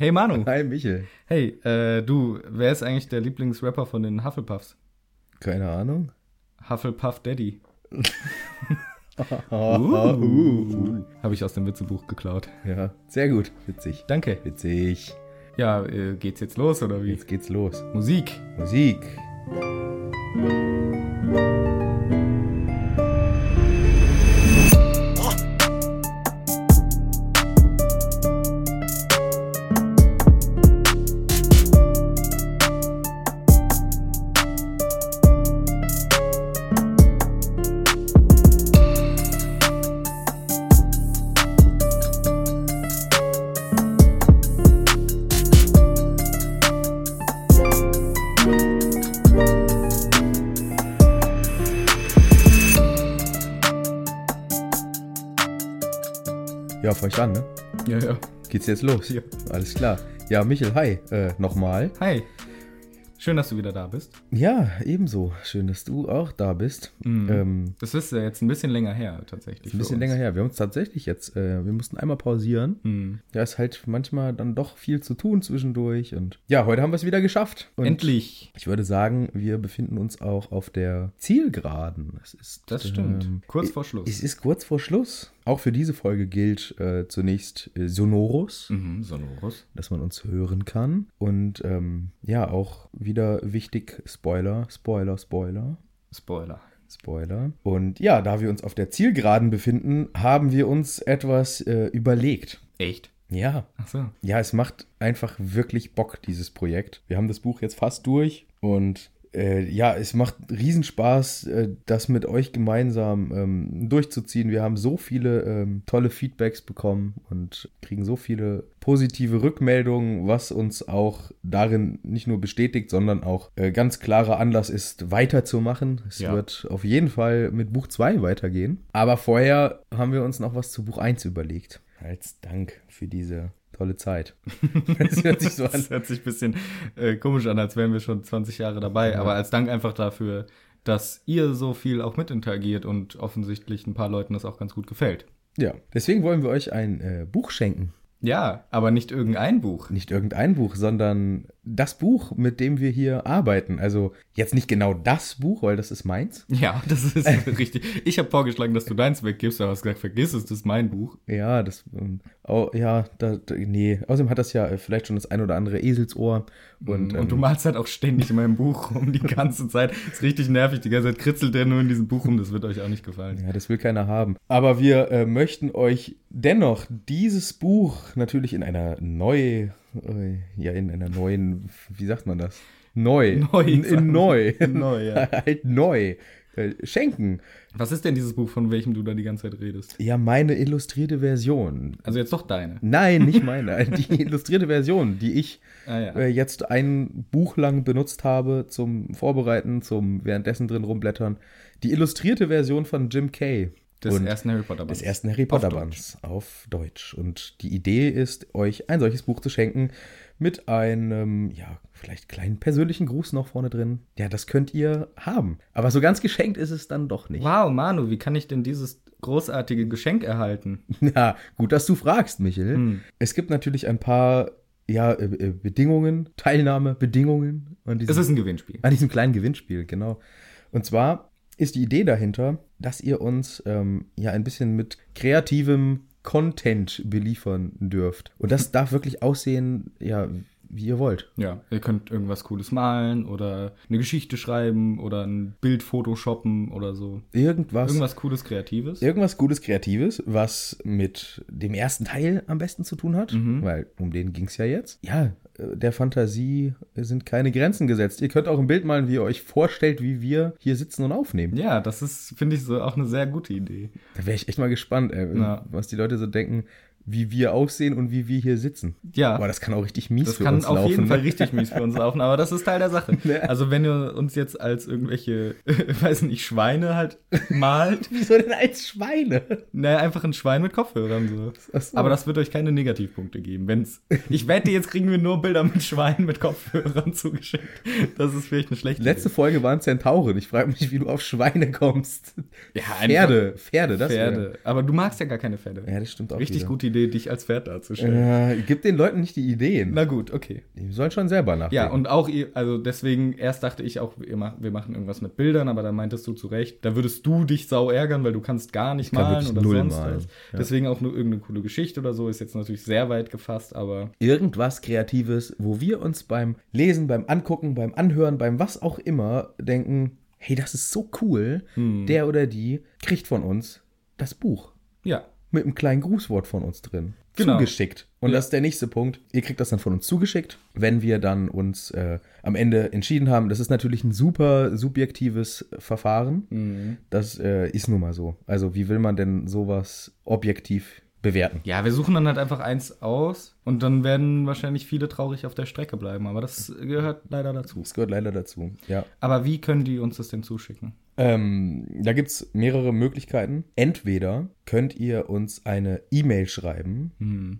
Hey Manu. Hi Michel. Hey, äh, du, wer ist eigentlich der Lieblingsrapper von den Hufflepuffs? Keine Ahnung. Hufflepuff Daddy. Uh, uh. Habe ich aus dem Witzebuch geklaut. Ja, sehr gut. Witzig. Danke. Witzig. Ja, äh, geht's jetzt los oder wie? Jetzt geht's los. Musik. Musik. Jetzt los? Ja. Alles klar. Ja, Michel, hi. Äh, nochmal. Hi. Schön, dass du wieder da bist. Ja, ebenso. Schön, dass du auch da bist. Mhm. Ähm, Das ist ja jetzt ein bisschen länger her, tatsächlich. ein bisschen länger her. Wir haben uns tatsächlich jetzt, äh, wir mussten einmal pausieren. Mhm. Ja, ist halt manchmal dann doch viel zu tun zwischendurch. Und ja, heute haben wir es wieder geschafft. Und Endlich. Ich würde sagen, wir befinden uns auch auf der Zielgeraden. Es ist, Das stimmt. ähm, Kurz vor Schluss. Es ist kurz vor Schluss. Auch für diese Folge gilt äh, zunächst äh, Sonorus, Mhm, Sonorus. dass man uns hören kann. Und ähm, ja, auch wieder wichtig, Spoiler, Spoiler, Spoiler. Spoiler. Spoiler. Und ja, da wir uns auf der Zielgeraden befinden, haben wir uns etwas äh, überlegt. Echt? Ja, Ach so. ja, es macht einfach wirklich Bock, dieses Projekt. Wir haben das Buch jetzt fast durch und äh, ja, es macht Riesenspaß, äh, das mit euch gemeinsam ähm, durchzuziehen. Wir haben so viele ähm, tolle Feedbacks bekommen und kriegen so viele positive Rückmeldungen, was uns auch darin nicht nur bestätigt, sondern auch äh, ganz klarer Anlass ist, weiterzumachen. Es Ja. wird auf jeden Fall mit Buch 2 weitergehen. Aber vorher haben wir uns noch was zu Buch 1 überlegt. Als Dank für diese tolle Zeit. Das hört sich so an. Das hört sich ein bisschen äh, komisch an, als wären wir schon 20 Jahre dabei. Ja. Aber als Dank einfach dafür, dass ihr so viel auch mitinteragiert und offensichtlich ein paar Leuten das auch ganz gut gefällt. Ja, deswegen wollen wir euch ein äh, Buch schenken. Ja, aber nicht irgendein Buch. Nicht irgendein Buch, sondern das Buch, mit dem wir hier arbeiten. Also jetzt nicht genau das Buch, weil das ist meins. Ja, das ist richtig. Ich habe vorgeschlagen, dass du deins weggibst, aber hast gesagt, vergiss es, das ist mein Buch. Ja, das, oh, ja, da, nee. Außerdem hat das ja vielleicht schon das ein oder andere Eselsohr. Und, Und, du ähm, malst halt auch ständig in meinem Buch rum die ganze Zeit. ist richtig nervig. Die ganze Zeit kritzelt der nur in diesem Buch rum. Das wird euch auch nicht gefallen. Ja, das will keiner haben. Aber wir äh, möchten euch dennoch dieses Buch natürlich in einer neu, äh, ja, in einer neuen, wie sagt man das? Neu. Neu, In, in neu. Neu, ja. halt neu. Äh, schenken. Was ist denn dieses Buch, von welchem du da die ganze Zeit redest? Ja, meine illustrierte Version. Also jetzt doch deine. Nein, nicht meine. Die illustrierte Version, die ich Ah ja. äh, jetzt ein Buch lang benutzt habe zum Vorbereiten, zum währenddessen drin rumblättern. Die illustrierte Version von Jim Kay. Des ersten Harry Potter des Bands. ersten Harry Potter Auf Bands auf Deutsch. Und die Idee ist, euch ein solches Buch zu schenken mit einem, ja, vielleicht kleinen persönlichen Gruß noch vorne drin. Ja, das könnt ihr haben. Aber so ganz geschenkt ist es dann doch nicht. Wow, Manu, wie kann ich denn dieses großartige Geschenk erhalten? Ja, gut, dass du fragst, Michel. Hm. Es gibt natürlich ein paar, ja, äh, äh, Bedingungen, Teilnahmebedingungen an diesem, Es ist ein Gewinnspiel. an diesem kleinen Gewinnspiel, genau. Und zwar ist die Idee dahinter, dass ihr uns ähm, ja ein bisschen mit kreativem Content beliefern dürft. Und das darf wirklich aussehen, ja, wie ihr wollt. Ja, ihr könnt irgendwas Cooles malen oder eine Geschichte schreiben oder ein Bild photoshoppen oder so. Irgendwas, Irgendwas Cooles, Kreatives. irgendwas Gutes, Kreatives, was mit dem ersten Teil am besten zu tun hat, Mhm. weil um den ging es ja jetzt. Ja, der Fantasie sind keine Grenzen gesetzt. Ihr könnt auch ein Bild malen, wie ihr euch vorstellt, wie wir hier sitzen und aufnehmen. Ja, das ist, finde ich, so auch eine sehr gute Idee. Da wäre ich echt mal gespannt, ey, was die Leute so denken, wie wir aussehen und wie wir hier sitzen. Ja. Aber das kann auch richtig mies Das für kann uns auf laufen. jeden ne? Fall richtig mies für uns laufen, aber das ist Teil der Sache. Also wenn ihr uns jetzt als irgendwelche, weiß nicht, Schweine halt malt, Wieso denn als Schweine? naja, einfach ein Schwein mit Kopfhörern so. So. Aber das wird euch keine Negativpunkte geben. Wenn's, ich wette, jetzt kriegen wir nur Bilder mit Schweinen mit Kopfhörern zugeschickt. Das ist vielleicht eine schlechte Letzte Folge waren Zentauren. Ich frage mich, wie du auf Schweine kommst. Ja, Pferde, Pferde, das wär- Pferde. Aber du magst ja gar keine Pferde. Ja, das stimmt auch Richtig wieder. gute Idee. Idee, dich als Pferd darzustellen. Äh, gib den Leuten nicht die Ideen. Na gut, okay. Die sollen schon selber nachdenken. Ja, und auch, ihr- also deswegen, erst dachte ich auch, wir mach- wir machen irgendwas mit Bildern, aber dann meintest du zu Recht, da würdest du dich sau ärgern, weil du kannst gar nicht kann malen oder null sonst malen, was. ja. Deswegen auch nur irgendeine coole Geschichte oder so, ist jetzt natürlich sehr weit gefasst, aber irgendwas Kreatives, wo wir uns beim Lesen, beim Angucken, beim Anhören, beim was auch immer denken, hey, das ist so cool, Hm. der oder die kriegt von uns das Buch ja. Mit einem kleinen Grußwort von uns drin. Genau. Zugeschickt. Und Ja. das ist der nächste Punkt. Ihr kriegt das dann von uns zugeschickt, wenn wir dann uns äh, am Ende entschieden haben. Das ist natürlich ein super subjektives Verfahren. Mhm. Das äh, ist nun mal so. Also wie will man denn sowas objektiv bewerten? Ja, wir suchen dann halt einfach eins aus und dann werden wahrscheinlich viele traurig auf der Strecke bleiben, aber das gehört leider dazu. Das gehört leider dazu. Ja. Aber wie können die uns das denn zuschicken? Ähm, da gibt es mehrere Möglichkeiten. Entweder könnt ihr uns eine E-Mail schreiben, Hm.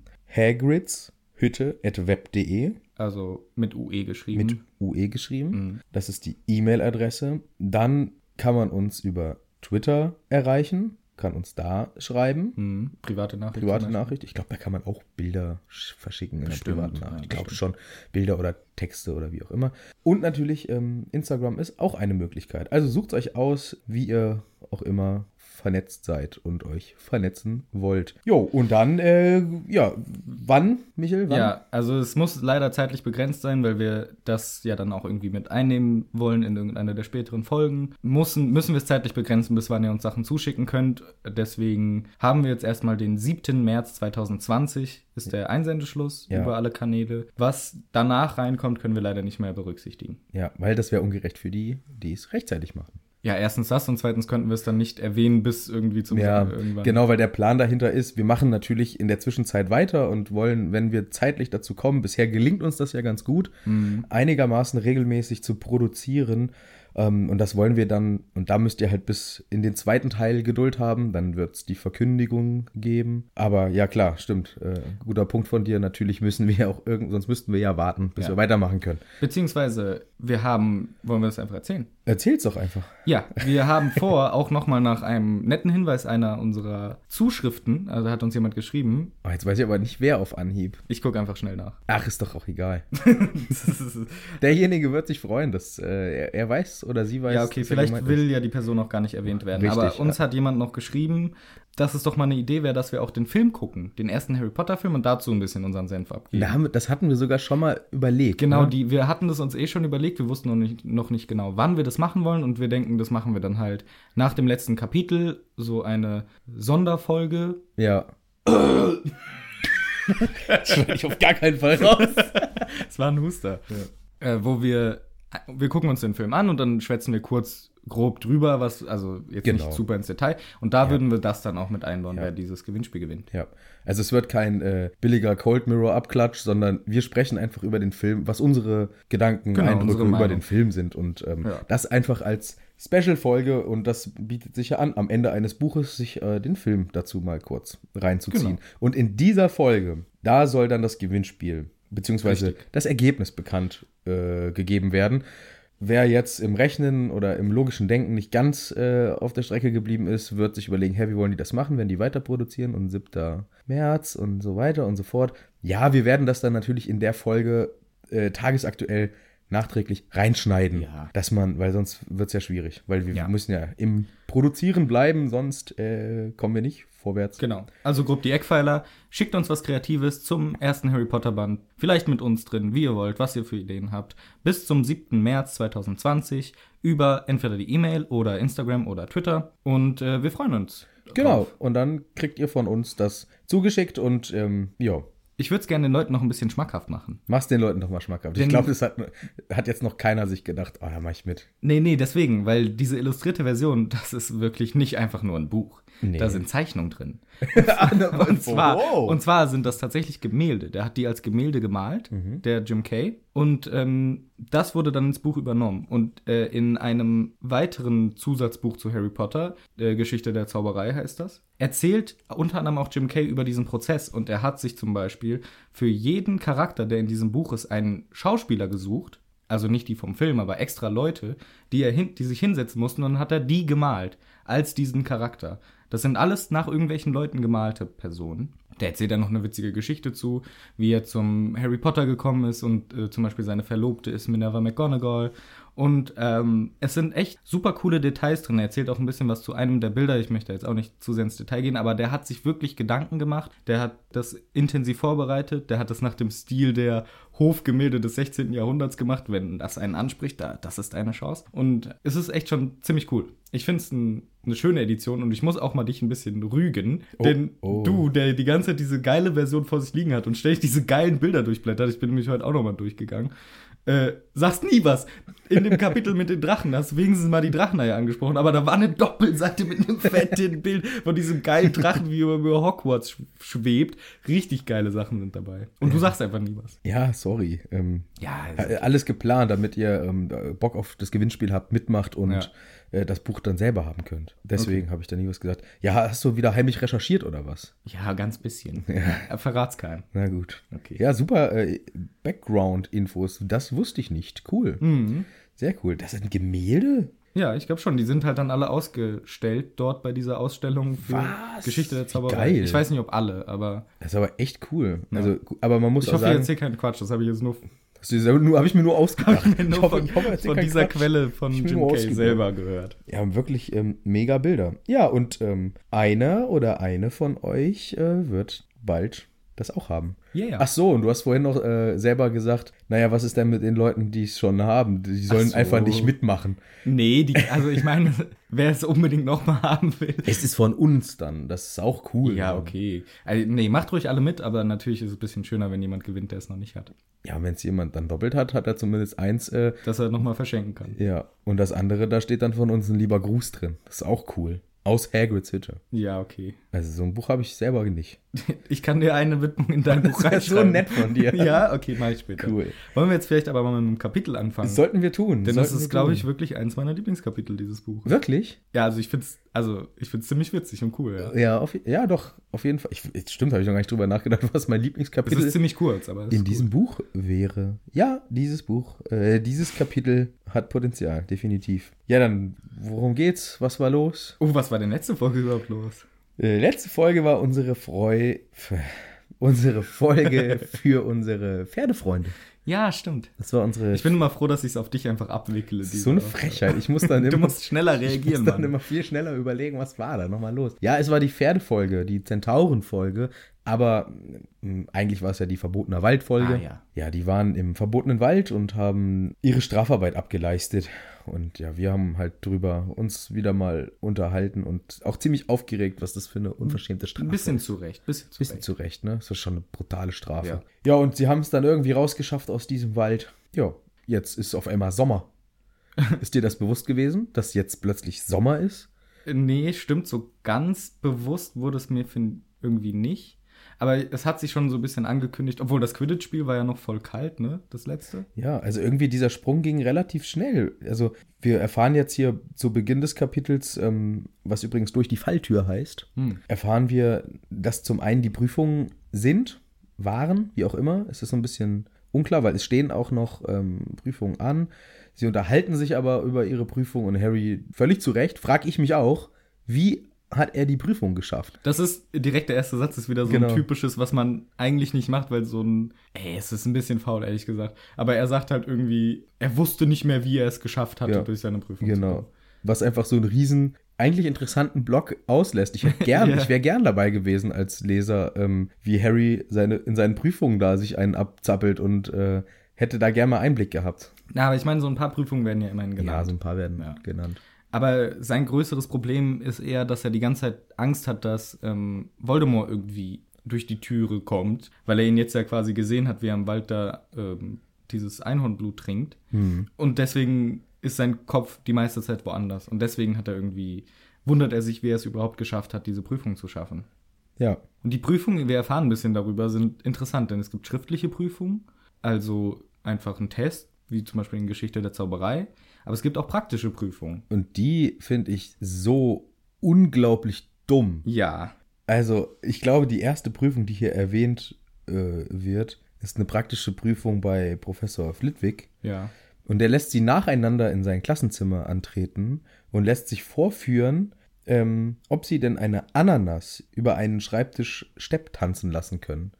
hagridshütte.web.de Also mit UE geschrieben. mit UE geschrieben. Mhm. Das ist die E-Mail-Adresse. Dann kann man uns über Twitter erreichen, kann uns da schreiben. Hm. Private Nachricht. Private. Nachricht. Ich glaube, da kann man auch Bilder sch- verschicken in Bestimmt, der privaten ja, Nachricht. ich glaube schon. Bilder oder Texte oder wie auch immer. Und natürlich, ähm, Instagram ist auch eine Möglichkeit. Also sucht euch aus, wie ihr auch immer vernetzt seid und euch vernetzen wollt. Jo, und dann, äh, ja, wann, Michael? Wann? Ja, also es muss leider zeitlich begrenzt sein, weil wir das ja dann auch irgendwie mit einnehmen wollen in irgendeiner der späteren Folgen. Müssen, müssen wir es zeitlich begrenzen, bis wann ihr uns Sachen zuschicken könnt. Deswegen haben wir jetzt erstmal den 7. März 2020 ist der Einsendeschluss Ja. über alle Kanäle. Was danach reinkommt, können wir leider nicht mehr berücksichtigen. Ja, weil das wäre ungerecht für die, die es rechtzeitig machen. Ja, erstens das und zweitens könnten wir es dann nicht erwähnen bis irgendwie zum Ja, irgendwann. genau, weil der Plan dahinter ist, wir machen natürlich in der Zwischenzeit weiter und wollen, wenn wir zeitlich dazu kommen, bisher gelingt uns das ja ganz gut, Mhm. einigermaßen regelmäßig zu produzieren. Ähm, und das wollen wir dann, und da müsst ihr halt bis in den zweiten Teil Geduld haben, dann wird es die Verkündigung geben. Aber ja, klar, stimmt. Äh, guter Punkt von dir. Natürlich müssen wir auch irgend, sonst müssten wir ja warten, bis Ja. wir weitermachen können. Beziehungsweise, wir haben, wollen wir das einfach erzählen? Erzähl's doch einfach. Ja, wir haben vor, auch nochmal nach einem netten Hinweis einer unserer Zuschriften, also hat uns jemand geschrieben, Oh, jetzt weiß ich aber nicht, wer auf Anhieb. ich gucke einfach schnell nach. Ach, ist doch auch egal. Derjenige wird sich freuen, dass äh, er, er weiß oder sie weiß. ja, okay, vielleicht will ist. ja die Person noch gar nicht erwähnt werden. Richtig, aber uns ja. hat jemand noch geschrieben, dass es doch mal eine Idee wäre, dass wir auch den Film gucken, den ersten Harry Potter-Film und dazu ein bisschen unseren Senf abgeben. Da haben das hatten wir sogar schon mal überlegt. Genau, ne? die, wir hatten das uns eh schon überlegt, wir wussten noch nicht, noch nicht genau, wann wir das machen wollen und wir denken, das machen wir dann halt nach dem letzten Kapitel, so eine Sonderfolge. Ja. Schneide ich auf gar keinen Fall raus. Es war ein Huster. Äh, wo wir, wir gucken uns den Film an und dann schwätzen wir kurz grob drüber, was, also jetzt Genau. nicht super ins Detail. Und da Ja. würden wir das dann auch mit einbauen, Ja. wer dieses Gewinnspiel gewinnt. Ja, also es wird kein äh, billiger Cold Mirror Abklatsch, sondern wir sprechen einfach über den Film, was unsere Gedanken, Genau, Eindrücke unsere über den Film sind und ähm, Ja. das einfach als Special-Folge und das bietet sich ja an, am Ende eines Buches sich äh, den Film dazu mal kurz reinzuziehen. Genau. Und in dieser Folge, da soll dann das Gewinnspiel beziehungsweise Richtig. das Ergebnis bekannt äh, gegeben werden. Wer jetzt im Rechnen oder im logischen Denken nicht ganz äh, auf der Strecke geblieben ist, wird sich überlegen, hey, wie wollen die das machen, wenn die weiter produzieren und 7. März und so weiter und so fort. Ja, wir werden das dann natürlich in der Folge äh, tagesaktuell nachträglich reinschneiden, Ja. dass man, weil sonst wird es ja schwierig, weil wir Ja. müssen ja im Produzieren bleiben, sonst äh, kommen wir nicht vorwärts. Genau. Also grob die Eckpfeiler. Schickt uns was Kreatives zum ersten Harry Potter Band. Vielleicht mit uns drin, wie ihr wollt, was ihr für Ideen habt. Bis zum 7. März 2020 über entweder die E-Mail oder Instagram oder Twitter. Und äh, wir freuen uns. Genau, drauf. und dann kriegt ihr von uns das zugeschickt und ähm, ja, Ich würde es gerne den Leuten noch ein bisschen schmackhaft machen. Mach's den Leuten doch mal schmackhaft. Ich Den- glaube, das hat, hat jetzt noch keiner sich gedacht, oh, da mach ich mit. Nee, nee, deswegen, weil diese illustrierte Version, das ist wirklich nicht einfach nur ein Buch. Nee. Da sind Zeichnungen drin. und Und zwar, und zwar sind das tatsächlich Gemälde. Der hat die als Gemälde gemalt, der Jim Kay. Und ähm, das wurde dann ins Buch übernommen. Und äh, in einem weiteren Zusatzbuch zu Harry Potter, äh, Geschichte der Zauberei heißt das, erzählt unter anderem auch Jim Kay über diesen Prozess. Und er hat sich zum Beispiel für jeden Charakter, der in diesem Buch ist, einen Schauspieler gesucht. Also nicht die vom Film, aber extra Leute, die, er hin, die sich hinsetzen mussten. Und dann hat er die gemalt als diesen Charakter. Das sind alles nach irgendwelchen Leuten gemalte Personen. Der erzählt dann noch eine witzige Geschichte zu, wie er zum Harry Potter gekommen ist und äh, zum Beispiel seine Verlobte ist Minerva McGonagall. Und ähm, es sind echt super coole Details drin. Er erzählt auch ein bisschen was zu einem der Bilder. Ich möchte jetzt auch nicht zu sehr ins Detail gehen, aber der hat sich wirklich Gedanken gemacht. Der hat das intensiv vorbereitet. Der hat das nach dem Stil der Hofgemälde des 16. Jahrhunderts gemacht. Wenn das einen anspricht, da, das ist eine Chance. Und es ist echt schon ziemlich cool. Ich finde es ein, eine schöne Edition und ich muss auch mal dich ein bisschen rügen. Oh, denn oh. du, der die ganze Zeit diese geile Version vor sich liegen hat und ständig diese geilen Bilder durchblättert, ich bin nämlich heute auch nochmal durchgegangen, äh, sagst nie was. In dem Kapitel mit den Drachen hast du wenigstens mal die Dracheneier angesprochen, aber da war eine Doppelseite mit einem fetten Bild von diesem geilen Drachen, wie er über Hogwarts sch- schwebt. Richtig geile Sachen sind dabei. Und du sagst einfach nie was. Ja, sorry. Ähm, Ja, alles geplant, damit ihr ähm, Bock auf das Gewinnspiel habt, mitmacht und Ja. Äh, das Buch dann selber haben könnt. Deswegen habe ich da nie was gesagt. Ja, hast du wieder heimlich recherchiert oder was? ja ganz bisschen. Ja. Verrat's keinem. Na gut. Okay. Ja, super äh, Background-Infos. Das wusste ich nicht. Cool. Mhm. Sehr cool. Das sind Gemälde? Ja, ich glaube schon. Die sind halt dann alle ausgestellt dort bei dieser Ausstellung für Was? Geschichte der Zauberei. geil. Ich weiß nicht, ob alle, aber Das ist aber echt cool. Also, aber man muss ich auch hoffe, ich sagen, erzähle keinen Quatsch. Das habe ich jetzt nur, habe ich mir nur ausgedacht. mir nur Ich hoffe- von, ich hoffe, von dieser Quatsch. Quelle von Jim Kay selber gehört. Ja, wirklich ähm, mega Bilder. Ja, und ähm, einer oder eine von euch äh, wird bald das auch haben. Yeah. Ach so, und du hast vorhin noch äh, selber gesagt, naja, was ist denn mit den Leuten, die es schon haben? Die sollen so. einfach nicht mitmachen. Nee, die, also ich meine, wer es unbedingt nochmal haben will. Es ist von uns dann, das ist auch cool. Ja, okay. Also, nee, macht ruhig alle mit, aber natürlich ist es ein bisschen schöner, wenn jemand gewinnt, der es noch nicht hat. Ja, wenn es jemand dann doppelt hat, hat er zumindest eins, äh, Dass er nochmal verschenken kann. ja. Und das andere, da steht dann von uns ein lieber Gruß drin. Das ist auch cool. Aus Hagrids Hütte. Ja, okay. Also so ein Buch habe ich selber nicht. Ich kann dir eine Widmung in dein Buch Das wär so reinschreiben. nett von dir. Ja, okay, mach ich später. Cool. Wollen wir jetzt vielleicht aber mal mit einem Kapitel anfangen? Das sollten wir tun. Denn das ist, glaube ich, wirklich eins meiner Lieblingskapitel dieses Buches. Wirklich? Ja, also ich finde es also ich find's ziemlich witzig und cool, ja. Ja, auf, ja, doch, auf jeden Fall. Ich, es stimmt, habe ich noch gar nicht drüber nachgedacht, was mein Es Lieblingskapitel ist ziemlich kurz, aber es in ist diesem Buch wäre. Ja, dieses Buch, äh, dieses Kapitel hat Potenzial, definitiv. Ja, dann, worum geht's? Was war los? cool. Oh, was war denn letzte Folge überhaupt los? Äh, letzte Folge war unsere Freu, unsere Folge für unsere Pferdefreunde. Ja, stimmt. Das war unsere. Ich bin immer froh, dass ich es auf dich einfach abwickle. das ist so eine Frechheit. Ich muss dann immer. Du musst schneller Ich reagieren, muss dann Mann. immer viel schneller überlegen, was war da nochmal los. Ja, es war die Pferdefolge, die Zentaurenfolge, aber mh, eigentlich war es ja die verbotene Waldfolge. Ah, ja. ja, die waren im verbotenen Wald und haben ihre Strafarbeit abgeleistet. Und ja, wir haben halt drüber uns wieder mal unterhalten und auch ziemlich aufgeregt, was das für eine unverschämte Strafe Ein bisschen ist. zurecht, bisschen zurecht. Bisschen zurecht, ne? Das ist schon eine brutale Strafe. Ja. Ja, und sie haben es dann irgendwie rausgeschafft aus diesem Wald. Ja, jetzt ist auf einmal Sommer. ist dir das bewusst gewesen, dass jetzt plötzlich Sommer ist? Nee, stimmt, so ganz bewusst wurde es mir irgendwie nicht. Aber es hat sich schon so ein bisschen angekündigt, obwohl das Quidditch-Spiel war ja noch voll kalt, ne? Das letzte. Ja, also irgendwie dieser Sprung ging relativ schnell. Also wir erfahren jetzt hier zu Beginn des Kapitels, ähm, was übrigens durch die Falltür heißt, Hm. erfahren wir, dass zum einen die Prüfungen sind, waren, wie auch immer. Es ist so ein bisschen unklar, weil es stehen auch noch ähm, Prüfungen an. Sie unterhalten sich aber über ihre Prüfung und Harry völlig zu Recht, frage ich mich auch, wie hat er die Prüfung geschafft? Das ist direkt der erste Satz, ist wieder so Genau. ein typisches, was man eigentlich nicht macht, weil so ein. Ey, es ist ein bisschen faul, ehrlich gesagt. Aber er sagt halt irgendwie, er wusste nicht mehr, wie er es geschafft hatte Ja, durch seine Prüfung. Genau. Was einfach so einen riesen, eigentlich interessanten Block auslässt. Ich hätte gern, Ja. ich wäre gern dabei gewesen als Leser, ähm, wie Harry seine, in seinen Prüfungen da sich einen abzappelt und äh, hätte da gern mal Einblick gehabt. Na, aber ich meine, so ein paar Prüfungen werden ja immerhin genannt. Ja, so ein paar werden Ja. genannt. Aber sein größeres Problem ist eher, dass er die ganze Zeit Angst hat, dass ähm, Voldemort irgendwie durch die Türe kommt, weil er ihn jetzt ja quasi gesehen hat, wie er im Wald da ähm, dieses Einhornblut trinkt. Und deswegen ist sein Kopf die meiste Zeit woanders. Und deswegen hat er irgendwie, wundert er sich, wie er es überhaupt geschafft hat, diese Prüfung zu schaffen. Ja. Und die Prüfungen, wir erfahren ein bisschen darüber, sind interessant, denn es gibt schriftliche Prüfungen, also einfach ein Test, wie zum Beispiel in Geschichte der Zauberei, aber es gibt auch praktische Prüfungen. Und die finde ich so unglaublich dumm. Ja, Also, ich glaube, die erste Prüfung, die hier erwähnt äh, wird, ist eine praktische Prüfung bei Professor Flitwick. ja. Und der lässt sie nacheinander in sein Klassenzimmer antreten und lässt sich vorführen, ähm, ob sie denn eine Ananas über einen Schreibtisch Stepp tanzen lassen können.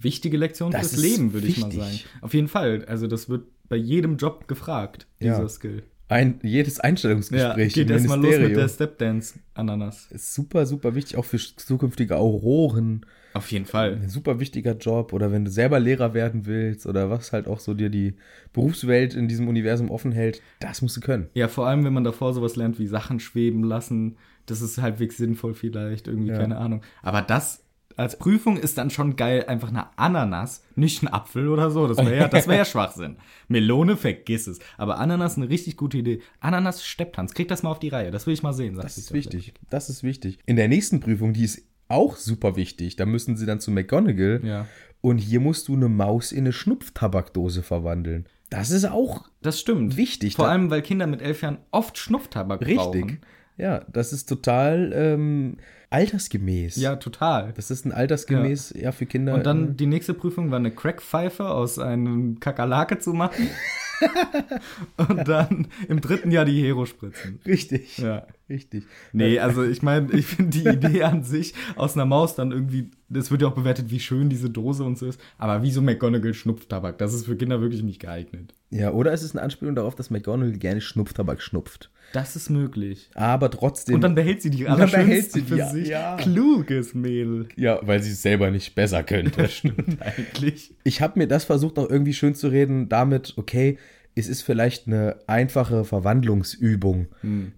Wichtige Lektion Das fürs Leben, würde ich mal sagen. Auf jeden Fall. Also das wird bei jedem Job gefragt, dieser Ja. Skill. Ein, jedes Einstellungsgespräch geht im erstmal los mit der Stepdance-Ananas. ist super, super wichtig, auch für zukünftige Auroren. Auf jeden Fall. Ein super wichtiger Job oder wenn du selber Lehrer werden willst oder was halt auch so dir die Berufswelt in diesem Universum offen hält, das musst du können. Ja, vor allem, wenn man davor sowas lernt wie Sachen schweben lassen. Das ist halbwegs sinnvoll vielleicht, irgendwie, Ja. keine Ahnung. Aber das als Prüfung ist dann schon geil, einfach eine Ananas, nicht ein Apfel oder so. Das wäre ja, das wär ja Schwachsinn. Melone, vergiss es. Aber Ananas eine richtig gute Idee. Ananas Stepptanz, krieg das mal auf die Reihe. Das will ich mal sehen. Das ist wichtig. Das ist wichtig. In der nächsten Prüfung, die ist auch super wichtig. Da müssen sie dann zu McGonagall. Ja. Und hier musst du eine Maus in eine Schnupftabakdose verwandeln. Das ist auch Das stimmt. Wichtig, Vor allem, weil Kinder mit elf Jahren oft Schnupftabak brauchen. richtig. Ja, das ist total ähm, altersgemäß. Ja, total. Das ist ein altersgemäß, ja, für Kinder. Und dann die nächste Prüfung war eine Crackpfeife aus einem Kakerlake zu machen. Und dann im dritten Jahr die Hero-Spritzen. äh, richtig. Ja. Richtig. Nee, also ich meine, ich finde die Idee an sich aus einer Maus dann irgendwie, das wird ja auch bewertet, wie schön diese Dose und so ist. Aber wieso McGonagall Schnupftabak? Das ist für Kinder wirklich nicht geeignet. Ja, oder es ist eine Anspielung darauf, dass McGonagall gerne Schnupftabak schnupft. Das ist möglich. Aber trotzdem. Und dann behält sie die Und dann behält sie die, für ja, sich. ja. Kluges Mädel. ja, weil sie es selber nicht besser könnte. Eigentlich. ich habe mir das versucht, noch irgendwie schön zu reden, damit, okay, es ist vielleicht eine einfache Verwandlungsübung.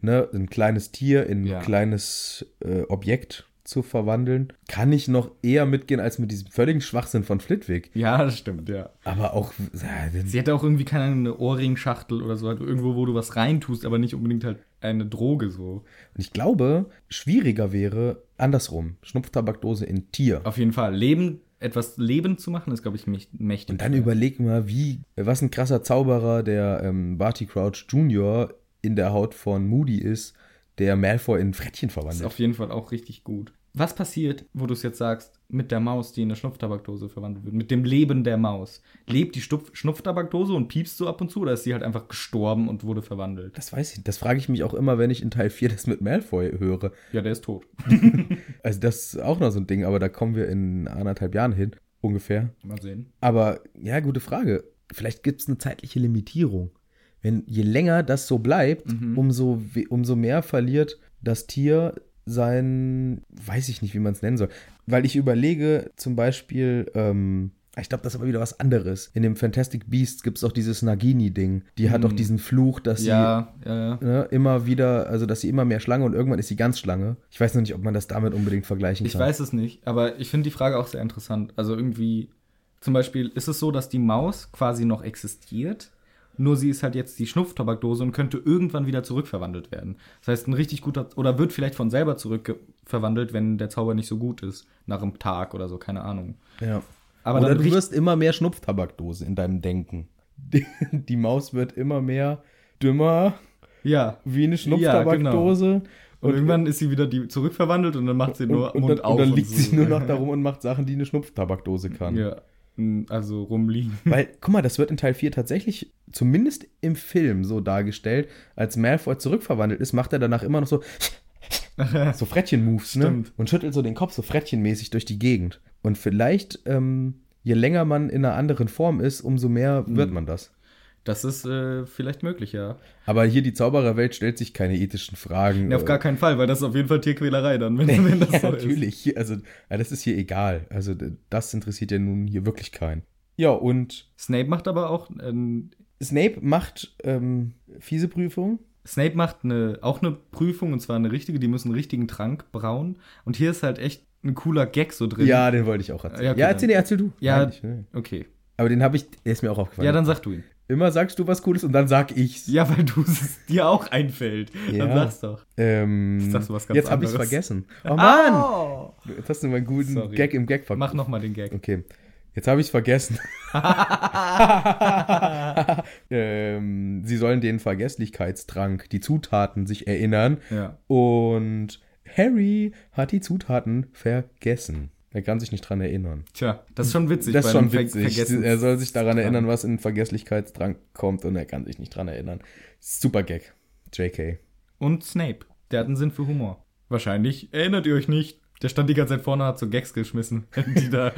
Ne? Ein kleines Tier in ein Ja. kleines äh, Objekt zu verwandeln. Kann ich noch eher mitgehen als mit diesem völligen Schwachsinn von Flitwick. Ja, das stimmt, ja. Aber auch. äh, Sie hätte auch irgendwie keine eine Ohrringschachtel oder so, halt irgendwo, wo du was reintust, aber nicht unbedingt halt eine Droge so. Und ich glaube, schwieriger wäre andersrum. Schnupftabakdose in Tier. Auf jeden Fall. Leben, etwas lebend zu machen, ist, glaube ich, mächt- mächtig. Und dann schwer. überleg mal, wie, was ein krasser Zauberer der ähm, Barty Crouch Jr. in der Haut von Moody ist, der Malfoy in Frettchen Das ist verwandelt. auf jeden Fall auch richtig gut. Was passiert, wo du es jetzt sagst, mit der Maus, die in eine Schnupftabakdose verwandelt wird? Mit dem Leben der Maus? Lebt die Stupf Schnupftabakdose und piepst so ab und zu oder ist sie halt einfach gestorben und wurde verwandelt? Das weiß ich, das frage ich mich auch immer, wenn ich in Teil 4 das mit Malfoy höre. Ja, der ist tot. Also das ist auch noch so ein Ding, aber da kommen wir in anderthalb Jahren hin, ungefähr. Mal sehen. Aber ja, gute Frage. Vielleicht gibt es eine zeitliche Limitierung. Wenn je länger das so bleibt, umso, we- umso mehr verliert das Tier sein, weiß ich nicht, wie man es nennen soll. Weil ich überlege zum Beispiel, ähm, ich glaube, das ist aber wieder was anderes. In dem Fantastic Beasts gibt es auch dieses Nagini-Ding. Die hat auch diesen Fluch, dass sie Ja, ja, ja. ne, immer wieder, also dass sie immer mehr Schlange und irgendwann ist sie ganz Schlange. Ich weiß noch nicht, ob man das damit unbedingt vergleichen Ich kann. weiß es nicht, aber ich finde die Frage auch sehr interessant. Also irgendwie, zum Beispiel, ist es so, dass die Maus quasi noch existiert, nur sie ist halt jetzt die Schnupftabakdose und könnte irgendwann wieder zurückverwandelt werden. Das heißt, ein richtig guter, oder wird vielleicht von selber zurückverwandelt, wenn der Zauber nicht so gut ist, nach einem Tag oder so, keine Ahnung. Ja. Aber Oder du wirst immer mehr Schnupftabakdose in deinem Denken. Die, die Maus wird immer mehr dümmer Ja. wie eine Ja, genau. Schnupftabakdose. Und, irgendwann ist sie wieder die zurückverwandelt und dann macht sie nur und, und, Mund dann, auf. und dann und liegt so. sie nur noch darum und macht Sachen, die eine Schnupftabakdose kann. Ja. Also rumliegen. Weil, guck mal, das wird in Teil 4 tatsächlich, zumindest im Film, so dargestellt, als Malfoy zurückverwandelt ist, macht er danach immer noch so, so Frettchen-Moves, ne? Stimmt. Und schüttelt so den Kopf so frettchenmäßig durch die Gegend. Und vielleicht, ähm, je länger man in einer anderen Form ist, umso mehr wird Mhm. man das. Das ist äh, vielleicht möglich, ja. Aber hier die Zaubererwelt stellt sich keine ethischen Fragen. ja. Auf gar keinen Fall, weil das ist auf jeden Fall Tierquälerei dann, wenn, wenn das ja, so ist. natürlich. Hier, also, ja, das ist hier egal. Also, das interessiert ja nun hier wirklich keinen. Ja, und Snape macht aber auch, ähm, Snape macht ähm, fiese Prüfung. Snape macht eine, auch eine Prüfung, und zwar eine richtige, die müssen einen richtigen Trank brauen. Und hier ist halt echt ein cooler Gag so drin. Ja, den wollte ich auch erzählen. Ja, okay, ja, erzähl, erzähl du. Ja, Nein, ne. okay. Aber den habe ich, der ist mir auch aufgefallen. Ja, dann sag du ihn. Immer sagst du was Cooles und dann sag ich's. Ja, weil du es dir auch einfällt. Ja. Dann sag's doch. Ähm, sagst du was ganz jetzt habe ich's vergessen. Oh Mann! Oh. Jetzt hast du meinen guten Sorry. Gag im Gag vergessen. Mach nochmal den Gag. Okay. Jetzt habe ich es vergessen. ähm, sie sollen den Vergesslichkeitstrank, die Zutaten sich erinnern. Ja. Und Harry hat die Zutaten vergessen. Er kann sich nicht dran erinnern. Tja, das ist schon witzig. das ist schon Ver- witzig. Er soll sich daran erinnern, was in den Vergesslichkeitstrank kommt und er kann sich nicht dran erinnern. Super Gag. JK. Und Snape. Der hat einen Sinn für Humor. Wahrscheinlich erinnert ihr euch nicht. Der stand die ganze Zeit vorne, hat so Gags geschmissen. Die da.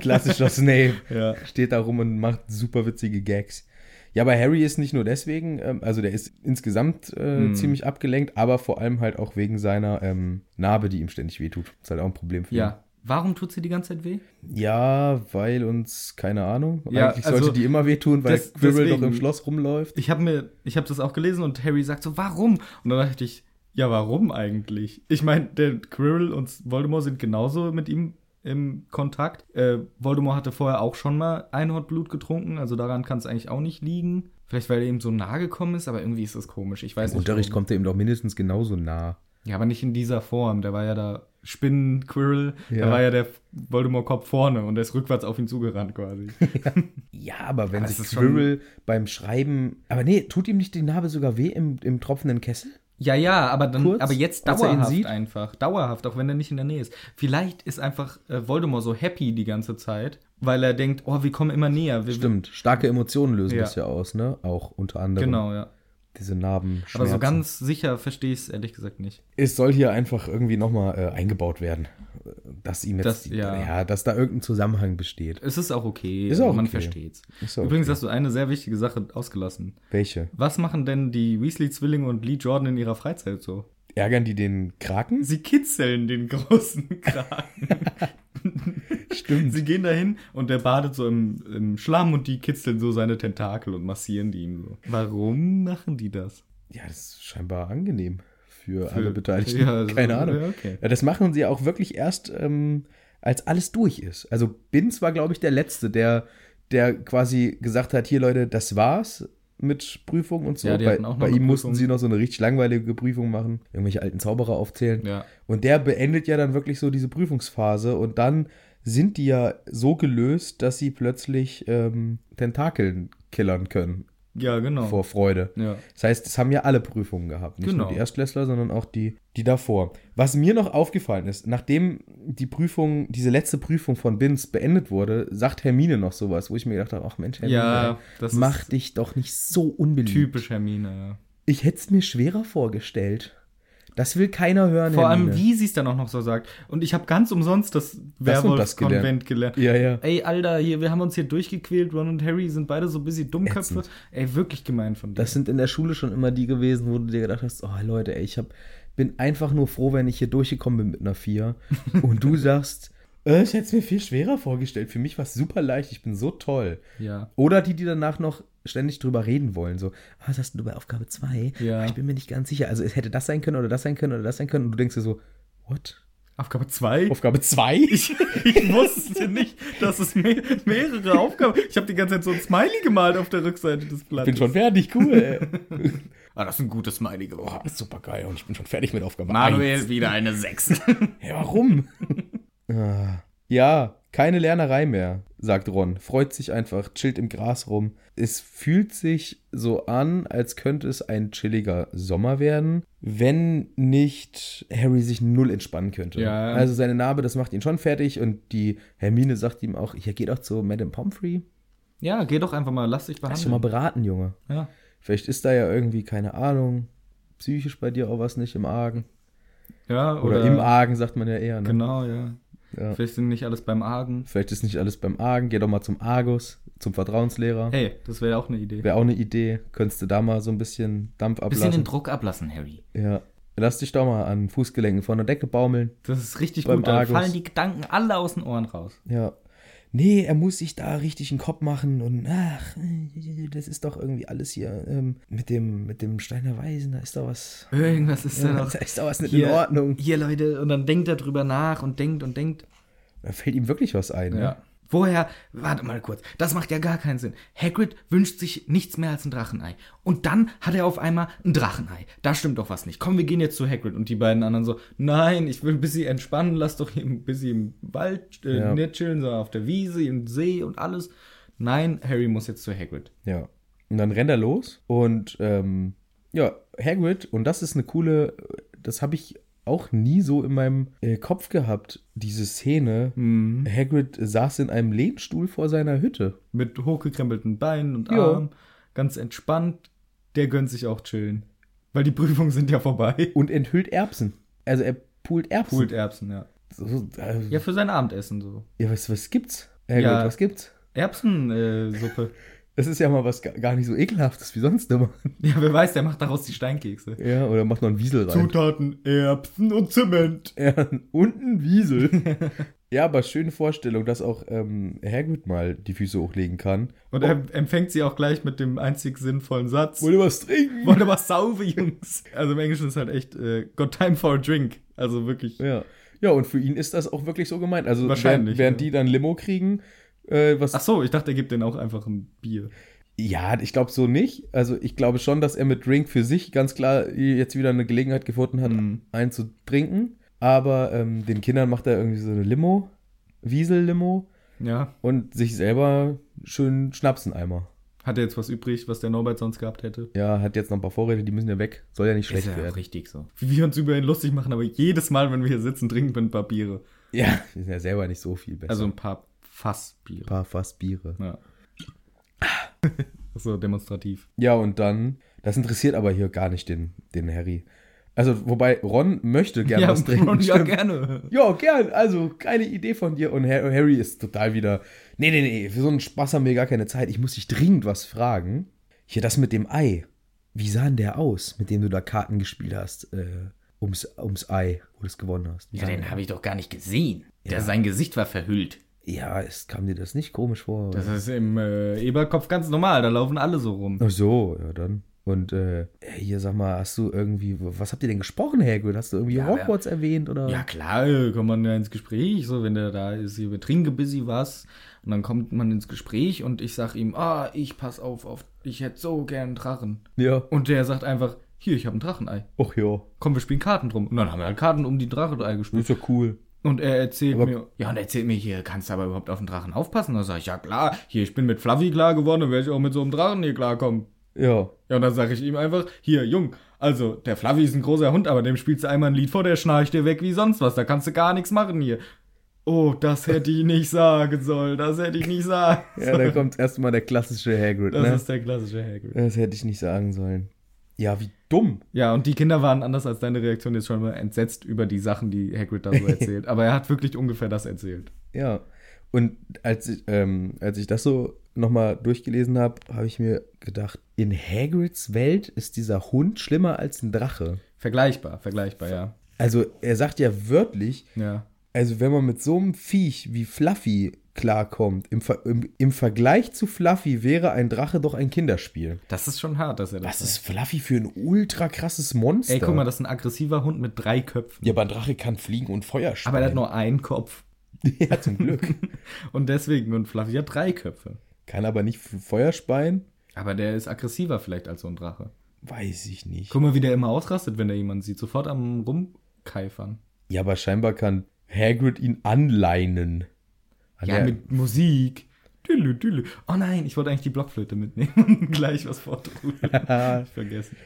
Klassischer Snape. Ja. Steht da rum und macht super witzige Gags. Ja, aber Harry ist nicht nur deswegen, ähm, also der ist insgesamt äh, Hm. ziemlich abgelenkt, aber vor allem halt auch wegen seiner ähm, Narbe, die ihm ständig wehtut. Ist halt auch ein Problem für ihn. Ja. Warum tut sie die ganze Zeit weh? Ja, weil uns, keine Ahnung, Ja, eigentlich also, sollte die immer wehtun, weil des- Quirrell doch deswegen- im Schloss rumläuft. Ich habe mir, ich habe das auch gelesen und Harry sagt so, warum? Und dann dachte ich, ja, warum eigentlich? Ich meine, der Quirrell und Voldemort sind genauso mit ihm im Kontakt. Äh, Voldemort hatte vorher auch schon mal Einhornblut getrunken, also daran kann es eigentlich auch nicht liegen. Vielleicht, weil er ihm so nah gekommen ist, aber irgendwie ist das komisch. Ich weiß Im nicht. Unterricht warum. kommt er ihm doch mindestens genauso nah. Ja, aber nicht in dieser Form. Der war ja da Spinnen-Quirrell, Ja. da war ja der Voldemort-Kopf vorne und der ist rückwärts auf ihn zugerannt quasi. Ja, aber wenn Aber sich ist schon- Quirrell beim Schreiben. Aber nee, tut ihm nicht die Narbe sogar weh im, im tropfenden Kessel? Ja, ja, aber dann, Kurz, aber jetzt er dauerhaft sieht? einfach. Dauerhaft, auch wenn er nicht in der Nähe ist. Vielleicht ist einfach äh, Voldemort so happy die ganze Zeit, weil er denkt, oh, wir kommen immer näher. Wir, Stimmt, starke Emotionen lösen Ja. das ja aus, ne? Auch unter anderem Genau, ja. Diese Narben. Aber so ganz sicher verstehe ich es ehrlich gesagt nicht. Es soll hier einfach irgendwie nochmal äh, eingebaut werden, dass ihm jetzt, Das- die, ja. ja. dass da irgendein Zusammenhang besteht. Es ist auch okay. Ist auch Man okay. versteht's. Auch Übrigens okay. hast du eine sehr wichtige Sache ausgelassen. Welche? Was machen denn die Weasley-Zwillinge und Lee Jordan in ihrer Freizeit so? Ärgern die den Kraken? Sie kitzeln den großen Kragen. Stimmt. Sie gehen dahin und der badet so im, im Schlamm und die kitzeln so seine Tentakel und massieren die ihm so. Warum machen die das? Ja, das ist scheinbar angenehm für, Für- alle Beteiligten. Ja, so- Keine Ahnung. ja, okay. Ja, das machen sie auch wirklich erst, ähm, als alles durch ist. Also Binz war, glaube ich, der Letzte, der, der quasi gesagt hat, hier Leute, das war's mit Prüfung und so. Ja, die bei bei ihm mussten sie noch so eine richtig langweilige Prüfung machen, irgendwelche alten Zauberer aufzählen. Ja. Und der beendet ja dann wirklich so diese Prüfungsphase und dann sind die ja so gelöst, dass sie plötzlich ähm, Tentakeln killern können Ja, genau. vor Freude. Ja. Das heißt, es haben ja alle Prüfungen gehabt. Nicht Genau. nur die Erstklässler, sondern auch die, die davor. Was mir noch aufgefallen ist, nachdem die Prüfung, diese letzte Prüfung von Binz beendet wurde, sagt Hermine noch sowas, wo ich mir gedacht habe, ach Mensch, Hermine, Ja, mach dich doch nicht so unbeliebt. typisch Hermine, ja. Ich hätte es mir schwerer vorgestellt. Das will keiner hören, Vor allem, wie sie es dann auch noch so sagt. Und ich habe ganz umsonst das Das und das Werwolf-Konvent gelernt. Ja, ja. Ey, Alter, hier, wir haben uns hier durchgequält. Ron und Harry sind beide so ein bisschen Dummköpfe. Ätzend. Ey, wirklich gemein von dir. Das sind in der Schule schon immer die gewesen, wo du dir gedacht hast, oh Leute, ey, ich hab, bin einfach nur froh, wenn ich hier durchgekommen bin mit einer 4. Und du sagst, äh, ich hätte es mir viel schwerer vorgestellt. Für mich war es super leicht, ich bin so toll. ja. Oder die, die danach noch ständig drüber reden wollen. So, ah, was hast du bei Aufgabe 2? Ja. Ich bin mir nicht ganz sicher. Also es hätte das sein können oder das sein können oder das sein können. Und du denkst dir so, what? Aufgabe 2? Aufgabe 2? Ich, ich wusste nicht, dass es me mehrere Aufgaben Ich habe die ganze Zeit so ein Smiley gemalt auf der Rückseite des Blattes. bin schon fertig, cool. Ey. Ah, das ist ein gutes Smiley geworden. ist super geil und ich bin schon fertig mit Aufgabe Manuel 1. wieder eine 6. Ja, warum? Ah. ja, keine Lernerei mehr, sagt Ron. Freut sich einfach, chillt im Gras rum. Es fühlt sich so an, als könnte es ein chilliger Sommer werden, wenn nicht Harry sich null entspannen könnte. Ja. Also seine Narbe, das macht ihn schon fertig und die Hermine sagt ihm auch, ja, geh doch zu Madame Pomfrey. ja, geh doch einfach mal, lass dich Lass dich mal behandeln. beraten, Junge. Ja. Vielleicht ist da ja irgendwie, keine Ahnung, psychisch bei dir auch was nicht im Argen. ja, Oder, oder, im Argen, sagt man ja eher. Ne? Genau, ja. Ja. Vielleicht sind nicht alles beim Argen. Vielleicht ist nicht alles beim Argen. Geh doch mal zum Argus, zum Vertrauenslehrer. Hey, das wäre auch eine Idee. Wäre auch eine Idee. Könntest du da mal so ein bisschen Dampf Bisschen den ablassen. Druck ablassen, Harry. ja. Lass dich doch mal an Fußgelenken von der Decke baumeln. Das ist richtig Beim gut. Da fallen die Gedanken alle aus den Ohren raus. Ja. Nee, er muss sich da richtig einen Kopf machen und ach, das ist doch irgendwie alles hier ähm, mit dem mit dem Steiner Weisen, da ist doch was. Irgendwas ist da Ja, noch. da ist doch was nicht Hier, in Ordnung. Hier, Leute, und dann denkt er drüber nach und denkt und denkt. Da fällt ihm wirklich was ein. Ne? Woher, warte mal kurz, das macht ja gar keinen Sinn. Hagrid wünscht sich nichts mehr als ein Drachenei. Und dann hat er auf einmal ein Drachenei. Da stimmt doch was nicht. Komm, wir gehen jetzt zu Hagrid. Und die beiden anderen so, nein, ich will ein bisschen entspannen, lass doch hier ein bisschen im Wald äh, Ja. nicht chillen, sondern auf der Wiese, im See und alles. Nein, Harry muss jetzt zu Hagrid. Ja. Und dann rennt er los und ähm, ja, Hagrid, und das ist eine coole, das habe ich auch nie so in meinem äh, Kopf gehabt, diese Szene. Mhm. Hagrid saß in einem Lehnstuhl vor seiner Hütte. Mit hochgekrempelten Beinen und Ja. Armen, ganz entspannt. Der gönnt sich auch chillen. Weil die Prüfungen sind ja vorbei. und enthüllt Erbsen. Also er poolt Erbsen. Pult Erbsen, ja. So, so, äh, Ja, für sein Abendessen so. ja, was, was gibt's? Hagrid, Ja. was gibt's? Erbsensuppe. Das ist ja mal was ga- gar nicht so ekelhaftes wie sonst immer. ja, wer weiß, der macht daraus die Steinkekse. Ja, oder macht noch einen Wiesel rein. Zutaten, Erbsen und Zement. Ja, und ein Wiesel. ja, aber schöne Vorstellung, dass auch ähm, Hagrid mal die Füße hochlegen kann. Und er empfängt sie auch gleich mit dem einzig sinnvollen Satz. Wollt ihr was trinken? Wollt ihr was saufen, Jungs? Also im Englischen ist halt echt, äh, got time for a drink. Also wirklich. Ja. Ja, und für ihn ist das auch wirklich so gemeint. Also Wahrscheinlich, während, während ja. die dann Limo kriegen, äh, was Ach so, ich dachte, er gibt denen auch einfach ein Bier. Ja, ich glaube so nicht. Also ich glaube schon, dass er mit Drink für sich ganz klar jetzt wieder eine Gelegenheit gefunden hat, Mhm. einen zu trinken. Aber ähm, den Kindern macht er irgendwie so eine Limo, Wiesel-Limo Ja. und sich selber schön Schnapseneimer. Hat er jetzt was übrig, was der Norbert sonst gehabt hätte? Ja, hat jetzt noch ein paar Vorräte, die müssen ja weg. Soll ja nicht schlecht ist ja werden. richtig so. Wie wir uns über ihn lustig machen, aber jedes Mal, wenn wir hier sitzen, trinken wir ein paar Biere. Ja, die sind ja selber nicht so viel besser. Also ein paar Fassbiere. ein paar Fassbiere. Ja. so demonstrativ. Ja, und dann, das interessiert aber hier gar nicht den, den Harry. Also, wobei Ron möchte gerne was trinken. Ron, ja, gerne. Ja, gern. Also, keine Idee von dir. Und Har- Harry ist total wieder. Nee, nee, nee. Für so einen Spaß haben wir gar keine Zeit. Ich muss dich dringend was fragen. Hier, das mit dem Ei. Wie sah denn der aus, mit dem du da Karten gespielt hast? Äh, ums, ums Ei, wo du es gewonnen hast. Wie Ja, den der? habe ich doch gar nicht gesehen. Der, Ja. sein Gesicht war verhüllt. Ja, es kam dir das nicht komisch vor? Das ist im äh, Eberkopf ganz normal, da laufen alle so rum. Ach so, ja dann. Und äh, hier, sag mal, hast du irgendwie, was habt ihr denn gesprochen, Hagrid? Hast du irgendwie Ja, Hogwarts erwähnt oder? Ja, klar, äh, kommt man ja ins Gespräch, so wenn der da ist, hier, wir trinken busy was. Und dann kommt man ins Gespräch und ich sag ihm, ah, ich pass auf, auf, ich hätte so gern einen Drachen. Ja. Und der sagt einfach, hier, ich habe ein Drachenei. Ach ja. Komm, wir spielen Karten drum. Und dann haben wir halt Karten um die Drachenei gespielt. Ist ja cool. Und er erzählt Aber- mir, ja, und er erzählt mir hier, kannst du aber überhaupt auf den Drachen aufpassen? Da sag ich, ja klar, hier, ich bin mit Fluffy klar geworden, dann werde ich auch mit so einem Drachen hier klarkommen. Ja. Ja, und dann sage ich ihm einfach, hier, Jung, also, der Fluffy ist ein großer Hund, aber dem spielst du einmal ein Lied vor, der schnarcht dir weg wie sonst was, da kannst du gar nichts machen hier. Oh, das hätte ich nicht sagen sollen, das hätte ich nicht sagen Ja, da kommt erstmal der klassische Hagrid, Das ne? ist der klassische Hagrid. Das hätte ich nicht sagen sollen. Ja, wie dumm. Ja, und die Kinder waren anders als deine Reaktion jetzt schon mal entsetzt über die Sachen, die Hagrid da so erzählt. aber er hat wirklich ungefähr das erzählt. Ja. Und als ich, ähm, als ich das so nochmal durchgelesen habe, habe ich mir gedacht, in Hagrids Welt ist dieser Hund schlimmer als ein Drache. Vergleichbar, vergleichbar, ja. Also er sagt ja wörtlich, Ja. also wenn man mit so einem Viech wie Fluffy klarkommt, im, Ver im, im Vergleich zu Fluffy wäre ein Drache doch ein Kinderspiel. Das ist schon hart, dass er das Was ist Fluffy für ein ultra krasses Monster? Ey, guck mal, das ist ein aggressiver Hund mit drei Köpfen. ja, aber ein Drache kann fliegen und Feuer speien. Aber er hat nur einen Kopf. Ja, zum Glück. Und deswegen, und Fluffy hat drei Köpfe. kann aber nicht Feuer speien? Aber der ist aggressiver vielleicht als so ein Drache. Weiß ich nicht. Guck mal, wie der immer ausrastet, wenn er jemanden sieht. Sofort am Rumkeifern. Ja, aber scheinbar kann Hagrid ihn anleinen. Ja, der- mit Musik. Tülle, tülle. Oh nein, ich wollte eigentlich die Blockflöte mitnehmen und gleich was vortrudeln. Vergessen.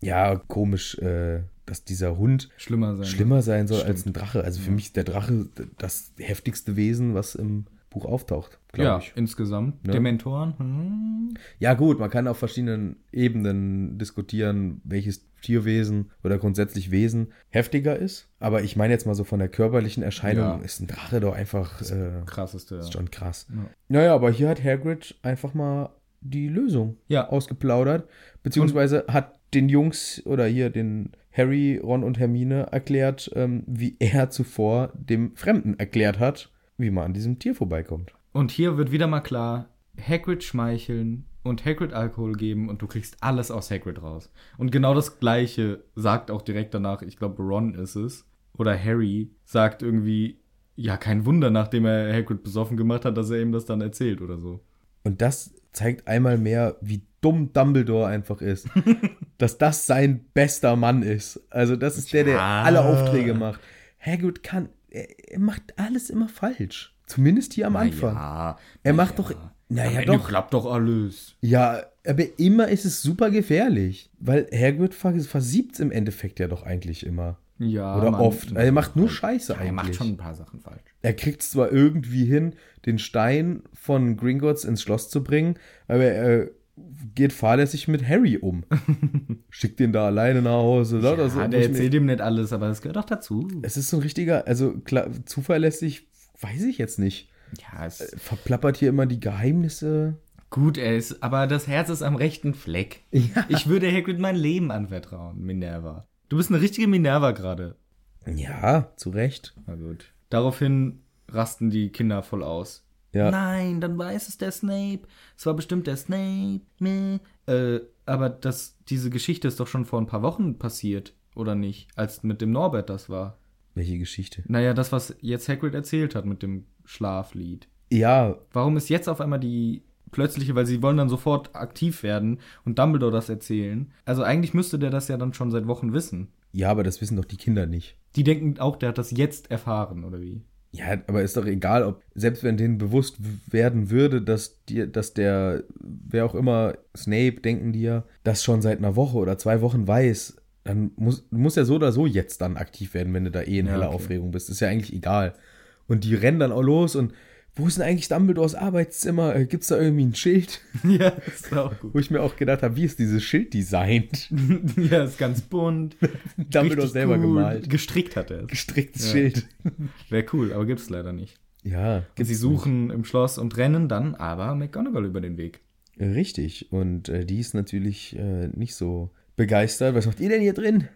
ja, komisch, äh, dass dieser Hund Schlimmer sein. schlimmer sein soll Stimmt. als ein Drache. Also für mich ist der Drache das heftigste Wesen, was im Buch auftaucht, glaube Ja, ich. insgesamt. Ja. Dementoren. Hm. Ja, gut, man kann auf verschiedenen Ebenen diskutieren, welches Tierwesen oder grundsätzlich Wesen heftiger ist. Aber ich meine jetzt mal so von der körperlichen Erscheinung Ja. ist ein Drache doch einfach äh, Krasseste. ist schon krass. Ja. Naja, aber hier hat Hagrid einfach mal die Lösung Ja. ausgeplaudert, beziehungsweise hat den Jungs oder hier den Harry, Ron und Hermine erklärt, ähm, wie er zuvor dem Fremden erklärt hat, wie man an diesem Tier vorbeikommt. Und hier wird wieder mal klar, Hagrid schmeicheln und Hagrid Alkohol geben und du kriegst alles aus Hagrid raus. Und genau das gleiche sagt auch direkt danach, ich glaube Ron ist es, oder Harry sagt irgendwie, ja kein Wunder, nachdem er Hagrid besoffen gemacht hat, dass er ihm das dann erzählt oder so. Und das zeigt einmal mehr, wie dumm Dumbledore einfach ist. dass das sein bester Mann ist. Also das ist der, der Ja. alle Aufträge macht. Hagrid kann, er, er macht alles immer falsch. Zumindest hier am Anfang. Ja, Er macht doch, naja Am Ende doch. klappt doch alles. Ja, aber immer ist es super gefährlich. Weil Hagrid vers versiebt im Endeffekt ja doch eigentlich immer. Ja, Oder Mann. oft. Er macht nur Scheiße Ja, eigentlich. Er macht schon ein paar Sachen falsch. Er kriegt es zwar irgendwie hin, den Stein von Gringotts ins Schloss zu bringen, aber er geht fahrlässig mit Harry um. Schickt ihn da alleine nach Hause. Ja, also, der erzählt ihm nicht alles, aber das gehört auch dazu. Es ist so ein richtiger, also klar, zuverlässig, weiß ich jetzt nicht. Ja, es äh, verplappert hier immer die Geheimnisse. Gut, er ist, aber das Herz ist am rechten Fleck. Ja. Ich würde Hagrid mein Leben anvertrauen, Minerva. Du bist eine richtige Minerva gerade. Ja, zu Recht. Na gut. Daraufhin rasten die Kinder voll aus. Ja. Nein, dann weiß es der Snape. Es war bestimmt der Snape. Meh. Äh, aber das, diese Geschichte ist doch schon vor ein paar Wochen passiert, oder nicht? Als mit dem Norbert das war. Welche Geschichte? Naja, das, was jetzt Hagrid erzählt hat mit dem Schlaflied. Ja. Warum ist jetzt auf einmal die plötzliche, weil sie wollen dann sofort aktiv werden und Dumbledore das erzählen? Also eigentlich müsste der das ja dann schon seit Wochen wissen. Ja, aber das wissen doch die Kinder nicht. Die denken auch, der hat das jetzt erfahren, oder wie? Ja, aber ist doch egal, ob, selbst wenn denen bewusst werden würde, dass, die, dass der, wer auch immer, Snape, denken die ja, das schon seit einer Woche oder zwei Wochen weiß, dann muss, muss ja so oder so jetzt dann aktiv werden, wenn du da eh in heller okay. Aufregung bist. Ist ja eigentlich egal. Und die rennen dann auch los und wo ist denn eigentlich Dumbledores Arbeitszimmer? Äh, Gibt es da irgendwie ein Schild? Ja, das ist auch gut. Wo ich mir auch gedacht habe, wie ist dieses Schild designt? ja, ist ganz bunt. Dumbledore selber cool. gemalt. Gestrickt hat er es. Gestricktes ja. Schild. Wäre cool, aber gibt es leider nicht. Ja. Sie suchen nicht. im Schloss und rennen dann aber McGonagall über den Weg. Richtig. Und äh, die ist natürlich äh, nicht so begeistert. Was macht ihr denn hier drin?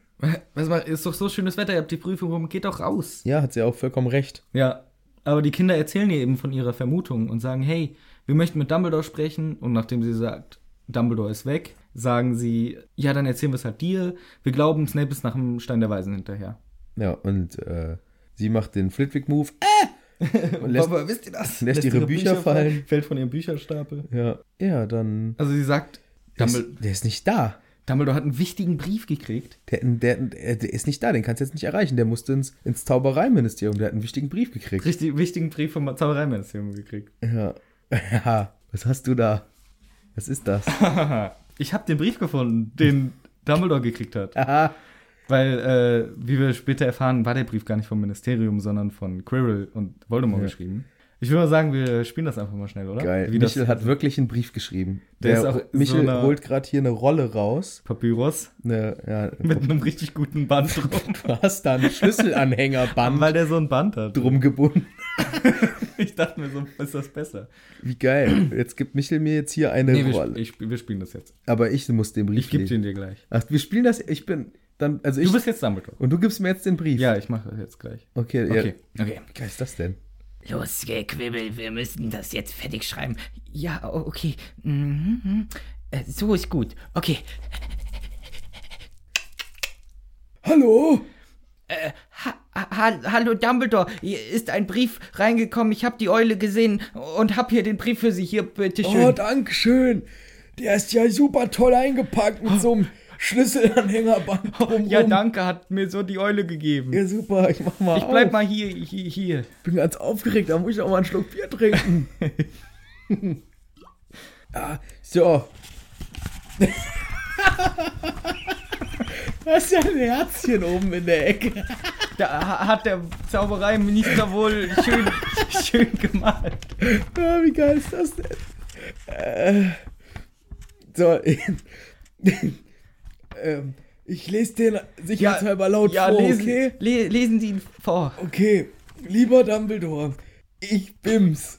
Was macht, ist doch so schönes Wetter, ihr habt die Prüfung rum, geht doch raus. Ja, hat sie auch vollkommen recht. Ja, aber die Kinder erzählen ihr eben von ihrer Vermutung und sagen, hey, wir möchten mit Dumbledore sprechen. Und nachdem sie sagt, Dumbledore ist weg, sagen sie, ja, dann erzählen wir es halt dir. Wir glauben, Snape ist nach dem Stein der Weisen hinterher. Ja, und äh, sie macht den Flitwick-Move. Äh! Und lässt, Papa, wisst ihr das? Lässt, lässt ihre, ihre Bücher, Bücher fallen. Fällt von ihrem Bücherstapel. Ja. Ja, dann. Also sie sagt, der ist, der ist nicht da. Dumbledore hat einen wichtigen Brief gekriegt. Der, der, der ist nicht da, den kannst du jetzt nicht erreichen. Der musste ins, ins Zaubereiministerium. Der hat einen wichtigen Brief gekriegt. Richtig wichtigen Brief vom Zaubereiministerium gekriegt. Ja. Ja, was hast du da? Was ist das? ich habe den Brief gefunden, den Dumbledore gekriegt hat. Aha. Weil, äh, wie wir später erfahren, war der Brief gar nicht vom Ministerium, sondern von Quirrell und Voldemort ja. geschrieben. Ich würde mal sagen, wir spielen das einfach mal schnell, oder? Geil. Wie Michel hat wirklich einen Brief geschrieben. Der, der ist auch Michel so holt gerade hier eine Rolle raus. Papyrus. Eine, ja, Mit einem richtig guten Band drum. Du hast da einen Schlüsselanhängerband. Weil der so ein Band hat. Drum gebunden. ich dachte mir so, ist das besser. Wie geil. Jetzt gibt Michel mir jetzt hier eine nee, Rolle. Wir, ich, wir spielen das jetzt. Aber ich muss den Brief Ich gebe den dir gleich. Ach, wir spielen das, ich bin... Dann, also ich, du bist jetzt Dumbledore. Und du gibst mir jetzt den Brief. Ja, ich mache das jetzt gleich. Okay, okay. Ja. okay. Wie geil ist das denn? Los, Gequibbel, wir müssen das jetzt fertig schreiben. Ja, okay. Mhm. Äh, so ist gut. Okay. Hallo? Äh, ha ha hallo Dumbledore, hier ist ein Brief reingekommen. Ich habe die Eule gesehen und habe hier den Brief für Sie. Hier, bitteschön. Oh, danke schön. Der ist ja super toll eingepackt mit oh. so einem Schlüsselanhängerband. Oh, ja, danke, hat mir so die Eule gegeben. Ja, super, ich mach mal. Ich bleib auf. mal hier, hier, hier. Bin ganz aufgeregt, da muss ich auch mal einen Schluck Bier trinken. ah, so. Da ist ja ein Herzchen oben in der Ecke. Da hat der Zaubereiminister wohl schön, schön gemalt. Ja, wie geil ist das denn? Äh, so, ähm, ich lese den sicherheitshalber ja, laut ja, vor, lesen, okay? Le lesen Sie ihn vor. Okay, lieber Dumbledore, ich bims.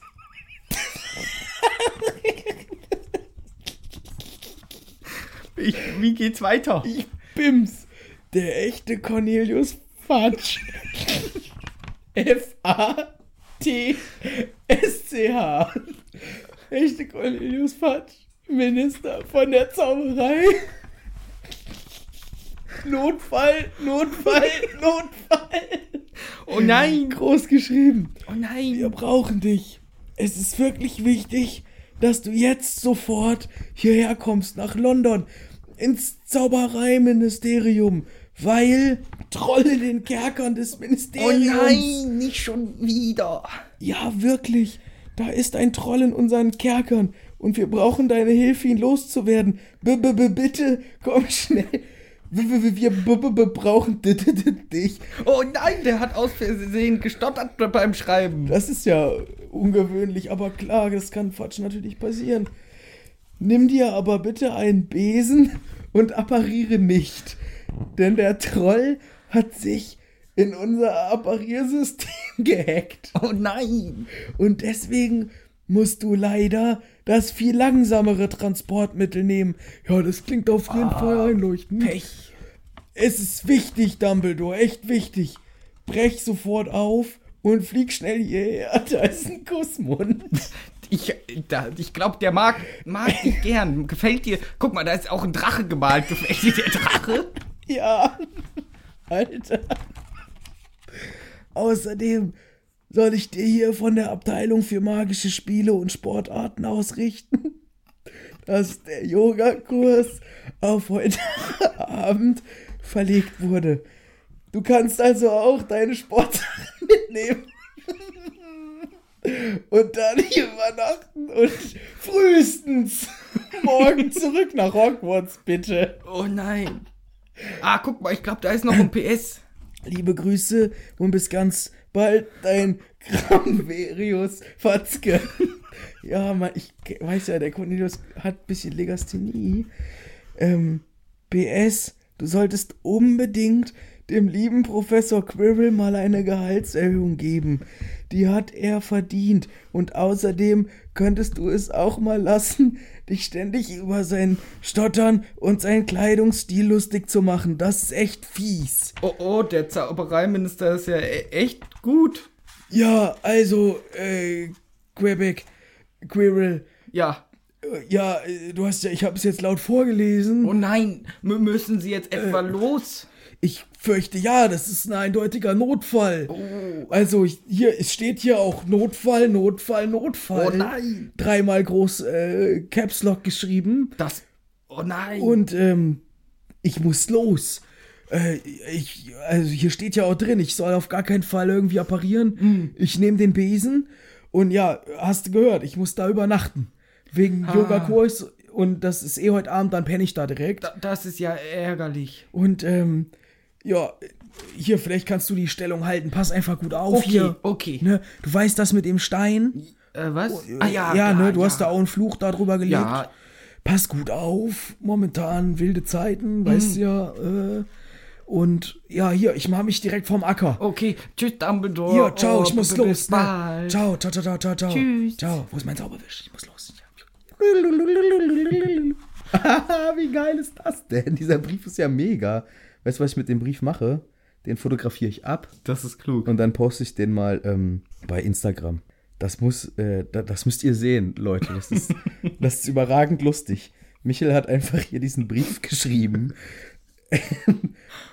ich, wie geht's weiter? Ich bims. Der echte Cornelius Fudge. F-A-T-S-C-H. Echte Cornelius Fudge. Minister von der Zauberei. Notfall, Notfall, Notfall. Oh nein. Groß geschrieben. Oh nein. Wir brauchen dich. Es ist wirklich wichtig, dass du jetzt sofort hierher kommst nach London ins Zaubereiministerium, weil Trolle den Kerkern des Ministeriums. Oh nein, nicht schon wieder. Ja, wirklich. Da ist ein Troll in unseren Kerkern und wir brauchen deine Hilfe, ihn loszuwerden. B -b -b Bitte, komm schnell. Wir brauchen dich. Oh nein, der hat aus Versehen gestottert beim Schreiben. Das ist ja ungewöhnlich, aber klar, das kann Quatsch natürlich passieren. Nimm dir aber bitte einen Besen und appariere nicht. Denn der Troll hat sich in unser Appariersystem gehackt. Oh nein! Und deswegen musst du leider das viel langsamere Transportmittel nehmen. Ja, das klingt auf jeden Fall einleuchtend. Pech. Es ist wichtig, Dumbledore, echt wichtig. Brech sofort auf und flieg schnell hierher. Da ist ein Kussmund. Ich, da, ich glaube, der mag, mag dich gern. Gefällt dir. Guck mal, da ist auch ein Drache gemalt. Gefällt dir der Drache? Ja. Alter. Außerdem soll ich dir hier von der Abteilung für magische Spiele und Sportarten ausrichten, dass der Yogakurs auf heute Abend verlegt wurde. Du kannst also auch deine Sportsachen mitnehmen. Und dann hier übernachten und frühestens morgen zurück nach Hogwarts, bitte. Oh nein. Ah, guck mal, ich glaube, da ist noch ein PS. Liebe Grüße und bis ganz bald, dein Gramverius Fatzke. ja, man, ich weiß ja, der Cornelius hat ein bisschen Legasthenie. Ähm, PS, du solltest unbedingt dem lieben Professor Quirrell mal eine Gehaltserhöhung geben. Die hat er verdient. Und außerdem könntest du es auch mal lassen, dich ständig über sein Stottern und seinen Kleidungsstil lustig zu machen. Das ist echt fies. Oh, oh, der Zaubereiminister ist ja e- echt gut. Ja, also, äh, Quebec, Quirrell, Ja. äh, ja, äh, du hast ja, ich habe es jetzt laut vorgelesen. Oh nein, müssen sie jetzt etwa los? Ich fürchte ja, das ist ein eindeutiger Notfall. Oh. Also ich, hier, es steht hier auch Notfall, Notfall, Notfall. Oh nein. Dreimal groß äh, Caps Lock geschrieben. Das. Oh nein. Und ähm, ich muss los. Äh, ich, also hier steht ja auch drin, ich soll auf gar keinen Fall irgendwie apparieren. Hm. Ich nehme den Besen und ja, hast du gehört, ich muss da übernachten. Wegen Ah. Yoga-Kurs und das ist eh heute Abend, dann penne ich da direkt. Da- das ist ja ärgerlich. Und ähm, ja, hier, vielleicht kannst du die Stellung halten. Pass einfach gut auf Okay, hier. okay. Ne, du weißt das mit dem Stein? Äh, was? ja, ne, du hast da auch einen Fluch da drüber gelegt. Ja, Pass gut auf. Momentan wilde Zeiten, Mhm. weißt du ja. Äh, und ja, hier, ich mache mich direkt vom Acker. okay. Tschüss, Dumbledore. Hier, ciao, Oh, ich muss los. Ne? Bald. Ciao, ciao, ciao, ciao, ciao, ciao. Tschüss. Ciao. Wo ist mein Zauberwisch? Ich muss los. Wie geil ist das denn? Dieser Brief ist ja mega. Weißt du, was ich mit dem Brief mache? Den fotografiere ich ab Das ist klug. und dann poste ich den mal ähm, bei Instagram. Das muss, äh, da, das müsst ihr sehen, Leute. Das ist, das ist überragend lustig. Michel hat einfach hier diesen Brief geschrieben.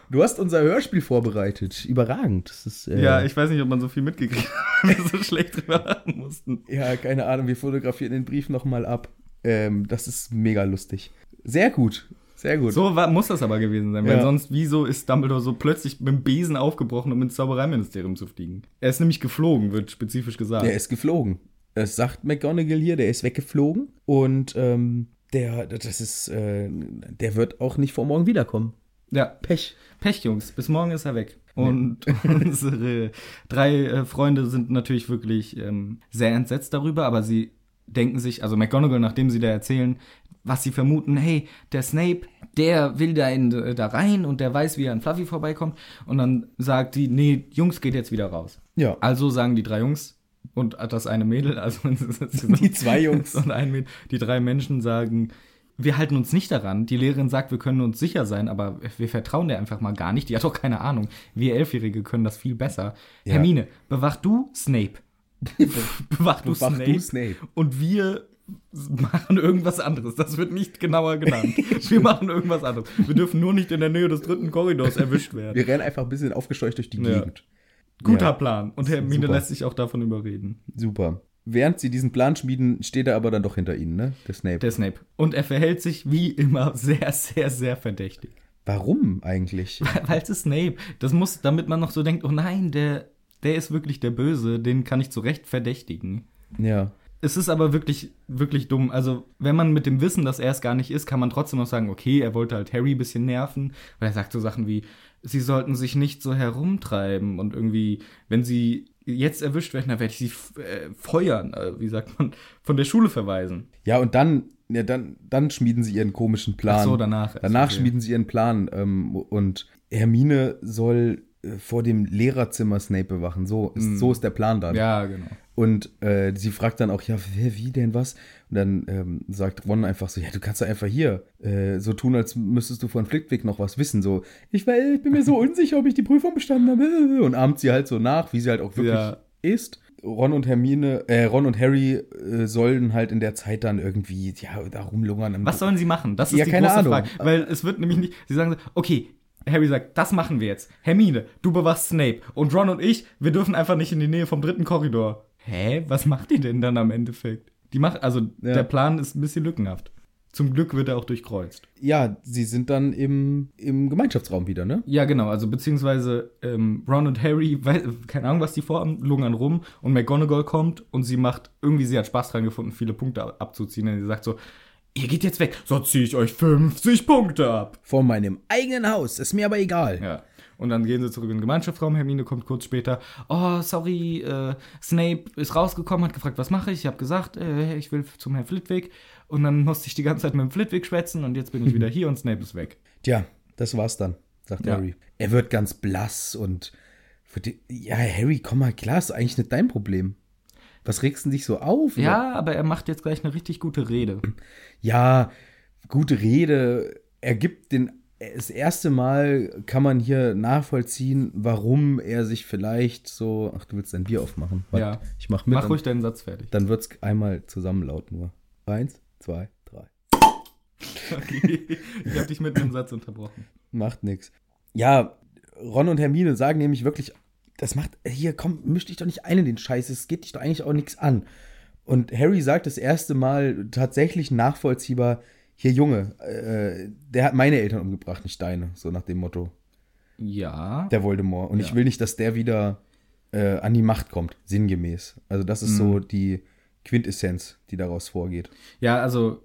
du hast unser Hörspiel vorbereitet. Überragend. Ist, äh, Ja, ich weiß nicht, ob man so viel mitgekriegt hat, wir so schlecht drüber lachen mussten. Ja, keine Ahnung, wir fotografieren den Brief nochmal ab. Ähm, das ist mega lustig. Sehr gut, sehr gut. So war, muss das aber gewesen sein, weil Ja. sonst, wieso ist Dumbledore so plötzlich mit dem Besen aufgebrochen, um ins Zaubereiministerium zu fliegen? Er ist nämlich geflogen, wird spezifisch gesagt. Der ist geflogen. Das sagt McGonagall hier, der ist weggeflogen. Und ähm, der, das ist, äh, der wird auch nicht vor morgen wiederkommen. ja, Pech. Pech, Jungs. Bis morgen ist er weg. Und unsere drei äh, Freunde sind natürlich wirklich ähm, sehr entsetzt darüber, aber sie denken sich, also McGonagall, nachdem sie da erzählen, was sie vermuten, hey, der Snape, der will da, in, äh, da rein und der weiß, wie er an Fluffy vorbeikommt. Und dann sagt die, nee, Jungs, geht jetzt wieder raus. Ja. Also sagen die drei Jungs und das eine Mädel, also Die zwei Jungs. und ein Mädel, die drei Menschen sagen, wir halten uns nicht daran. Die Lehrerin sagt, wir können uns sicher sein, aber wir vertrauen der einfach mal gar nicht. Die hat doch keine Ahnung. Wir Elfjährige können das viel besser. Ja. Hermine, bewach du Snape. Bewach du Bewach Snape. du Snape. Und wir machen irgendwas anderes. Das wird nicht genauer genannt. wir machen irgendwas anderes. Wir dürfen nur nicht in der Nähe des dritten Korridors erwischt werden. Wir rennen einfach ein bisschen aufgescheucht durch die Ja. Gegend. Guter Ja. Plan. Und Hermine Super. lässt sich auch davon überreden. Super. Während sie diesen Plan schmieden, steht er aber dann doch hinter ihnen, ne? Der Snape. Der Snape. Und er verhält sich wie immer sehr, sehr, sehr verdächtig. Warum eigentlich? Weil es ist Snape. Das muss, damit man noch so denkt, oh nein, der, der ist wirklich der Böse, den kann ich zu Recht verdächtigen. ja. Es ist aber wirklich, wirklich dumm. Also, wenn man mit dem Wissen, dass er es gar nicht ist, kann man trotzdem noch sagen, okay, er wollte halt Harry ein bisschen nerven, weil er sagt so Sachen wie, sie sollten sich nicht so herumtreiben und irgendwie, wenn sie jetzt erwischt werden, dann werde ich sie äh, feuern, äh, wie sagt man, von der Schule verweisen. Ja, und dann ja, dann, dann schmieden sie ihren komischen Plan. Ach so, danach Danach okay. schmieden sie ihren Plan. Ähm, und Hermine soll vor dem Lehrerzimmer Snape bewachen. So ist, so ist der Plan dann. Ja, genau. Und äh, sie fragt dann auch, ja, wer, wie denn was? Und dann ähm, sagt Ron einfach so, ja, du kannst doch einfach hier äh, so tun, als müsstest du von Flitwick noch was wissen. So, ich, weil, ich bin mir so unsicher, ob ich die Prüfung bestanden habe. Und ahmt sie halt so nach, wie sie halt auch wirklich Ja. ist. Ron und Hermine, äh, Ron und Harry äh, sollen halt in der Zeit dann irgendwie, ja, da rumlungern. Was sollen sie machen? Das ist Ja, die keine große Ahnung. Frage. Weil es wird nämlich nicht. Sie sagen so, okay, Harry sagt, das machen wir jetzt. Hermine, du bewachst Snape. Und Ron und ich, wir dürfen einfach nicht in die Nähe vom dritten Korridor. Hä? Was macht die denn dann am Endeffekt? Die macht, also Ja. der Plan ist ein bisschen lückenhaft. Zum Glück wird er auch durchkreuzt. Ja, sie sind dann im, im Gemeinschaftsraum wieder, ne? Ja, genau, also beziehungsweise ähm, Ron und Harry, weiß, keine Ahnung, was die vorhaben, lungern rum und McGonagall kommt und sie macht, irgendwie, sie hat Spaß dran gefunden, viele Punkte ab- abzuziehen. Und sie sagt so, ihr geht jetzt weg, sonst ziehe ich euch 50 Punkte ab. Vor meinem eigenen Haus, ist mir aber egal. Ja. Und dann gehen sie zurück in den Gemeinschaftsraum. Hermine kommt kurz später. Oh, sorry, äh, Snape ist rausgekommen, hat gefragt, was mache ich? Ich habe gesagt, äh, ich will zum Herrn Flitwick. Und dann musste ich die ganze Zeit mit dem Flitwick schwätzen und jetzt bin ich wieder hier und Snape ist weg. Tja, das war's dann, sagt Ja. Harry. Er wird ganz blass und wird, ja, Harry, komm mal klar, ist eigentlich nicht dein Problem. Was regst du dich so auf? Ja, aber er macht jetzt gleich eine richtig gute Rede. Ja, gute Rede. Er gibt den, das erste Mal kann man hier nachvollziehen, warum er sich vielleicht so, ach, du willst dein Bier aufmachen. Warte, Ja. Ich mach mit. Mach ruhig deinen Satz fertig. Dann wird's einmal zusammen laut nur. Eins, zwei, drei. Okay. Ich habe dich mitten im Satz unterbrochen. Macht nix. Ja, Ron und Hermine sagen nämlich wirklich, das macht, hier, komm, misch dich doch nicht ein in den Scheiß, es geht dich doch eigentlich auch nichts an. Und Harry sagt das erste Mal tatsächlich nachvollziehbar, hier Junge, äh, der hat meine Eltern umgebracht, nicht deine, so nach dem Motto, Ja. der Voldemort. Und Ja. ich will nicht, dass der wieder äh, an die Macht kommt, sinngemäß. Also das ist Mhm. so die Quintessenz, die daraus vorgeht. Ja, also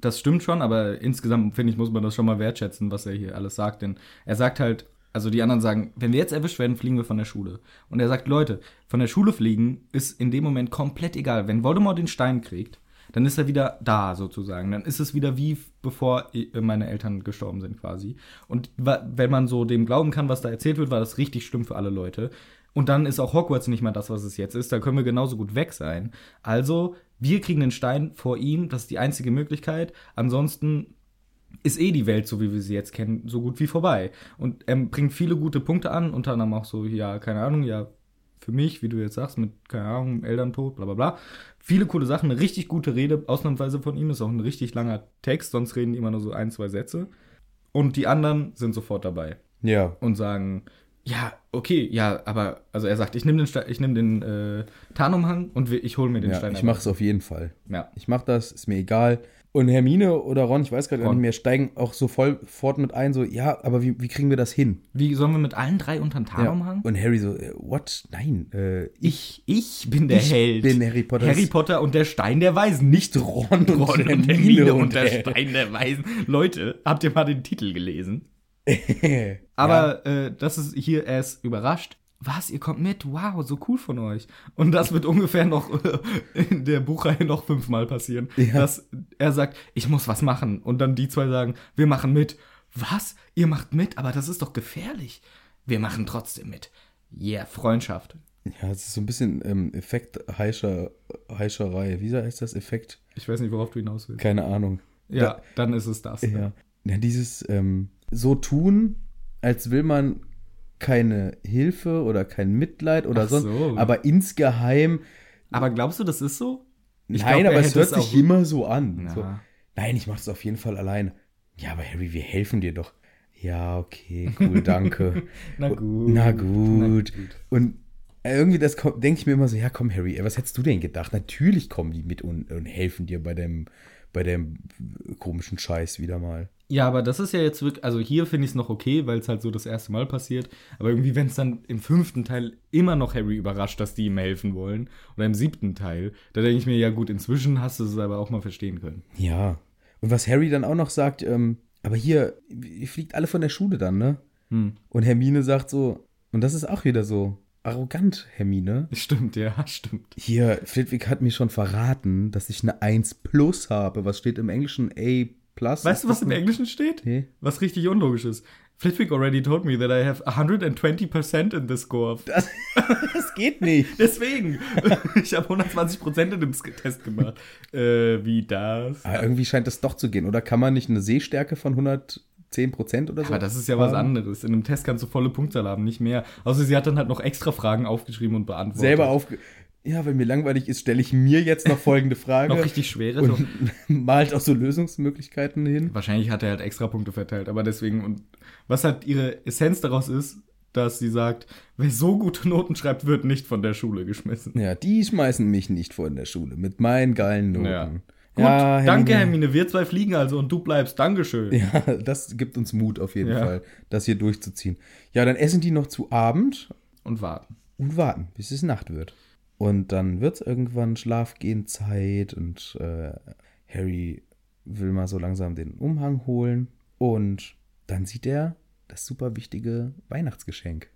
das stimmt schon, aber insgesamt finde ich, muss man das schon mal wertschätzen, was er hier alles sagt. Denn er sagt halt, also die anderen sagen, wenn wir jetzt erwischt werden, fliegen wir von der Schule. Und er sagt, Leute, von der Schule fliegen ist in dem Moment komplett egal. Wenn Voldemort den Stein kriegt, dann ist er wieder da sozusagen. Dann ist es wieder wie bevor i- meine Eltern gestorben sind quasi. Und wenn man so dem glauben kann, was da erzählt wird, war das richtig schlimm für alle Leute. Und dann ist auch Hogwarts nicht mehr das, was es jetzt ist. Da können wir genauso gut weg sein. Also, wir kriegen den Stein vor ihm. Das ist die einzige Möglichkeit. Ansonsten ist eh die Welt, so wie wir sie jetzt kennen, so gut wie vorbei. Und er bringt viele gute Punkte an, unter anderem auch so, ja, keine Ahnung, ja, für mich, wie du jetzt sagst, mit, keine Ahnung, Elterntod, bla bla bla. Viele coole Sachen, eine richtig gute Rede, ausnahmsweise von ihm, ist auch ein richtig langer Text, sonst reden die immer nur so ein, zwei Sätze. Und die anderen sind sofort dabei Ja, und sagen, ja, okay, ja, aber, also er sagt, ich nehme den, Ste- ich nehm den äh, Tarnumhang und ich hole mir den ja Stein. ich mache es auf jeden Fall. Ja. Ich mach das, ist mir egal. Und Hermine oder Ron, ich weiß gerade nicht mehr, steigen auch so voll fort mit ein, so, ja, aber wie, wie kriegen wir das hin? Wie sollen wir mit allen drei unter den Tarnumhang? Und Harry so, äh, what? Nein, äh, ich, Ich, bin der Ich Held. bin Harry Potter. Harry Potter und der Stein der Weisen, nicht Ron und Ron und Hermine Hermine und und der Stein der Weisen. Leute, habt ihr mal den Titel gelesen? Aber äh, das ist hier, er ist überrascht. Was, ihr kommt mit? Wow, so cool von euch. Und das wird ungefähr noch äh, in der Buchreihe noch fünfmal passieren. Ja. Dass er sagt, ich muss was machen. Und dann die zwei sagen, wir machen mit. Was? Ihr macht mit? Aber das ist doch gefährlich. Wir machen trotzdem mit. Yeah, Freundschaft. Ja, es ist so ein bisschen ähm, Effekt Heischer. Wie heißt das? Effekt? Ich weiß nicht, worauf du hinaus willst. Keine Ahnung. Ja, dann ist es das. Ja. ja dieses ähm, so tun, als will man keine Hilfe oder kein Mitleid oder Ach sonst, so. aber insgeheim, Aber glaubst du, das ist so? Ich nein, glaub, er aber es hört es sich immer so an. So, nein, ich mach's auf jeden Fall alleine. Ja, aber Harry, wir helfen dir doch. Ja, okay, cool, danke. Na gut. Na gut. Na gut. Und irgendwie das denke ich mir immer so, ja komm Harry, was hättest du denn gedacht? Natürlich kommen die mit und, und helfen dir bei dem, bei dem komischen Scheiß wieder mal. Ja, aber das ist ja jetzt wirklich, also hier finde ich es noch okay, weil es halt so das erste Mal passiert. Aber irgendwie, wenn es dann im fünften Teil immer noch Harry überrascht, dass die ihm helfen wollen, oder im siebten Teil, da denke ich mir, ja gut, inzwischen hast du es aber auch mal verstehen können. Ja. Und was Harry dann auch noch sagt, ähm, aber hier, ihr fliegt alle von der Schule dann, ne? Hm. Und Hermine sagt so, und das ist auch wieder so, arrogant, Hermine. Stimmt, ja, stimmt. Hier, Flitwick hat mir schon verraten, dass ich eine 1 plus habe. Was steht im Englischen? A plus? Weißt du, was im Englischen steht? Nee. Was richtig unlogisch ist. Flitwick already told me that I have 120% in this score. Das, das geht nicht. Deswegen. ich habe 120% in dem Test gemacht. Äh, wie das? Aber irgendwie scheint das doch zu gehen. Oder kann man nicht eine Sehstärke von 110 Prozent oder so? Aber das ist ja was anderes. In einem Test kannst du volle Punktzahl haben, nicht mehr. Außer sie hat dann halt noch extra Fragen aufgeschrieben und beantwortet. Selber aufge... Ja, wenn mir langweilig ist, stelle ich mir jetzt noch folgende Frage. Noch richtig schwere. Und malt auch so Lösungsmöglichkeiten hin. Wahrscheinlich hat er halt extra Punkte verteilt, aber deswegen. Und was halt ihre Essenz daraus ist, dass sie sagt, wer so gute Noten schreibt, wird nicht von der Schule geschmissen. Ja, die schmeißen mich nicht vor in der Schule mit meinen geilen Noten. Ja. Gut, Ja, danke, Hermine. Wir zwei fliegen also und du bleibst. Dankeschön. Ja, das gibt uns Mut auf jeden Ja. Fall, das hier durchzuziehen. Ja, dann essen die noch zu Abend Und warten. und warten, bis es Nacht wird. Und dann wird es irgendwann Schlafgehenzeit und äh, Harry will mal so langsam den Umhang holen. Und dann sieht er das super wichtige Weihnachtsgeschenk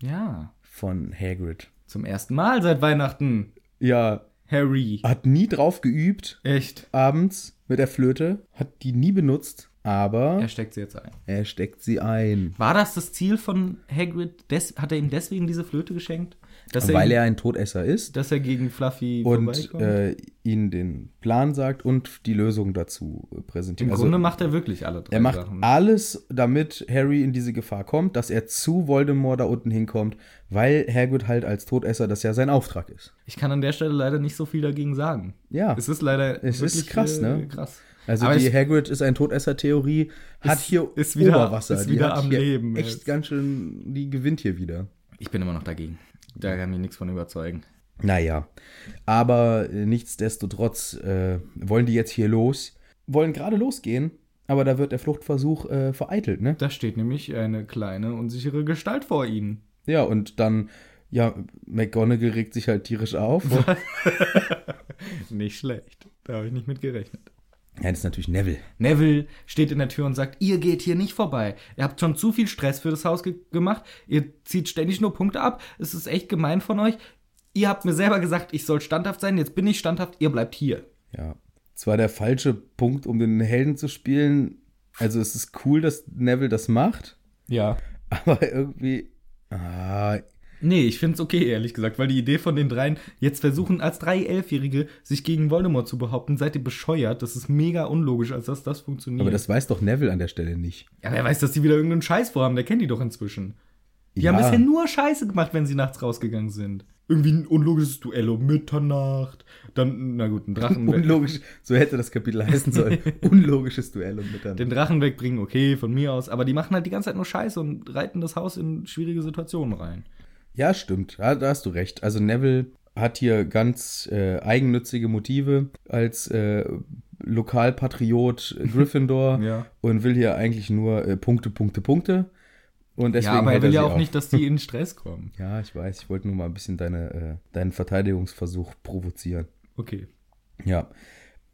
Ja. von Hagrid. Zum ersten Mal seit Weihnachten. Ja, Harry. hat nie drauf geübt, Echt. abends mit der Flöte, hat die nie benutzt, aber Er steckt sie jetzt ein. er steckt sie ein. War das das Ziel von Hagrid? Des, hat er ihm deswegen diese Flöte geschenkt? Dass Weil ihm, er ein Todesser ist dass er gegen Fluffy und äh, ihnen den Plan sagt und die Lösung dazu äh, präsentiert. Im Grunde macht er wirklich alle drei er macht Sachen. alles, damit Harry in diese Gefahr kommt, dass er zu Voldemort da unten hinkommt, weil Hagrid halt als Todesser das ja sein Auftrag ist. Ich kann an der Stelle leider nicht so viel dagegen sagen. Ja. Es ist leider Es ist krass, ne? äh, krass. Also Aber die Hagrid ist ein Todesser-Theorie, hat hier ist wieder- Oberwasser. ist wieder am Leben Echt jetzt. ganz schön, die gewinnt hier wieder. Ich bin immer noch dagegen. Da kann mich nichts von überzeugen. Naja, aber äh, nichtsdestotrotz äh, wollen die jetzt hier los, wollen gerade losgehen, aber da wird der Fluchtversuch äh, vereitelt, ne? Da steht nämlich eine kleine, unsichere Gestalt vor ihnen. Ja, und dann, ja, McGonagall regt sich halt tierisch auf. Nicht schlecht. Da habe ich nicht mit gerechnet. Ja, das ist natürlich Neville. Neville steht in der Tür und sagt, ihr geht hier nicht vorbei. Ihr habt schon zu viel Stress für das Haus ge gemacht. Ihr zieht ständig nur Punkte ab. Es ist echt gemein von euch. Ihr habt mir selber gesagt, ich soll standhaft sein. Jetzt bin ich standhaft. Ihr bleibt hier. Ja, zwar der falsche Punkt, um den Helden zu spielen. Also es ist cool, dass Neville das macht, Ja. aber irgendwie, ah, Nee, ich find's okay, ehrlich gesagt, weil die Idee von den dreien jetzt versuchen, als drei Elfjährige sich gegen Voldemort zu behaupten, seid ihr bescheuert. Das ist mega unlogisch, als dass das funktioniert. aber das weiß doch Neville an der Stelle nicht. ja, wer weiß, dass die wieder irgendeinen Scheiß vorhaben, der kennt die doch inzwischen. Die Ja. haben bisher nur Scheiße gemacht, wenn sie nachts rausgegangen sind. Irgendwie ein unlogisches Duell um Mitternacht, dann, na gut, ein Drachen, Unlogisch, so hätte das Kapitel heißen sollen. Unlogisches Duell um Mitternacht. den Drachen wegbringen, okay, von mir aus, aber die machen halt die ganze Zeit nur Scheiße und reiten das Haus in schwierige Situationen rein. Ja, stimmt. Ja, da hast du recht. Also Neville hat hier ganz äh, eigennützige Motive als äh, Lokalpatriot Gryffindor Ja. und will hier eigentlich nur äh, Punkte, Punkte, Punkte. Und deswegen ja, aber er will ja auch nicht, dass die in Stress kommen. Ja, ich weiß. Ich wollte nur mal ein bisschen deine, äh, deinen Verteidigungsversuch provozieren. Okay. Ja.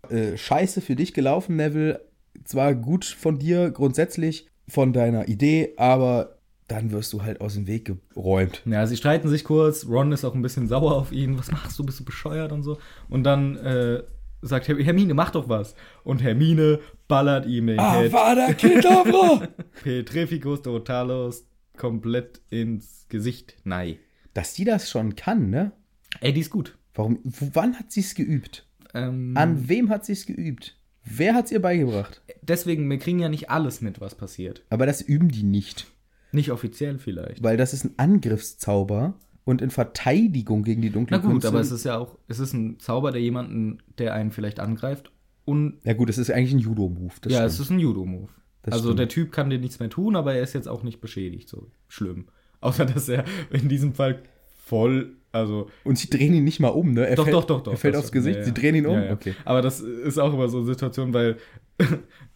Äh, scheiße für dich gelaufen, Neville. Zwar gut von dir grundsätzlich, von deiner Idee, aber dann wirst du halt aus dem Weg geräumt. Ja, sie streiten sich kurz. Ron ist auch ein bisschen sauer auf ihn. Was machst du? Bist du bescheuert und so? Und dann äh, sagt Her Hermine, mach doch was. Und Hermine ballert ihm den Ah, Avada Kedavra! Petrificus Totalos komplett ins Gesicht. Nein. Dass die das schon kann, ne? Ey, die ist gut. Warum, wann hat sie es geübt? Ähm, An wem hat sie es geübt? Wer hat es ihr beigebracht? deswegen, wir kriegen ja nicht alles mit, was passiert. Aber das üben die nicht, Nicht offiziell vielleicht. weil das ist ein Angriffszauber und in Verteidigung gegen die Na dunklen gut, Künste- aber es ist ja auch, es ist ein Zauber, der jemanden, der einen vielleicht angreift. Und Ja gut, es ist eigentlich ein Judo-Move. ja, stimmt. es ist ein Judo-Move. Also stimmt. der Typ kann dir nichts mehr tun, aber er ist jetzt auch nicht beschädigt, so schlimm. Außer dass er in diesem Fall voll, also Und sie drehen ihn nicht mal um, ne? Er doch, fällt, doch, doch, doch. Er fällt aufs Gesicht, ja, sie ja. drehen ihn um? Ja. Okay. Aber das ist auch immer so eine Situation, weil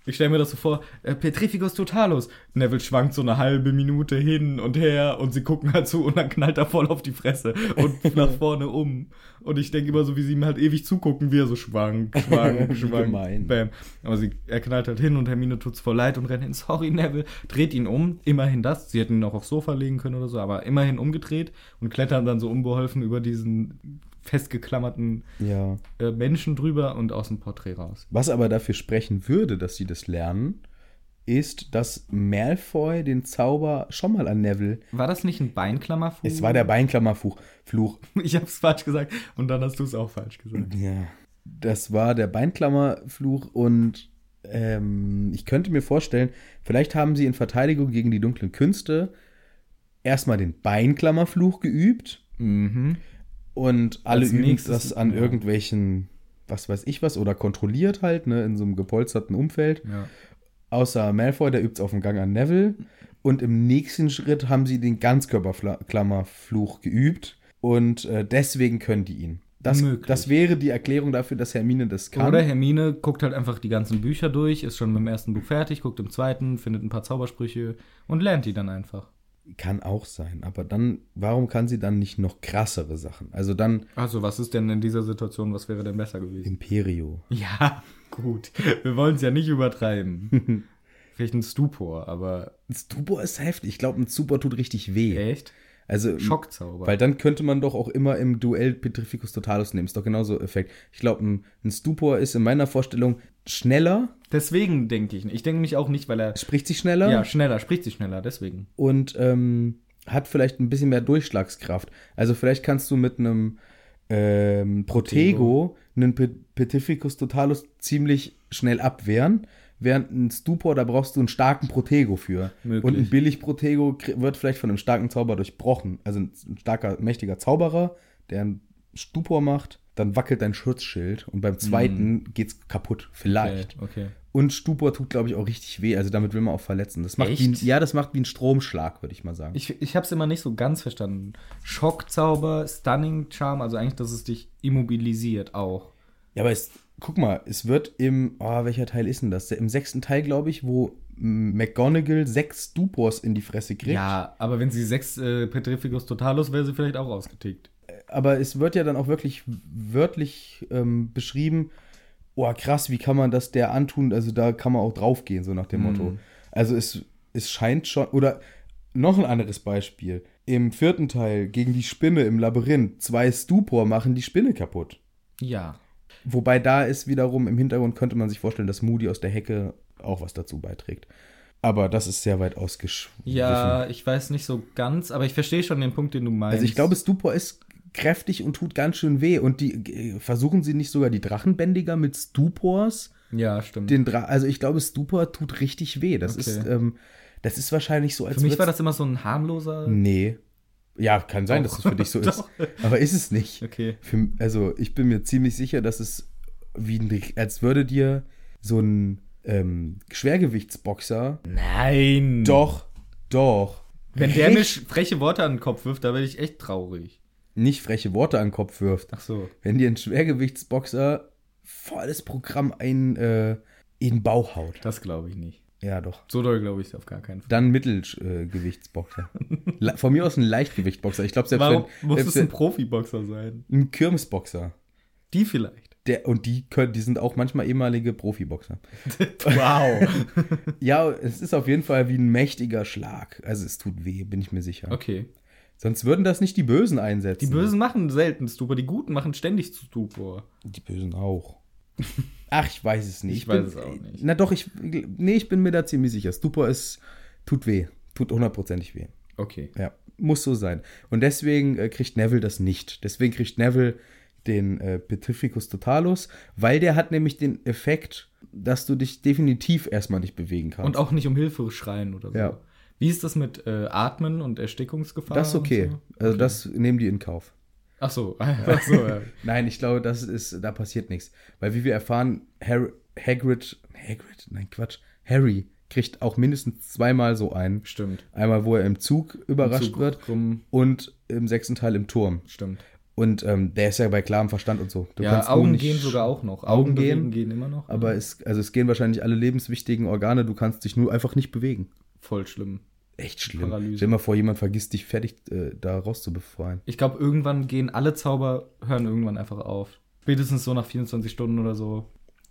Ich stelle mir das so vor, äh, Petrificus Totalus. Neville schwankt so eine halbe Minute hin und her und sie gucken halt zu und dann knallt er voll auf die Fresse und nach vorne um. Und ich denke immer so, wie sie ihm halt ewig zugucken, wie er so schwankt, schwankt, schwankt. Bam. Aber sie, er knallt halt hin und Hermine tut's voll leid und rennt hin. Sorry, Neville. Dreht ihn um. Immerhin das. Sie hätten ihn auch aufs Sofa legen können oder so, aber immerhin umgedreht und klettern dann so unbeholfen über diesen festgeklammerten Ja. äh, Menschen drüber und aus dem Porträt raus. Was aber dafür sprechen würde, dass sie das lernen, ist, dass Malfoy den Zauber schon mal an Neville. War das nicht ein Beinklammerfluch? Es war der Beinklammerfluch. Fluch. Ich hab's falsch gesagt und dann hast du es auch falsch gesagt. Ja. Das war der Beinklammerfluch und ähm, ich könnte mir vorstellen, vielleicht haben sie in Verteidigung gegen die dunklen Künste erstmal den Beinklammerfluch geübt Mhm. und alle Als üben das an ja. irgendwelchen, was weiß ich was, oder kontrolliert halt, ne, in so einem gepolsterten Umfeld. Ja. Außer Malfoy, der übt es auf dem Gang an Neville. Und im nächsten Schritt haben sie den Ganzkörperklammerfluch geübt. Und äh, deswegen können die ihn. Das, das wäre die Erklärung dafür, dass Hermine das kann. Oder Hermine guckt halt einfach die ganzen Bücher durch, ist schon mit dem ersten Buch fertig, guckt im zweiten, findet ein paar Zaubersprüche und lernt die dann einfach. Kann auch sein. Aber dann, warum kann sie dann nicht noch krassere Sachen? Also dann Also, was ist denn in dieser Situation, was wäre denn besser gewesen? Imperio. Ja, gut. Wir wollen es ja nicht übertreiben. Vielleicht ein Stupor, aber Ein Stupor ist heftig. Ich glaube, ein Stupor tut richtig weh. echt? Also Schockzauber. Weil dann könnte man doch auch immer im Duell Petrificus Totalus nehmen. Ist doch genauso Effekt. Ich glaube, ein, ein Stupor ist in meiner Vorstellung schneller, Deswegen denke ich nicht. Ich denke mich auch nicht, weil er. spricht sich schneller Ja, schneller, spricht sich schneller, deswegen. und ähm, hat vielleicht ein bisschen mehr Durchschlagskraft. Also vielleicht kannst du mit einem ähm, Protego einen Pe Petrificus Totalus ziemlich schnell abwehren. Während ein Stupor, da brauchst du einen starken Protego für. Möglich. Und ein billig Protego wird vielleicht von einem starken Zauber durchbrochen. Also ein, starker, mächtiger Zauberer, der einen Stupor macht, dann wackelt dein Schutzschild und beim zweiten geht's kaputt. Vielleicht. Okay, okay. Und Stupor tut, glaube ich, auch richtig weh. Also damit will man auch verletzen. Das macht Echt? wie ein, ja, das macht wie ein Stromschlag, würde ich mal sagen. Ich, ich habe es immer nicht so ganz verstanden. Schockzauber, Stunning Charm, also eigentlich, dass es dich immobilisiert auch. Ja, aber es, guck mal, es wird im, oh, welcher Teil ist denn das? Im sechsten Teil, glaube ich, wo mm, McGonagall sechs Stupors in die Fresse kriegt. Ja, aber wenn sie sechs äh, Petrificus Totalus wäre sie vielleicht auch ausgetickt. Aber es wird ja dann auch wirklich wörtlich ähm, beschrieben, oh krass, wie kann man das der antun? Also da kann man auch draufgehen, so nach dem Motto. Also es, es scheint schon, oder noch ein anderes Beispiel. Im vierten Teil gegen die Spinne im Labyrinth, zwei Stupor machen die Spinne kaputt. Ja. Wobei da ist wiederum im Hintergrund könnte man sich vorstellen, dass Moody aus der Hecke auch was dazu beiträgt. Aber das ist sehr weit ausgeschwiffen. Ja, ich weiß nicht so ganz, aber ich verstehe schon den Punkt, den du meinst. Also ich glaube, Stupor ist kräftig und tut ganz schön weh. Und die äh, versuchen sie nicht sogar die Drachenbändiger mit Stupors? Ja, stimmt. Den Dra also ich glaube, Stupor tut richtig weh. Das Okay. ist, ähm, das ist wahrscheinlich so, als Für mich war das immer so ein harmloser. Nee. Ja, kann sein, Doch. dass es für dich so ist. Aber ist es nicht. Okay. Für, also ich bin mir ziemlich sicher, dass es wie ein, als würde dir so ein ähm, Schwergewichtsboxer. Nein. Doch, doch. Wenn der mir freche Worte an den Kopf wirft, da werde ich echt traurig. nicht freche Worte an den Kopf wirft. Ach so. Wenn dir ein Schwergewichtsboxer volles Programm ein, äh, in den Bauch haut. Das glaube ich nicht. Ja, doch. So doll glaube ich auf gar keinen Fall. Dann Mittelgewichtsboxer. Le- Von mir aus ein Leichtgewichtsboxer. Ich glaube, selbst Warum wenn, muss es ein Profiboxer sein? ein Kirmesboxer. Die vielleicht. Der, und die können, die sind auch manchmal ehemalige Profiboxer. Wow. Ja, es ist auf jeden Fall wie ein mächtiger Schlag. Also es tut weh, bin ich mir sicher. Okay. Sonst würden das nicht die Bösen einsetzen. Die Bösen machen selten Stupor, die Guten machen ständig Stupor. Die Bösen auch. Ach, ich weiß es nicht. Ich weiß bin, es auch nicht. Na doch, ich, nee, ich bin mir da ziemlich sicher. Stupor ist, tut weh. Tut hundertprozentig weh. Okay. Ja, muss so sein. Und deswegen äh, kriegt Neville das nicht. Deswegen kriegt Neville den äh, Petrificus Totalus, weil der hat nämlich den Effekt, dass du dich definitiv erstmal nicht bewegen kannst. Und auch nicht um Hilfe schreien oder so. Ja. Wie ist das mit äh, Atmen und Erstickungsgefahr? das ist okay. so? Also das nehmen die in Kauf. Ach so. Ach so ja. Nein, ich glaube, das ist, da passiert nichts. Weil wie wir erfahren, Harry, Hagrid, Hagrid, nein, Quatsch, Harry kriegt auch mindestens zweimal so einen. Stimmt. Einmal, wo er im Zug überrascht Zug wird rum- und im sechsten Teil im Turm. Stimmt. Und ähm, der ist ja bei klarem Verstand und so. Du ja, Augen gehen sogar auch noch. Augen gehen, gehen immer noch. Aber es, also es gehen wahrscheinlich alle lebenswichtigen Organe, du kannst dich nur einfach nicht bewegen. voll schlimm. Echt schlimm. Paralyse. Stell dir mal vor, jemand vergisst dich fertig äh, da rauszubefreien. Ich glaube, irgendwann gehen alle Zauber, hören irgendwann einfach auf. Spätestens so nach 24 Stunden oder so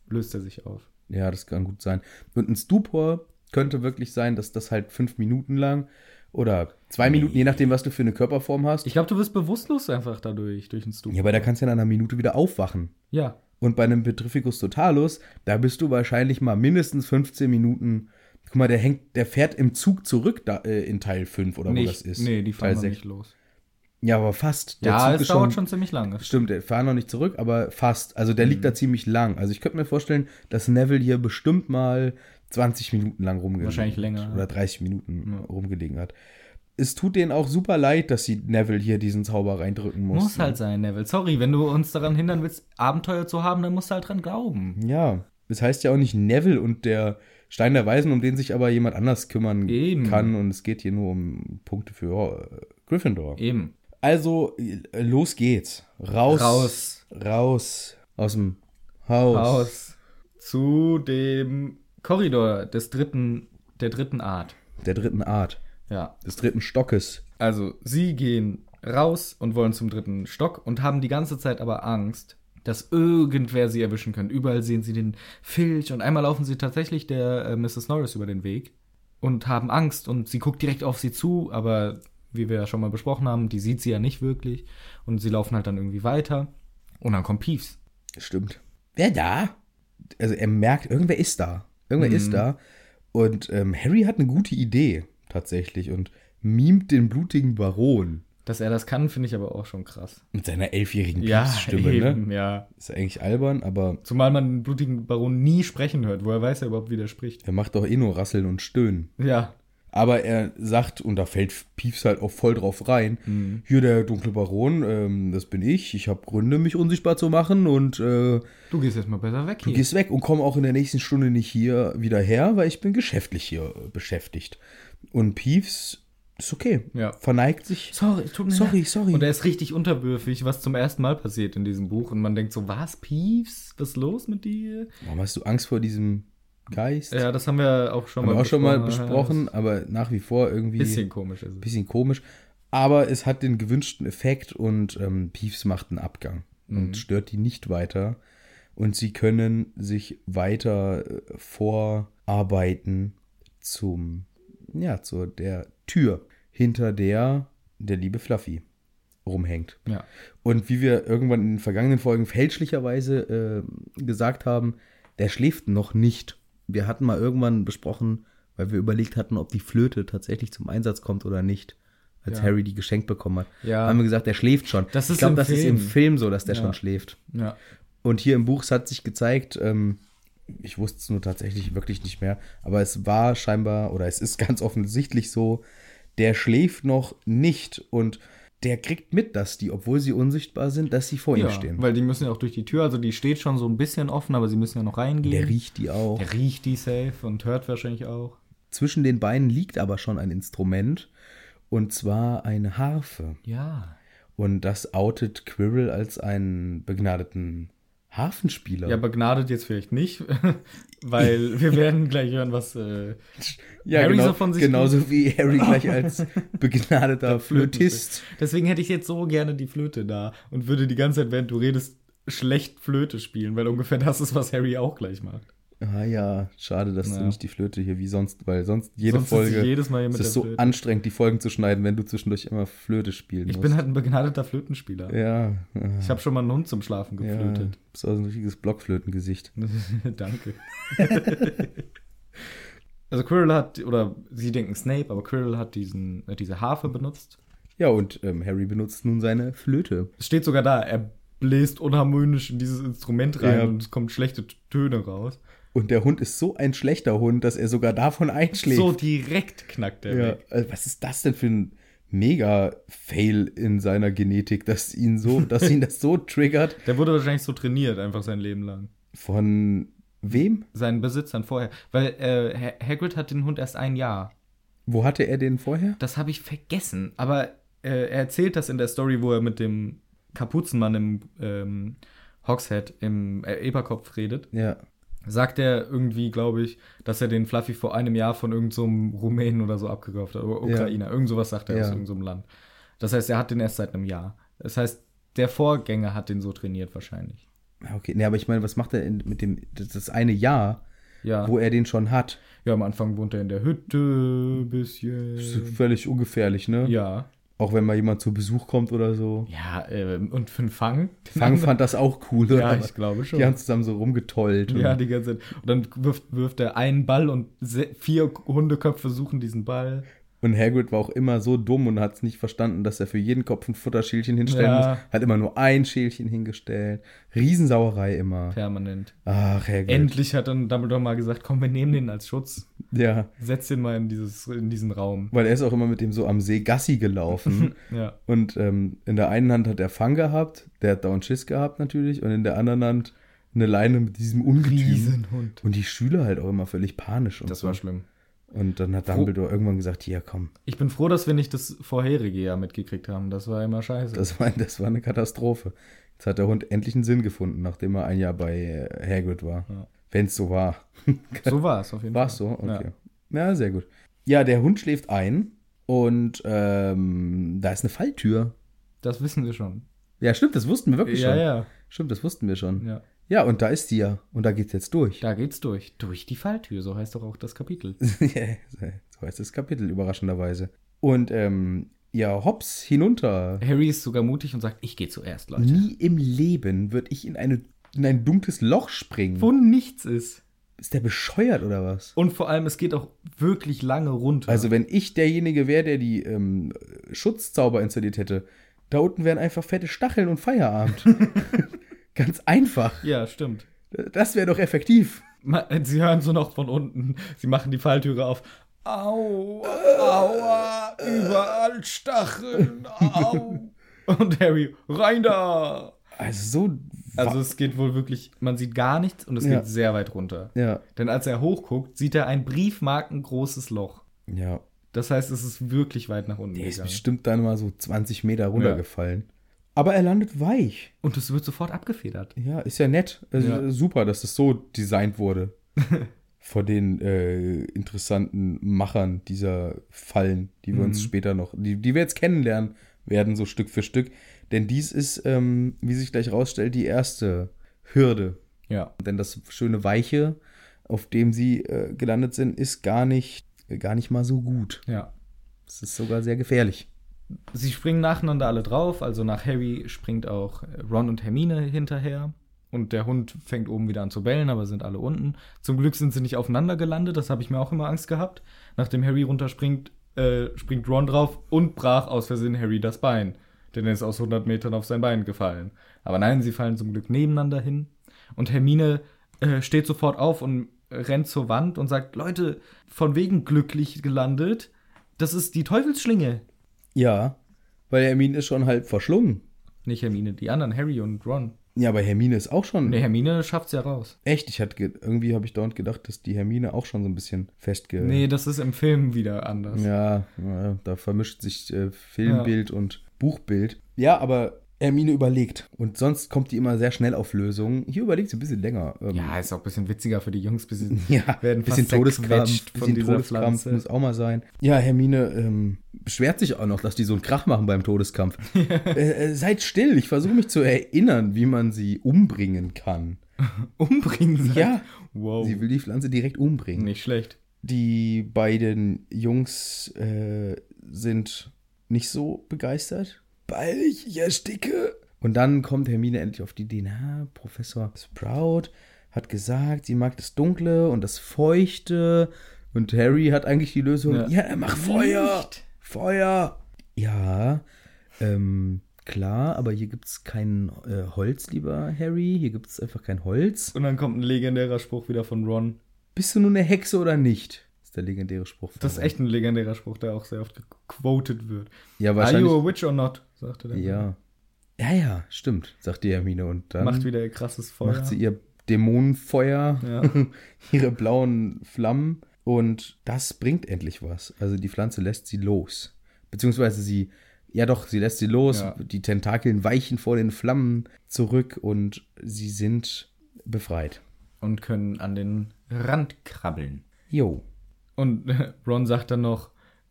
löst er sich auf. Ja, das kann gut sein. Und ein Stupor könnte wirklich sein, dass das halt fünf Minuten lang oder zwei Minuten, je nachdem, was du für eine Körperform hast. Ich glaube, du wirst bewusstlos einfach dadurch, durch den Stupor. ja, aber da kannst du ja nach einer Minute wieder aufwachen. Ja, Und bei einem Petrificus totalus, da bist du wahrscheinlich mal mindestens 15 Minuten. Guck mal, der hängt, der fährt im Zug zurück da, äh, in Teil 5 oder wo nicht, das ist. Nee, die fahren Teil noch nicht los. Ja, aber fast. Der Ja, Zug es ist dauert schon ziemlich lange. Stimmt, der fahren noch nicht zurück, aber fast. Also der Mhm. liegt da ziemlich lang. Also ich könnte mir vorstellen, dass Neville hier bestimmt mal 20 Minuten lang rumgelegen Wahrscheinlich länger, ja. Oder 30 Minuten rumgelegen hat. Es tut denen auch super leid, dass sie Neville hier diesen Zauber reindrücken mussten. Muss halt sein, Neville. Sorry, wenn du uns daran hindern willst, Abenteuer zu haben, dann musst du halt dran glauben. Ja, es heißt ja auch nicht Neville und der Stein der Weisen, um den sich aber jemand anders kümmern Eben. kann. Und es geht hier nur um Punkte für äh, Gryffindor. Eben. Also, äh, los geht's. Raus. Raus. Raus. Aus dem Haus. Haus zu dem Korridor des dritten, der dritten Art. Der dritten Art. Ja. Des dritten Stockes. Also, sie gehen raus und wollen zum dritten Stock und haben die ganze Zeit aber Angst, dass irgendwer sie erwischen könnte. Überall sehen sie den Filch und einmal laufen sie tatsächlich der äh, Mrs. Norris über den Weg und haben Angst und sie guckt direkt auf sie zu, aber wie wir ja schon mal besprochen haben, die sieht sie ja nicht wirklich und sie laufen halt dann irgendwie weiter und dann kommt Peeves. Stimmt. Wer da? Also er merkt, irgendwer ist da. Irgendwer ist da. Und ähm, Harry hat eine gute Idee tatsächlich und mimt den blutigen Baron Dass er das kann, finde ich aber auch schon krass. mit seiner elfjährigen Ja, Stimme. Ne? eben, ja. Ist ja eigentlich albern, aber Zumal man den blutigen Baron nie sprechen hört. Woher weiß er überhaupt, wie der spricht? er macht doch eh nur Rasseln und Stöhnen. Ja, Aber er sagt, und da fällt Piefs halt auch voll drauf rein, Mhm. hier der dunkle Baron, ähm, das bin ich, ich habe Gründe, mich unsichtbar zu machen und äh, du gehst jetzt mal besser weg du hier. gehst weg und komm auch in der nächsten Stunde nicht hier wieder her, weil ich bin geschäftlich hier äh, beschäftigt. Und Piefs ist okay, Ja. verneigt sich. Sorry, tut mir Sorry, leid. sorry. Und er ist richtig unterwürfig, was zum ersten Mal passiert in diesem Buch. Und man denkt so, was, Peeves? Was ist los mit dir? Warum hast du Angst vor diesem Geist? Ja, das haben wir auch schon Haben wir mal auch schon mal besprochen. besprochen, aber nach wie vor irgendwie Bisschen komisch ist es. bisschen komisch. Aber es hat den gewünschten Effekt und ähm, Peeves macht einen Abgang Mhm. und stört die nicht weiter. Und sie können sich weiter äh, vorarbeiten zum, ja, zu der Tür, hinter der der liebe Fluffy rumhängt. Ja. Und wie wir irgendwann in den vergangenen Folgen fälschlicherweise äh, gesagt haben, der schläft noch nicht. Wir hatten mal irgendwann besprochen, weil wir überlegt hatten, ob die Flöte tatsächlich zum Einsatz kommt oder nicht, als Ja. Harry die geschenkt bekommen hat. Ja. Haben wir gesagt, der schläft schon. Das ist ich glaube, im das ist im Film. Film so, dass der Ja. schon schläft. Ja. Und hier im Buch hat sich gezeigt, ähm, ich wusste es nur tatsächlich wirklich nicht mehr, aber es war scheinbar oder es ist ganz offensichtlich so, der schläft noch nicht und der kriegt mit, dass die, obwohl sie unsichtbar sind, dass sie vor ihm ja, stehen. weil die müssen ja auch durch die Tür, also die steht schon so ein bisschen offen, aber sie müssen ja noch reingehen. Der riecht die auch. Der riecht die safe und hört wahrscheinlich auch. Zwischen den Beinen liegt aber schon ein Instrument und zwar eine Harfe. Ja. Und das outet Quirrell als einen begnadeten Harfenspieler. Ja, begnadet jetzt vielleicht nicht, weil wir werden gleich hören, was äh, Ja, Harry genau, so von sich genauso wie Harry gleich als begnadeter Flötist. Deswegen hätte ich jetzt so gerne die Flöte da und würde die ganze Zeit, während du redest, schlecht Flöte spielen, weil ungefähr das ist, was Harry auch gleich macht. Ah ja, schade, dass Ja. du nicht die Flöte hier wie sonst, weil sonst jede Sonst Folge jedes Mal hier es mit ist der so Flöte. anstrengend, die Folgen zu schneiden, wenn du zwischendurch immer Flöte spielen Ich musst. bin halt ein begnadeter Flötenspieler. ja, Ich habe schon mal einen Hund zum Schlafen ja, geflötet. bist auch so ein richtiges Blockflötengesicht. Danke. also Quirrell hat, oder sie denken Snape, aber Quirrell hat diesen, äh, diese Harfe benutzt. Ja, und ähm, Harry benutzt nun seine Flöte. Es steht sogar da, er bläst unharmonisch in dieses Instrument rein Ja. und es kommen schlechte Töne raus. Und der Hund ist so ein schlechter Hund, dass er sogar davon einschläft. So direkt knackt er ja, weg. also was ist das denn für ein Mega-Fail in seiner Genetik, dass ihn so, dass ihn das so triggert? Der wurde wahrscheinlich so trainiert, einfach sein Leben lang. Von wem? Seinen Besitzern vorher. Weil äh, Ha- Hagrid hat den Hund erst ein Jahr. Wo hatte er den vorher? Das habe ich vergessen. Aber äh, er erzählt das in der Story, wo er mit dem Kapuzenmann im ähm, Hogshead im äh, Eberkopf redet, Ja. Sagt er irgendwie, glaube ich, dass er den Fluffy vor einem Jahr von irgendeinem so Rumänen oder so abgekauft hat. Oder Ukrainer. Irgend sowas sagt er Ja. aus irgendeinem Land. Das heißt, er hat den erst seit einem Jahr. Das heißt, der Vorgänger hat den so trainiert wahrscheinlich. Ja, Okay, nee, aber ich meine, was macht er in, mit dem, das, eine Jahr, Ja. wo er den schon hat? ja, am Anfang wohnt er in der Hütte, bisschen. Völlig ungefährlich, ne? Ja. Auch wenn mal jemand zu Besuch kommt oder so. Ja, ähm, und für einen Fang? Fang fand das auch cool, oder? Ja, ich glaube schon. Die haben zusammen so rumgetollt. Ja, und- die ganze Zeit. Und dann wirft, wirft er einen Ball und vier Hundeköpfe suchen diesen Ball. Und Hagrid war auch immer so dumm und hat es nicht verstanden, dass er für jeden Kopf ein Futterschälchen hinstellen Ja. muss. Hat immer nur ein Schälchen hingestellt. Riesensauerei immer. Permanent. Ach, Hagrid. Endlich hat dann Dumbledore mal gesagt, komm, wir nehmen den als Schutz. Ja, Setz den mal in, dieses, in diesen Raum. weil er ist auch immer mit dem so am See Gassi gelaufen. Ja. und ähm, in der einen Hand hat er Fang gehabt, der hat dauernd Schiss gehabt natürlich. Und in der anderen Hand eine Leine mit diesem Ungetüm. Riesenhund. Und die Schüler halt auch immer völlig panisch. Und Das so. war schlimm. Und dann hat Dumbledore irgendwann gesagt, hier, komm, Ich bin froh, dass wir nicht das vorherige Jahr mitgekriegt haben. Das war immer scheiße. das war, das war eine Katastrophe. Jetzt hat der Hund endlich einen Sinn gefunden, nachdem er ein Jahr bei Hagrid war. Ja. Wenn es so war. so war es auf jeden War Fall. es so? Okay. Ja. sehr gut. Ja, der Hund schläft ein und ähm, da ist eine Falltür. Das wissen wir schon. Ja, stimmt, das wussten wir wirklich Ja, schon. ja. Stimmt, das wussten wir schon. Ja. Ja. und da ist die ja. Und da geht's jetzt durch. Da geht's durch. Durch die Falltür, so heißt doch auch das Kapitel. so heißt das Kapitel, überraschenderweise. Und ähm, ja, hops, hinunter. Harry ist sogar mutig und sagt, ich gehe zuerst, Leute. Nie im Leben würde ich in, eine, in ein dunkles Loch springen. Wo nichts ist. Ist der bescheuert oder was? Und vor allem, es geht auch wirklich lange runter. Also, wenn ich derjenige wäre, der die ähm, Schutzzauber installiert hätte, da unten wären einfach fette Stacheln und Feierabend. Ganz einfach. ja, stimmt. Das wäre doch effektiv. Sie hören so noch von unten. Sie machen die Falltüre auf. Au, aua, überall Stacheln, au. Und Harry, rein da. Also, so. Also es geht wohl wirklich, man sieht gar nichts und es Ja. geht sehr weit runter. ja. Denn als er hochguckt, sieht er ein briefmarkengroßes Loch. Ja. Das heißt, es ist wirklich weit nach unten Der ist gegangen. bestimmt dann mal so 20 Meter runtergefallen. Aber er landet weich. Und es wird sofort abgefedert. Ja, ist ja nett. Also, Ja. Super, dass das so designt wurde. Von den äh, interessanten Machern dieser Fallen, die wir uns später noch, die, die wir jetzt kennenlernen werden, so Stück für Stück. Denn dies ist, ähm, wie sich gleich rausstellt, die erste Hürde. Ja. Denn das schöne Weiche, auf dem sie äh, gelandet sind, ist gar nicht, gar nicht mal so gut. Ja. Es ist sogar sehr gefährlich. Sie springen nacheinander alle drauf, also nach Harry springt auch Ron und Hermine hinterher. Und der Hund fängt oben wieder an zu bellen, aber sind alle unten. Zum Glück sind sie nicht aufeinander gelandet, das habe ich mir auch immer Angst gehabt. Nachdem Harry runterspringt, äh, springt Ron drauf und brach aus Versehen Harry das Bein. Denn er ist aus 100 Metern auf sein Bein gefallen. Aber nein, sie fallen zum Glück nebeneinander hin. Und Hermine äh, steht sofort auf und rennt zur Wand und sagt, Leute, von wegen glücklich gelandet, das ist die Teufelsschlinge. Ja, weil Hermine ist schon halb verschlungen. Nicht Hermine, die anderen, Harry und Ron. Ja, aber Hermine ist auch schon. Nee, Hermine schafft's ja raus. Echt, ich hatte ge- irgendwie habe ich dauernd gedacht, dass die Hermine auch schon so ein bisschen festge. Nee, das ist im Film wieder anders. Ja, ja, da vermischt sich äh, Filmbild und Buchbild. Ja, aber Hermine überlegt. Und sonst kommt die immer sehr schnell auf Lösungen. Hier überlegt sie ein bisschen länger. Ähm, Ja, ist auch ein bisschen witziger für die Jungs. Bisschen, ja werden bisschen fast Todeskrampf, zerquetscht von bisschen Todeskrampf Pflanze. muss auch mal sein. Ja, Hermine ähm, beschwert sich auch noch, dass die so einen Krach machen beim Todeskampf. äh, äh, seid still, ich versuche mich zu erinnern, wie man sie umbringen kann. Umbringen. Ja, Wow. sie will die Pflanze direkt umbringen. Nicht schlecht. Die beiden Jungs äh, sind nicht so begeistert. Weil ich, ich ersticke. Und dann kommt Hermine endlich auf die Idee, na, Professor Sprout hat gesagt, sie mag das Dunkle und das Feuchte. Und Harry hat eigentlich die Lösung, ja, Ja. dann mach Feuer. Licht. Feuer. Ja, ähm, klar, aber hier gibt es kein äh, Holz, lieber Harry. Hier gibt es einfach kein Holz. Und dann kommt ein legendärer Spruch wieder von Ron. Bist du nun eine Hexe oder nicht? ist der legendäre Spruch. von Das ist Ron. echt ein legendärer Spruch, der auch sehr oft gequotet wird. Ja, Are you a witch or not? Sagte der. Ja. Ja, ja, stimmt, sagt die Hermine. Und dann Macht wieder ihr krasses Feuer. macht sie ihr Dämonenfeuer, Ja. ihre blauen Flammen. Und das bringt endlich was. Also die Pflanze lässt sie los. Beziehungsweise sie Ja, doch, sie lässt sie los. Ja. Die Tentakeln weichen vor den Flammen zurück und sie sind befreit. Und können an den Rand krabbeln. Jo. Und Ron sagt dann noch,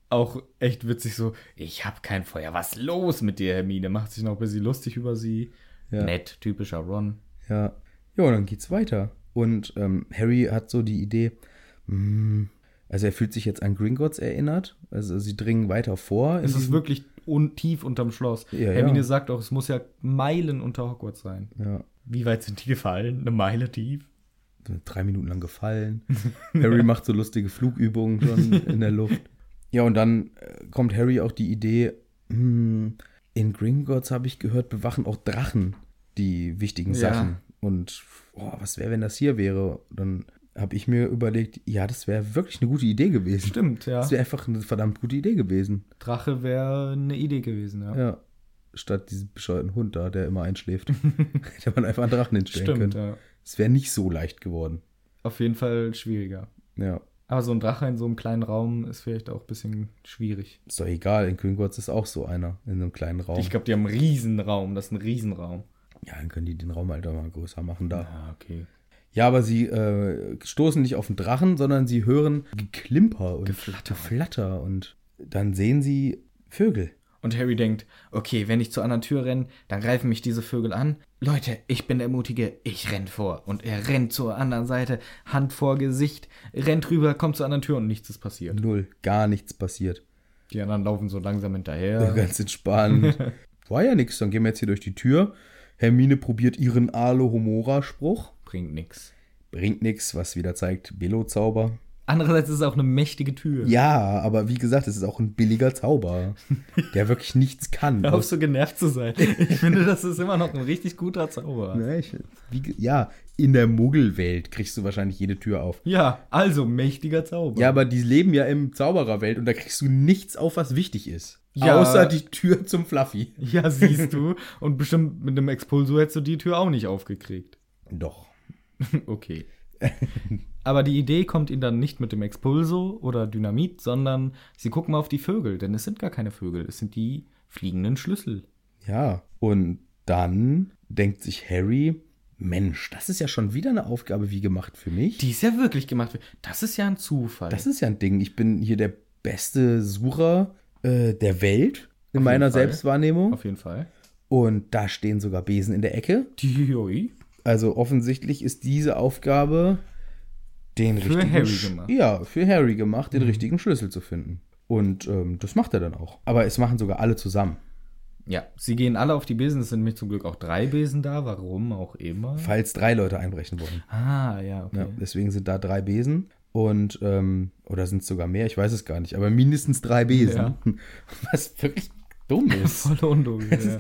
auch echt witzig so, ich hab kein Feuer, was los mit dir, Hermine? Macht sich noch ein bisschen lustig über sie. Ja. Nett, typischer Ron. Ja. Ja, und dann geht's weiter. Und ähm, Harry hat so die Idee, hm, also er fühlt sich jetzt an Gringotts erinnert. Also sie dringen weiter vor. Es ist wirklich un tief unterm Schloss. Ja, Hermine ja. sagt auch, es muss ja Meilen unter Hogwarts sein. Ja. Wie weit sind die gefallen? Eine Meile tief? drei Minuten lang gefallen. Harry macht so lustige Flugübungen schon in der Luft. Ja, und dann äh, kommt Harry auch die Idee, hm, in Gringotts habe ich gehört, bewachen auch Drachen die wichtigen Ja. Sachen. Und oh, was wäre, wenn das hier wäre? Dann habe ich mir überlegt, ja, das wäre wirklich eine gute Idee gewesen. Stimmt, ja. Das wäre einfach eine verdammt gute Idee gewesen. Drache wäre eine Idee gewesen, ja. Ja. Statt diesem bescheuerten Hund da, der immer einschläft. Hätte man einfach einen Drachen hinstellen Stimmt, können. ja. Es wäre nicht so leicht geworden. Auf jeden Fall schwieriger. Ja. Aber so ein Drache in so einem kleinen Raum ist vielleicht auch ein bisschen schwierig. Ist doch egal, in Gringotts ist auch so einer in einem kleinen Raum. Ich glaube, die haben einen Riesenraum. Das ist ein Riesenraum. ja, dann können die den Raum halt auch mal größer machen da. Ah, okay. Ja, aber sie äh, stoßen nicht auf den Drachen, sondern sie hören Geklimper und Geflatter. Geflatter und dann sehen sie Vögel. Und Harry denkt, okay, wenn ich zur anderen Tür renne, dann greifen mich diese Vögel an. Leute, ich bin der Mutige, ich renn vor. Und er rennt zur anderen Seite, Hand vor Gesicht, rennt rüber, kommt zur anderen Tür und nichts ist passiert. Null, gar nichts passiert. Die anderen laufen so langsam hinterher. Ganz entspannt. War ja nichts, dann gehen wir jetzt hier durch die Tür. Hermine probiert ihren Alohomora-Spruch. Bringt nix. Bringt nichts, was wieder zeigt, Billo-Zauber. Andererseits ist es auch eine mächtige Tür. Ja, aber wie gesagt, es ist auch ein billiger Zauber, der wirklich nichts kann. Hör auf, so genervt zu sein. Ich finde, das ist immer noch ein richtig guter Zauber. Ja, ich, wie, ja, in der Muggelwelt kriegst du wahrscheinlich jede Tür auf. Ja, also mächtiger Zauber. Ja, aber die leben ja im Zaubererwelt und da kriegst du nichts auf, was wichtig ist. Ja. Außer die Tür zum Fluffy. Ja, siehst du. Und bestimmt mit einem Expulsor hättest du die Tür auch nicht aufgekriegt. Doch. Okay. Aber die Idee kommt ihnen dann nicht mit dem Expulso oder Dynamit, sondern sie gucken mal auf die Vögel, denn es sind gar keine Vögel, es sind die fliegenden Schlüssel. Ja. Und dann denkt sich Harry, Mensch, das ist ja schon wieder eine Aufgabe wie gemacht für mich. Die ist ja wirklich gemacht. Das ist ja ein Zufall. das ist ja ein Ding. Ich bin hier der beste Sucher äh, der Welt in Auf meiner. Selbstwahrnehmung. auf jeden Fall. Und da stehen sogar Besen in der Ecke. Die, Also offensichtlich ist diese Aufgabe den Für richtigen Harry Sch- gemacht. Ja, für Harry gemacht, den richtigen Schlüssel zu finden. Und ähm, das macht er dann auch. Aber es machen sogar alle zusammen. Ja, sie gehen alle auf die Besen. Es sind nämlich zum Glück auch drei Besen da, warum auch immer. Falls drei Leute einbrechen wollen. Ah, ja, okay. Ja, deswegen sind da drei Besen. Und, ähm, oder sind es sogar mehr? Ich weiß es gar nicht. Aber mindestens drei Besen. Ja. Was wirklich dumm ist. Voll. Es Ja.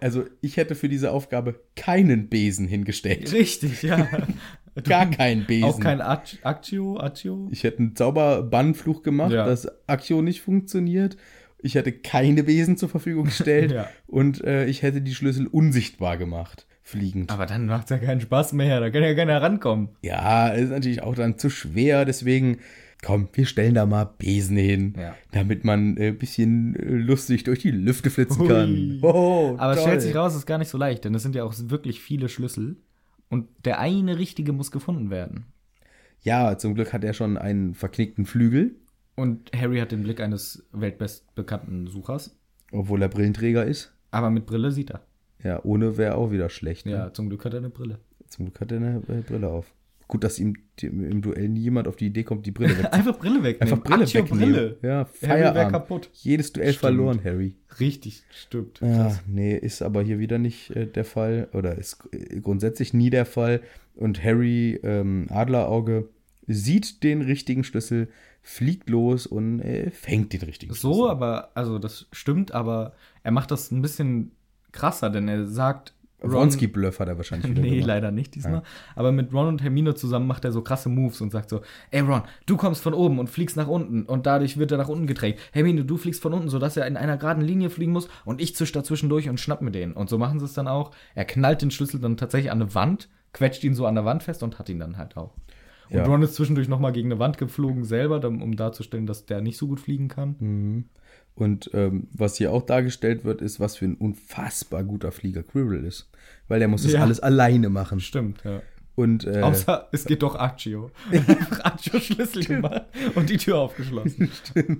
Also, ich hätte für diese Aufgabe keinen Besen hingestellt. Richtig, ja. Gar keinen Besen. Auch kein Ac- Accio, Accio. Ich hätte einen Zauberbannfluch gemacht, Ja. dass Accio nicht funktioniert. Ich hätte keine Besen zur Verfügung gestellt. Ja. Und äh, ich hätte die Schlüssel unsichtbar gemacht. Fliegend. Aber dann macht es ja keinen Spaß mehr. Da kann ja keiner rankommen. Ja, ist natürlich auch dann zu schwer. Deswegen, komm, wir stellen da mal Besen hin, Ja. damit man ein äh, bisschen äh, lustig durch die Lüfte flitzen kann. Oh, Aber es stellt sich raus, es ist gar nicht so leicht, denn es sind ja auch wirklich viele Schlüssel. Und der eine richtige muss gefunden werden. Ja, zum Glück hat er schon einen verknickten Flügel, Und Harry hat den Blick eines weltbestbekannten Suchers. obwohl er Brillenträger ist. Aber mit Brille sieht er. Ja, ohne wäre auch wieder schlecht. ne? Ja, zum Glück hat er eine Brille. Zum Glück hat er eine äh, Brille auf. Gut, dass ihm im Duell nie jemand auf die Idee kommt, die Brille wegzunehmen. Einfach Brille wegnehmen. Einfach Brille Accio wegnehmen. Brille. Ja, Feierabend. kaputt. Jedes Duell Stimmt. verloren, Harry. Richtig, stimmt. Ja, nee, ist aber hier wieder nicht äh, der Fall. Oder ist äh, grundsätzlich nie der Fall. Und Harry, ähm, Adlerauge, sieht den richtigen Schlüssel, fliegt los und äh, fängt den richtigen So, Schlüssel. aber, also das stimmt, aber er macht das ein bisschen krasser, denn er sagt. Ron- Wronski-Bluff hat er wahrscheinlich wieder Nee, gemacht. leider nicht diesmal. Aber mit Ron und Hermine zusammen macht er so krasse Moves und sagt so: Ey Ron, du kommst von oben und fliegst nach unten und dadurch wird er nach unten gedreht. Hermine, du fliegst von unten, sodass er in einer geraden Linie fliegen muss und ich zisch dazwischen durch und schnapp mir den. Und so machen sie es dann auch. Er knallt den Schlüssel dann tatsächlich an eine Wand, quetscht ihn so an der Wand fest und hat ihn dann halt auch. Und Ja. Ron ist zwischendurch nochmal gegen eine Wand geflogen selber, um darzustellen, dass der nicht so gut fliegen kann. Mhm. Und ähm, was hier auch dargestellt wird, ist, was für ein unfassbar guter Flieger Quirrell ist. Weil der muss das Ja. alles alleine machen. Stimmt, ja. Und äh, Außer es geht doch Accio. Accio Schlüssel gemacht und die Tür aufgeschlossen.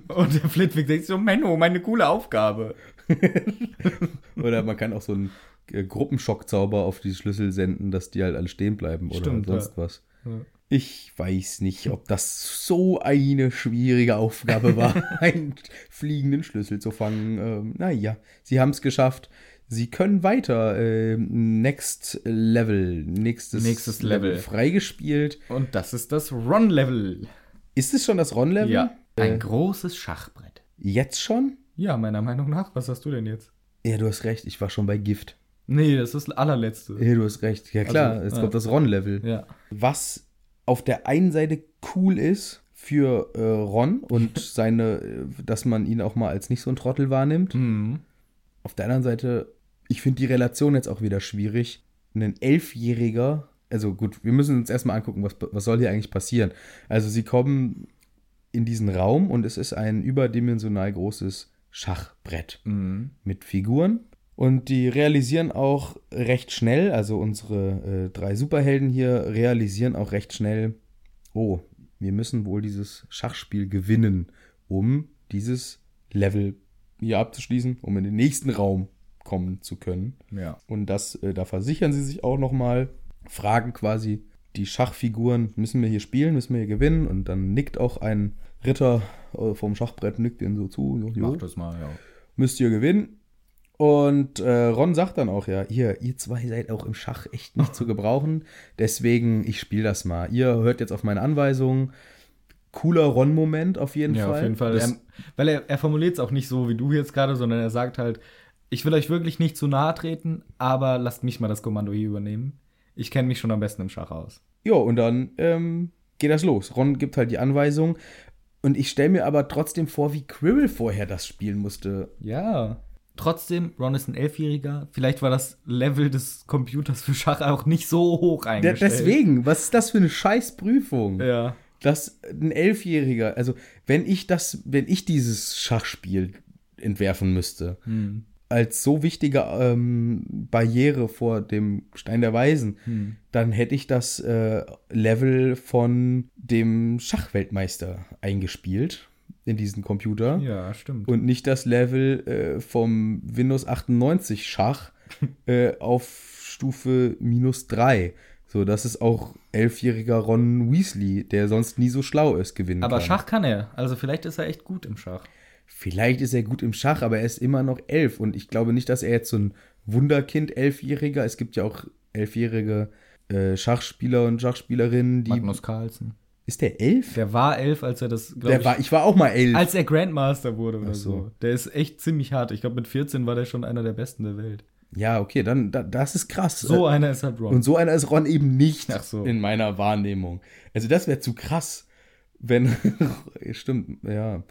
Und der Flitwick denkt so, Menno, meine coole Aufgabe. oder man kann auch so einen äh, Gruppenschockzauber auf die Schlüssel senden, dass die halt alle stehen bleiben oder Stimmt, sonst ja. was. Ja. Ich weiß nicht, ob das so eine schwierige Aufgabe war, einen fliegenden Schlüssel zu fangen. Ähm, naja, sie haben es geschafft. Sie können weiter. Ähm, next Level. Nächstes, Nächstes Level. Freigespielt. Und das ist das Ron-Level. Ist es schon das Ron-Level? Ja. Ein Äh, großes Schachbrett. jetzt schon? Ja, meiner Meinung nach. Was hast du denn jetzt? Ja, du hast recht. Ich war schon bei Gift. Nee, das ist das allerletzte. Ja, du hast recht. Ja, klar. Also, jetzt ja. kommt das Ron-Level. Ja. was auf der einen Seite cool ist für äh, Ron und seine, äh, dass man ihn auch mal als nicht so ein Trottel wahrnimmt. Mhm. Auf der anderen Seite, ich finde die Relation jetzt auch wieder schwierig. Ein Elfjähriger, also gut, wir müssen uns erstmal angucken, was, was soll hier eigentlich passieren. Also sie kommen in diesen Raum und es ist ein überdimensional großes Schachbrett Mhm. mit Figuren. Und die realisieren auch recht schnell, also unsere äh, drei Superhelden hier realisieren auch recht schnell, oh, wir müssen wohl dieses Schachspiel gewinnen, um dieses Level hier abzuschließen, um in den nächsten Raum kommen zu können. Ja. Und das, äh, da versichern sie sich auch nochmal, fragen quasi die Schachfiguren, müssen wir hier spielen, müssen wir hier gewinnen? Und dann nickt auch ein Ritter äh, vom Schachbrett, nickt ihnen so zu, so, Mach das mal, ja. müsst ihr gewinnen. Und äh, Ron sagt dann auch, ja, ihr, ihr zwei seid auch im Schach echt nicht zu gebrauchen. Deswegen, ich spiele das mal. Ihr hört jetzt auf meine Anweisungen. Cooler Ron-Moment auf jeden Ja, Fall. auf jeden Fall. Er, weil er, er formuliert es auch nicht so wie du jetzt gerade, sondern er sagt halt, ich will euch wirklich nicht zu nahe treten, aber lasst mich mal das Kommando hier übernehmen. Ich kenne mich schon am besten im Schach aus. ja, und dann ähm, geht das los. Ron gibt halt die Anweisung. Und ich stelle mir aber trotzdem vor, wie Quirrell vorher das spielen musste. Ja. Trotzdem, Ron ist ein Elfjähriger. Vielleicht war das Level des Computers für Schach auch nicht so hoch eingestellt. deswegen, was ist das für eine Scheißprüfung? Ja. dass ein Elfjähriger, also wenn ich das, wenn ich dieses Schachspiel entwerfen müsste, Hm. als so wichtige ähm, Barriere vor dem Stein der Weisen, Hm. dann hätte ich das äh, Level von dem Schachweltmeister eingespielt in diesen Computer Ja, stimmt. und nicht das Level äh, vom Windows 98 Schach äh, auf Stufe minus 3. So, dass es auch elfjähriger Ron Weasley, der sonst nie so schlau ist, gewinnen aber kann. Schach kann er. Also vielleicht ist er echt gut im Schach. Vielleicht ist er gut im Schach, aber er ist immer noch elf. Und ich glaube nicht, dass er jetzt so ein Wunderkind elfjähriger. Es gibt ja auch elfjährige äh, Schachspieler und Schachspielerinnen, die. Magnus Carlsen. Ist der elf? Der war elf, als er das, Der ich, war, ich war auch mal elf. als er Grandmaster wurde oder so. so. Der ist echt ziemlich hart. Ich glaube, mit 14 war der schon einer der besten der Welt. ja, okay, dann da, das ist krass. So einer ist halt Ron. Und so einer ist Ron eben nicht Ach so. in meiner Wahrnehmung. Also das wäre zu krass, wenn. Stimmt, ja.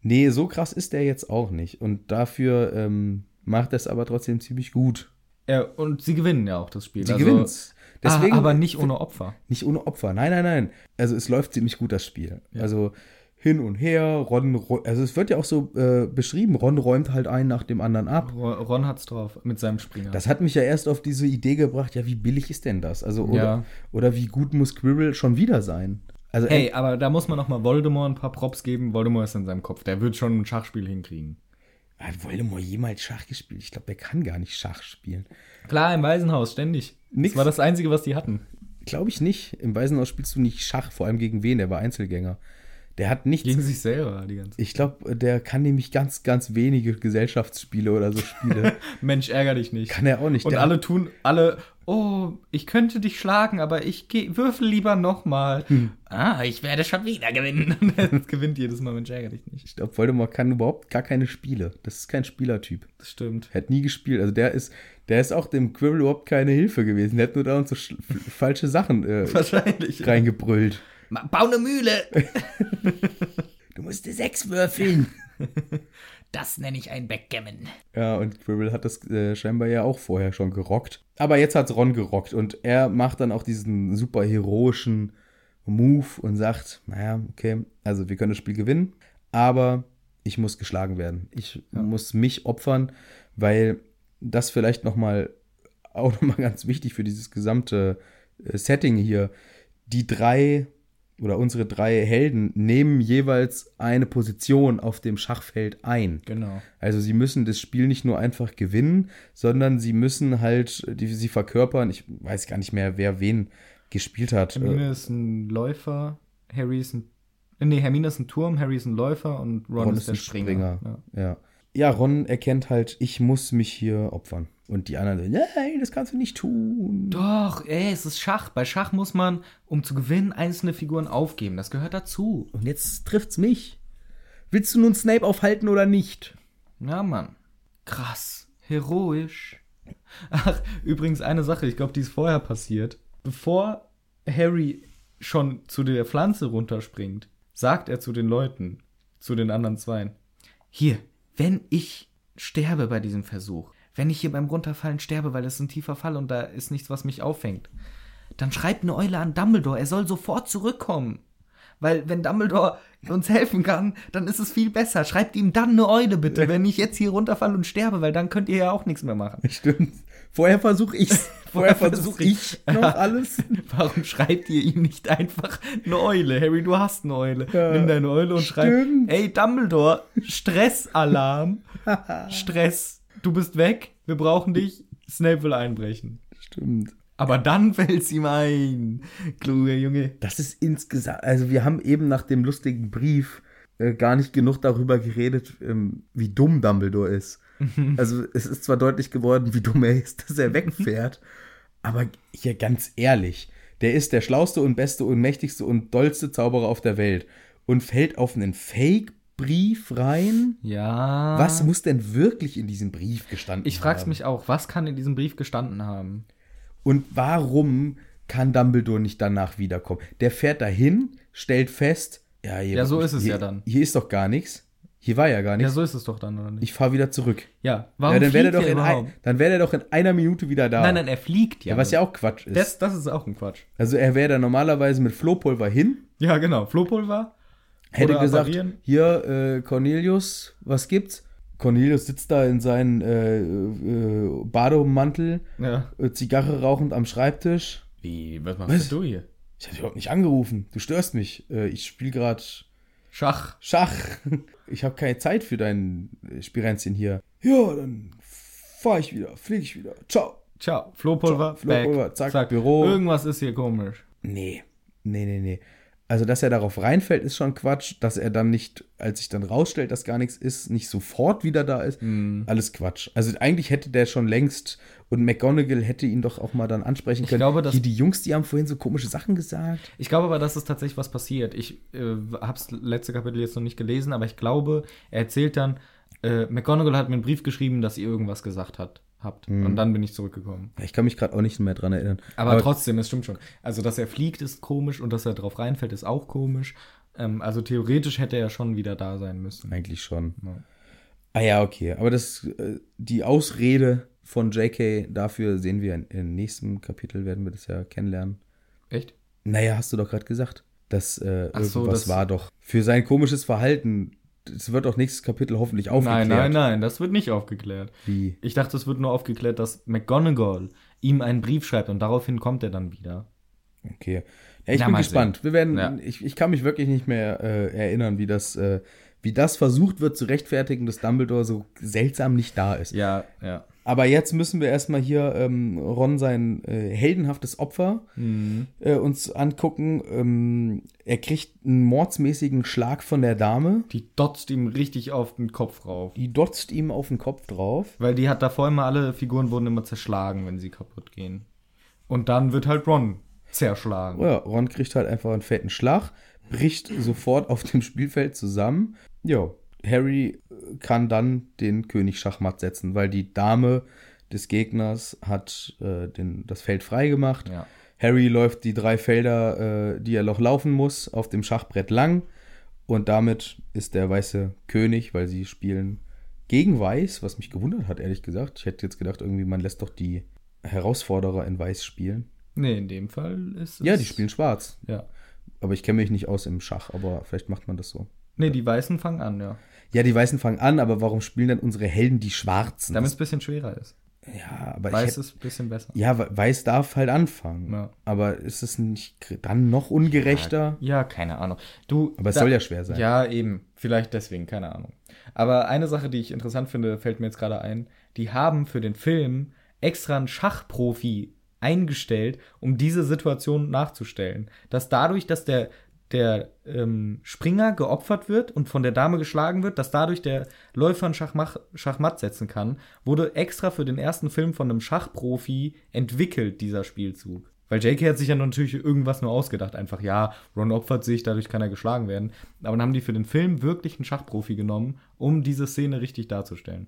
Nee, so krass ist der jetzt auch nicht. Und dafür ähm, macht er es aber trotzdem ziemlich gut. Ja, und sie gewinnen ja auch das Spiel. Sie also, gewinnt's. Deswegen, ah, aber nicht ohne Opfer. nicht ohne Opfer. Nein, nein, nein. Also es läuft ziemlich gut, das Spiel. Also hin und her, Ron, ro- also es wird ja auch so äh, beschrieben, Ron räumt halt einen nach dem anderen ab. Ro- Ron hat's drauf mit seinem Springer. Das hat mich ja erst auf diese Idee gebracht, ja, wie billig ist denn das? Also, oder, Ja. oder wie gut muss Quirrell schon wieder sein? Also, hey, aber da muss man noch mal Voldemort ein paar Props geben. Voldemort ist in seinem Kopf. Der wird schon ein Schachspiel hinkriegen. Hat Voldemort jemals Schach gespielt? Ich glaube, der kann gar nicht Schach spielen. Klar, im Waisenhaus, ständig. Nix. Das war das Einzige, was die hatten. Glaube ich nicht. Im Waisenhaus spielst du nicht Schach, vor allem gegen wen? Der war Einzelgänger. Der hat nichts. Gegen sich selber die ganze ich glaube, der kann nämlich ganz, ganz wenige Gesellschaftsspiele oder so Spiele. Mensch, ärger dich nicht. kann er auch nicht. Und Der- alle tun, alle, oh, ich könnte dich schlagen, aber ich geh, würfel lieber nochmal. Hm. Ah, ich werde schon wieder gewinnen. Und er gewinnt jedes Mal, Mensch, ärger dich nicht. Ich glaube, Voldemort kann überhaupt gar keine Spiele. Das ist kein Spielertyp. Das stimmt. Er hat nie gespielt. Also der ist, der ist auch dem Quirrell überhaupt keine Hilfe gewesen. Der hat nur da und so falsche Sachen äh, Wahrscheinlich. reingebrüllt. Ma- Bau eine Mühle. Du musst sechs würfeln. Das nenne ich ein Backgammon. Ja, und Quirrell hat das äh, scheinbar ja auch vorher schon gerockt. Aber jetzt hat's Ron gerockt und er macht dann auch diesen super heroischen Move und sagt, naja, okay, also wir können das Spiel gewinnen, aber ich muss geschlagen werden. Ich muss mich opfern, weil das vielleicht noch mal auch noch mal ganz wichtig für dieses gesamte äh, Setting hier. Die drei oder unsere drei Helden nehmen jeweils eine Position auf dem Schachfeld ein. Genau. Also sie müssen das Spiel nicht nur einfach gewinnen, sondern sie müssen halt, die, sie verkörpern, ich weiß gar nicht mehr, wer wen gespielt hat. Äh, Hermine ist ein Läufer, Harry ist ein. Nee, Hermine ist ein Turm, Harry ist ein Läufer und Ron, Ron ist der Springer. Ja. Ja. Ja, Ron erkennt halt, ich muss mich hier opfern. Und die anderen sagen, nein, das kannst du nicht tun. Doch, ey, es ist Schach. Bei Schach muss man, um zu gewinnen, einzelne Figuren aufgeben. Das gehört dazu. Und jetzt trifft's mich. Willst du nun Snape aufhalten oder nicht? Ja, Mann. Krass. Heroisch. Ach, übrigens eine Sache, ich glaube, die ist vorher passiert. Bevor Harry schon zu der Pflanze runterspringt, sagt er zu den Leuten, zu den anderen Zweien, hier, wenn ich sterbe bei diesem Versuch, wenn ich hier beim Runterfallen sterbe, weil das ist ein tiefer Fall und da ist nichts, was mich auffängt, dann schreibt eine Eule an Dumbledore, er soll sofort zurückkommen. Weil wenn Dumbledore uns helfen kann, dann ist es viel besser. Schreibt ihm dann eine Eule bitte, wenn ich jetzt hier runterfalle und sterbe, weil dann könnt ihr ja auch nichts mehr machen. Stimmt. Vorher versuche ich's. Vorher versuche ich noch alles. Warum schreibt ihr ihm nicht einfach eine Eule? Harry, du hast eine Eule. Ja, Nimm deine Eule und schreib, stimmt. ey Dumbledore, Stressalarm, Stress, du bist weg, wir brauchen dich, Snape will einbrechen. Stimmt. Aber dann fällt's ihm ein, kluger Junge. Das ist insgesamt, also wir haben eben nach dem lustigen Brief äh, gar nicht genug darüber geredet, ähm, wie dumm Dumbledore ist. Also es ist zwar deutlich geworden, wie dumm er ist, dass er wegfährt, aber hier ganz ehrlich, der ist der schlauste und beste und mächtigste und dollste Zauberer auf der Welt und fällt auf einen Fake-Brief rein. Ja. Was muss denn wirklich in diesem Brief gestanden Ich frag's haben? mich auch, was kann in diesem Brief gestanden haben? Und warum kann Dumbledore nicht danach wiederkommen? Der fährt dahin, stellt fest, ja, hier, Ja, so ist es hier, ja dann. Hier ist doch gar nichts. Hier war ja gar Ja, nichts. so ist es doch dann, oder nicht? ich fahre wieder zurück. ja, warum ja, dann wäre der fliegt doch er in ein, dann wäre der doch in einer Minute wieder da. Nein, nein, er fliegt ja. ja, was ja auch Quatsch ist. das, das ist auch ein Quatsch. also er wäre da normalerweise mit Flohpulver hin, Ja, genau. Flohpulver. hätte gesagt, apparieren. hier äh, Cornelius, was gibt's? Cornelius sitzt da in seinem äh, äh, Bademantel, Ja. äh, Zigarre rauchend am Schreibtisch. Wie, was machst Was? du hier? Ich habe überhaupt nicht angerufen. Du störst mich. Äh, ich spiele gerade Schach. Schach. Ich habe keine Zeit für dein äh, Spirenzchen hier. Ja, dann fahr ich wieder, fliege ich wieder. Ciao. Ciao. Flohpulver. Ciao, Flohpulver, back. zack, Büro. Irgendwas ist hier komisch. Nee, nee, nee, nee. Also, dass er darauf reinfällt, ist schon Quatsch. Dass er dann nicht, als sich dann rausstellt, dass gar nichts ist, nicht sofort wieder da ist, Hm. alles Quatsch. Also, eigentlich hätte der schon längst und McGonagall hätte ihn doch auch mal dann ansprechen Ich können. glaube, dass- Hier, die Jungs, die haben vorhin so komische Sachen gesagt. Ich glaube aber, dass es tatsächlich was passiert. Ich äh, hab's letzte Kapitel jetzt noch nicht gelesen, aber ich glaube, er erzählt dann, äh, McGonagall hat mir einen Brief geschrieben, dass ihr irgendwas gesagt hat, habt. Mhm. Und dann bin ich zurückgekommen. Ich kann mich gerade auch nicht mehr dran erinnern. Aber, trotzdem, es stimmt schon. Also, dass er fliegt, ist komisch und dass er drauf reinfällt, ist auch komisch. Ähm, also theoretisch hätte er schon wieder da sein müssen. Eigentlich schon. Ja. Ah ja, okay. Aber das, äh, die Ausrede von JK dafür sehen wir in, im nächsten Kapitel, werden wir das ja kennenlernen. Echt? Naja, hast du doch gerade gesagt, dass äh, Ach so, irgendwas das- war doch. Für sein komisches Verhalten, das wird doch nächstes Kapitel hoffentlich aufgeklärt. Nein, nein, nein, das wird nicht aufgeklärt. Wie? Ich dachte, es wird nur aufgeklärt, dass McGonagall ihm einen Brief schreibt und daraufhin kommt er dann wieder. Okay. Ja, ich Ja, bin gespannt. Wir werden, Ja. ich, ich kann mich wirklich nicht mehr äh, erinnern, wie das, äh, wie das versucht wird zu rechtfertigen, dass Dumbledore so seltsam nicht da ist. Ja, ja. Aber jetzt müssen wir erstmal hier ähm, Ron sein äh, heldenhaftes Opfer Mhm. äh, uns angucken. Ähm, er kriegt einen mordsmäßigen Schlag von der Dame. Die dotzt ihm richtig auf den Kopf rauf. Die dotzt ihm auf den Kopf drauf. Weil die hat davor immer, alle Figuren wurden immer zerschlagen, wenn sie kaputt gehen. Und dann wird halt Ron zerschlagen. Ja, Ron kriegt halt einfach einen fetten Schlag, bricht sofort auf dem Spielfeld zusammen. Ja, Harry kann dann den König Schachmatt setzen, weil die Dame des Gegners hat äh, den, das Feld freigemacht. Ja. Harry läuft die drei Felder, äh, die er noch laufen muss, auf dem Schachbrett lang. Und damit ist der weiße König, weil sie spielen gegen Weiß, was mich gewundert hat, ehrlich gesagt. Ich hätte jetzt gedacht, irgendwie, man lässt doch die Herausforderer in Weiß spielen. Nee, in dem Fall ist es. Ja, die spielen schwarz. Ja. aber ich kenne mich nicht aus im Schach, aber vielleicht macht man das so. Nee, die Weißen fangen an, ja. Ja, die Weißen fangen an, aber warum spielen dann unsere Helden die Schwarzen? Damit es ein bisschen schwerer ist. ja, aber ich Weiß hätt, ist ein bisschen besser. ja, Weiß darf halt anfangen. Ja. Aber ist es nicht dann noch ungerechter? Ja, keine Ahnung. Du, Aber es da- soll ja schwer sein. Ja, eben. Vielleicht deswegen, keine Ahnung. Aber eine Sache, die ich interessant finde, fällt mir jetzt gerade ein. Die haben für den Film extra einen Schachprofi eingestellt, um diese Situation nachzustellen. Dass dadurch, dass der, der ähm, Springer geopfert wird und von der Dame geschlagen wird, dass dadurch der Läufer einen Schachmach, Schachmatt setzen kann, wurde extra für den ersten Film von einem Schachprofi entwickelt, dieser Spielzug. Weil J.K. hat sich ja natürlich irgendwas nur ausgedacht. Einfach, ja, Ron opfert sich, dadurch kann er geschlagen werden. Aber dann haben die für den Film wirklich einen Schachprofi genommen, um diese Szene richtig darzustellen.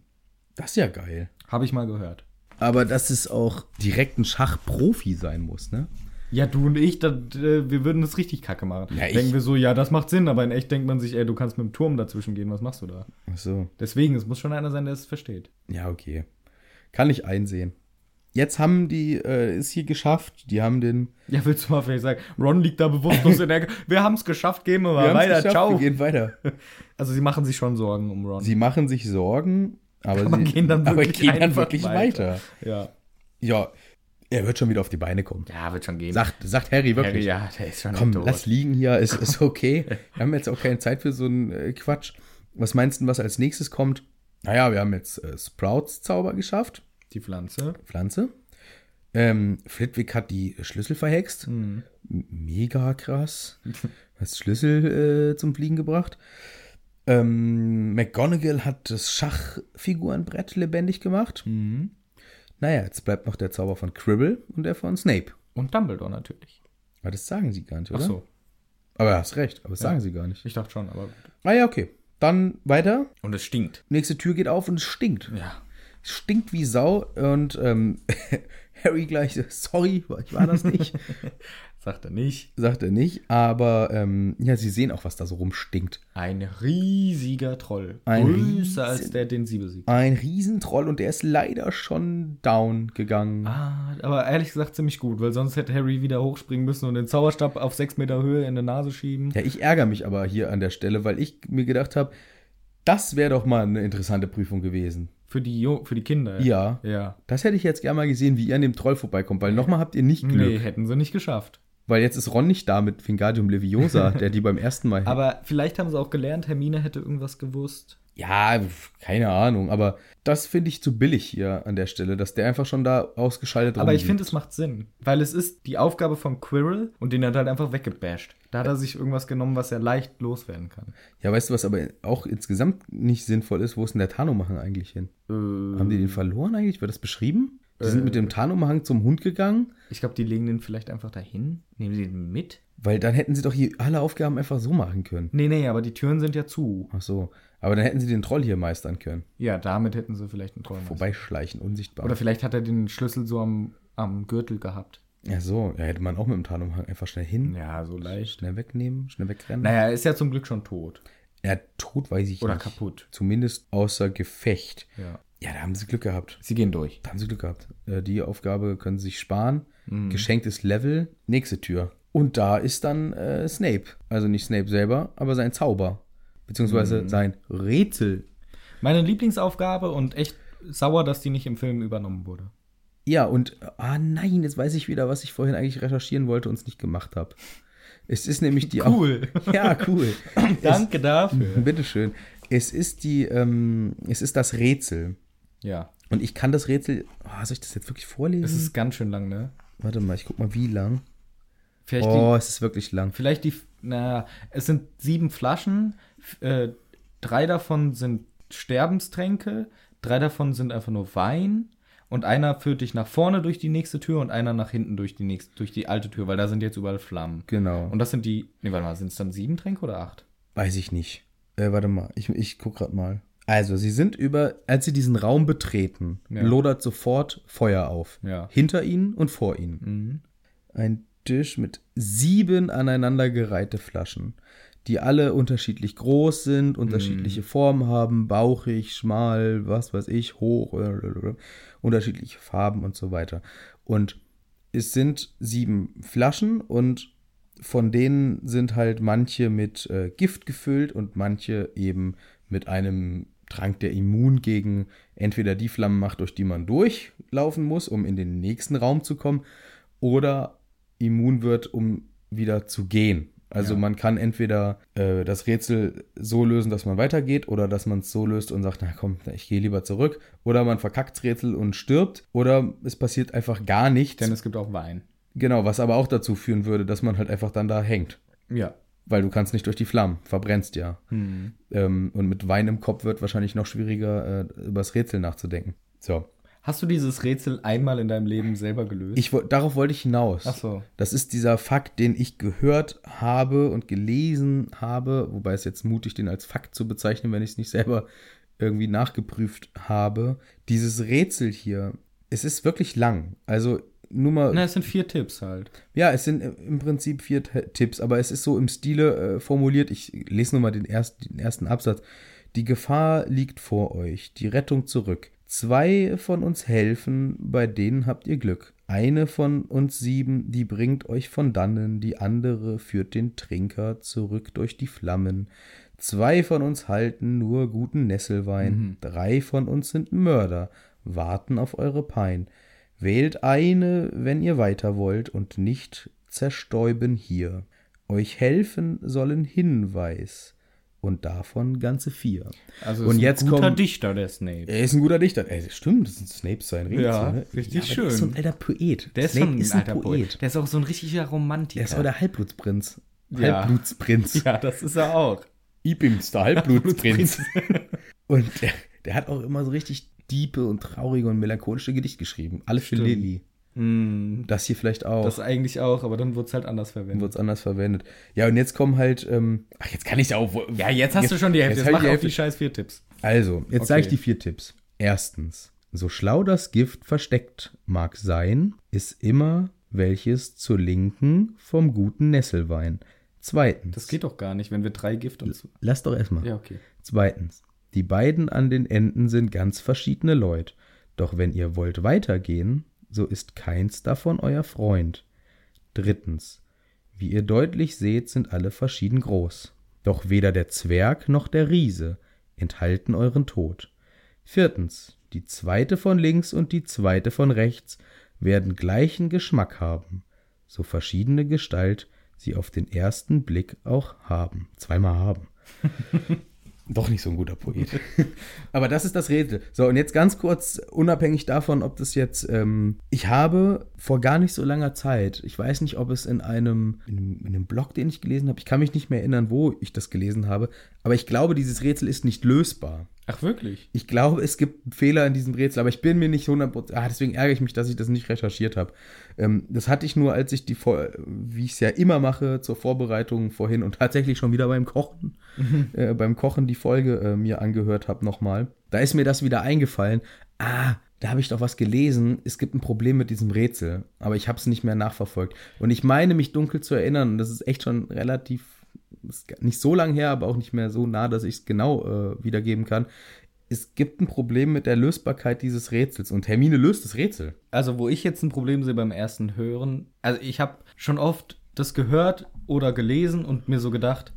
Das ist ja geil. Habe ich mal gehört. Aber dass es auch direkt ein Schachprofi sein muss, ne? Ja, du und ich, das, äh, wir würden das richtig kacke machen. Ja, Denken wir so, ja, das macht Sinn, aber in echt denkt man sich, ey, du kannst mit dem Turm dazwischen gehen, was machst du da? Ach so. Deswegen, es muss schon einer sein, der es versteht. Ja, okay. Kann ich einsehen. Jetzt haben die äh, es hier geschafft. Die haben den. Ja, willst du mal vielleicht sagen, Ron liegt da bewusstlos in der Ecke. Wir haben es geschafft, gehen wir mal Wir weiter, geschafft, ciao. Wir gehen weiter. Also sie machen sich schon Sorgen um Ron. Sie machen sich Sorgen, aber, Aber sie gehen dann aber wirklich gehen dann wirklich weiter. weiter. ja. Ja, er wird schon wieder auf die Beine kommen. ja, wird schon gehen. Sagt, sagt Harry wirklich. Harry, ja, der ist schon Komm, tot. lass liegen hier, ist, ist okay. Wir haben jetzt auch keine Zeit für so einen äh, Quatsch. Was meinst du, was als nächstes kommt? Naja, wir haben jetzt äh, Sprouts Zauber geschafft. Die Pflanze. Pflanze. Ähm, Flitwick hat die Schlüssel verhext. Mhm. Mega krass. Hat Schlüssel äh, zum Fliegen gebracht. Ähm, McGonagall hat das Schachfigurenbrett lebendig gemacht. Mhm. Naja, jetzt bleibt noch der Zauber von Cribble und der von Snape. Und Dumbledore natürlich. Aber das sagen sie gar nicht, oder? Ach so. Aber du hast recht, aber das sagen sie gar nicht. Ich dachte schon, aber gut. Ah ja, okay. Dann weiter. Und es stinkt. Nächste Tür geht auf und es stinkt. Ja. Es stinkt wie Sau und ähm, Harry gleich, so, sorry, ich war das nicht. Sagt er nicht. Sagt er nicht, aber ähm, ja, sie sehen auch, was da so rumstinkt. Ein riesiger Troll. Ein Größer als riesen- der, den sie besiegt. Ein Riesentroll und der ist leider schon down gegangen. Ah, aber ehrlich gesagt ziemlich gut, weil sonst hätte Harry wieder hochspringen müssen und den Zauberstab auf sechs Meter Höhe in die Nase schieben. Ja, ich ärgere mich aber hier an der Stelle, weil ich mir gedacht habe, das wäre doch mal eine interessante Prüfung gewesen. Für die, jo für die Kinder. Ja. Ja. Das hätte ich jetzt gerne mal gesehen, wie ihr an dem Troll vorbeikommt, weil nochmal habt ihr nicht Glück. Nee, hätten sie nicht geschafft. Weil jetzt ist Ron nicht da mit Wingardium Leviosa, der die beim ersten Mal. Aber vielleicht haben sie auch gelernt, Hermine hätte irgendwas gewusst. ja, keine Ahnung, aber das finde ich zu billig hier an der Stelle, dass der einfach schon da ausgeschaltet Aber ich finde, es macht Sinn. Weil es ist die Aufgabe von Quirrell und den hat er halt einfach weggebasht. Da hat er sich irgendwas genommen, was er leicht loswerden kann. Ja, weißt du, was aber auch insgesamt nicht sinnvoll ist? Wo ist denn der Tarnumhang eigentlich hin? Haben die den verloren eigentlich? Wird das beschrieben? Die sind mit dem Tarnumhang zum Hund gegangen, Ich glaube, die legen den vielleicht einfach dahin. Nehmen sie den mit? weil dann hätten sie doch hier alle Aufgaben einfach so machen können. Nee, nee, aber die Türen sind ja zu. Ach so. Aber dann hätten sie den Troll hier meistern können. Ja, damit hätten sie vielleicht einen Troll. Vorbeischleichen, unsichtbar. Oder vielleicht hat er den Schlüssel so am, am Gürtel gehabt. ja, so. Ja, hätte man auch mit dem Tarnumhang einfach schnell hin, Ja, so leicht. schnell wegnehmen, schnell wegrennen. Naja, er ist ja zum Glück schon tot. Ja, tot weiß ich Oder nicht. kaputt. Zumindest außer Gefecht. Ja. Ja, da haben sie Glück gehabt. Sie gehen durch. Da haben sie Glück gehabt. Äh, die Aufgabe können sie sich sparen. Mhm. Geschenktes Level, nächste Tür. Und da ist dann äh, Snape. Also nicht Snape selber, aber sein Zauber. Beziehungsweise Mhm. sein Rätsel. Meine Lieblingsaufgabe und echt sauer, dass die nicht im Film übernommen wurde. Ja, und, ah nein, jetzt weiß ich wieder, was ich vorhin eigentlich recherchieren wollte und es nicht gemacht habe. Es ist nämlich die Cool. Au ja, cool. Danke dafür. Es, bitteschön. Es ist die, ähm, es ist das Rätsel. Ja. Und ich kann das Rätsel, oh, soll ich das jetzt wirklich vorlesen? Es ist ganz schön lang, ne? Warte mal, ich guck mal, wie lang. Vielleicht Oh, die, es ist wirklich lang. vielleicht die, naja, es sind sieben Flaschen, äh, drei davon sind Sterbenstränke, drei davon sind einfach nur Wein und einer führt dich nach vorne durch die nächste Tür und einer nach hinten durch die nächste, durch die alte Tür, weil da sind jetzt überall Flammen. Genau. Und das sind die, nee, warte mal, sind es dann sieben Tränke oder acht? Weiß ich nicht. Äh, warte mal, ich, ich guck grad mal. Also, sie sind über, als sie diesen Raum betreten, Ja. lodert sofort Feuer auf. Ja. Hinter ihnen und vor ihnen. Mhm. Ein Tisch mit sieben aneinandergereihte Flaschen, die alle unterschiedlich groß sind, unterschiedliche Formen haben, bauchig, schmal, was weiß ich, hoch, äh, unterschiedliche Farben und so weiter. Und es sind sieben Flaschen und von denen sind halt manche mit äh, Gift gefüllt und manche eben mit einem Trank, der immun gegen entweder die Flammen macht, durch die man durchlaufen muss, um in den nächsten Raum zu kommen, oder immun wird, um wieder zu gehen. Also Ja. man kann entweder äh, das Rätsel so lösen, dass man weitergeht, oder dass man es so löst und sagt, na komm, ich gehe lieber zurück, oder man verkackt das Rätsel und stirbt, oder es passiert einfach gar nichts. Denn es gibt auch Wein. Genau, was aber auch dazu führen würde, dass man halt einfach dann da hängt. Ja. Weil du kannst nicht durch die Flammen, verbrennst ja. Hm. Ähm, und mit Wein im Kopf wird wahrscheinlich noch schwieriger, äh, über das Rätsel nachzudenken. So. Hast du dieses Rätsel einmal in deinem Leben selber gelöst? Ich, darauf wollte ich hinaus. Ach so. Das ist dieser Fakt, den ich gehört habe und gelesen habe, wobei es jetzt mutig, den als Fakt zu bezeichnen, wenn ich es nicht selber irgendwie nachgeprüft habe. Dieses Rätsel hier, es ist wirklich lang. Also nur mal Na, es sind vier Tipps halt. Ja, es sind im Prinzip vier T Tipps, aber es ist so im Stile äh, formuliert. Ich lese nur mal den, erst, den ersten Absatz. Die Gefahr liegt vor euch, die Rettung zurück. Zwei von uns helfen, bei denen habt ihr Glück. Eine von uns sieben, die bringt euch von dannen, die andere führt den Trinker zurück durch die Flammen. Zwei von uns halten nur guten Nesselwein, drei von uns sind Mörder, warten auf eure Pein. Wählt eine, wenn ihr weiter wollt, und nicht zerstäuben hier. Euch helfen sollen Hinweis, und davon ganze vier. Also Und ist jetzt ein guter kommen- Dichter, der Snape. Er ist ein guter Dichter. Ey, das stimmt, das ist Snape sein Rätsel. Ja, ne? richtig aber schön. Der ist so ein alter Poet. Der ist Snape ein ist ein alter Poet. Poet. Der ist auch so ein richtiger Romantiker. Der ist auch der Halbblutsprinz. Ja. Halbblutsprinz. ja, das ist er auch. Ich bin's, der Halbblutsprinz. und der, der hat auch immer so richtig diepe und traurige und melancholische Gedichte geschrieben. Alle für Stimmt. Lilly. Hm, Das hier vielleicht auch. das eigentlich auch, aber dann wird es halt anders verwendet. wird es anders verwendet. Ja, und jetzt kommen halt, ähm, ach, jetzt kann ich ja auch. Ja, jetzt hast du schon die Hälfte. Jetzt Jetzt, mach die auf die Hälfte. scheiß vier Tipps. Also, jetzt sage ich Okay. die vier Tipps. Erstens, so schlau das Gift versteckt mag sein, ist immer welches zur Linken vom guten Nesselwein. Zweitens, Das geht doch gar nicht, wenn wir drei Gift und lass doch erstmal. Ja, okay. Zweitens, die beiden an den Enden sind ganz verschiedene Leut. Doch wenn ihr wollt weitergehen, so ist keins davon euer Freund. Drittens, wie ihr deutlich seht, sind alle verschieden groß. Doch weder der Zwerg noch der Riese enthalten euren Tod. Viertens, die zweite von links und die zweite von rechts werden gleichen Geschmack haben, so verschiedene Gestalt sie auf den ersten Blick auch haben. Zweimal haben. Doch nicht so ein guter Poet. Aber das ist das Rätsel. So, und jetzt ganz kurz, unabhängig davon, ob das jetzt. Ähm, ich habe vor gar nicht so langer Zeit, ich weiß nicht, ob es in einem, in einem, in einem Blog, den ich gelesen habe, ich kann mich nicht mehr erinnern, wo ich das gelesen habe, aber ich glaube, dieses Rätsel ist nicht lösbar. Ach, wirklich? Ich glaube, es gibt einen Fehler in diesem Rätsel, aber ich bin mir nicht 100%. Ah, deswegen ärgere ich mich, dass ich das nicht recherchiert habe. Ähm, das hatte ich nur, als ich die, Vor wie ich es ja immer mache, zur Vorbereitung vorhin und tatsächlich schon wieder beim Kochen, äh, beim Kochen die Folge äh, mir angehört habe nochmal. Da ist mir das wieder eingefallen. Ah, da habe ich doch was gelesen. Es gibt ein Problem mit diesem Rätsel, aber ich habe es nicht mehr nachverfolgt. Und ich meine, mich dunkel zu erinnern, und das ist echt schon relativ ist nicht so lang her, aber auch nicht mehr so nah, dass ich es genau äh, wiedergeben kann. Es gibt ein Problem mit der Lösbarkeit dieses Rätsels und Hermine löst das Rätsel. Also, wo ich jetzt ein Problem sehe beim ersten Hören, also ich habe schon oft das gehört oder gelesen und mir so gedacht,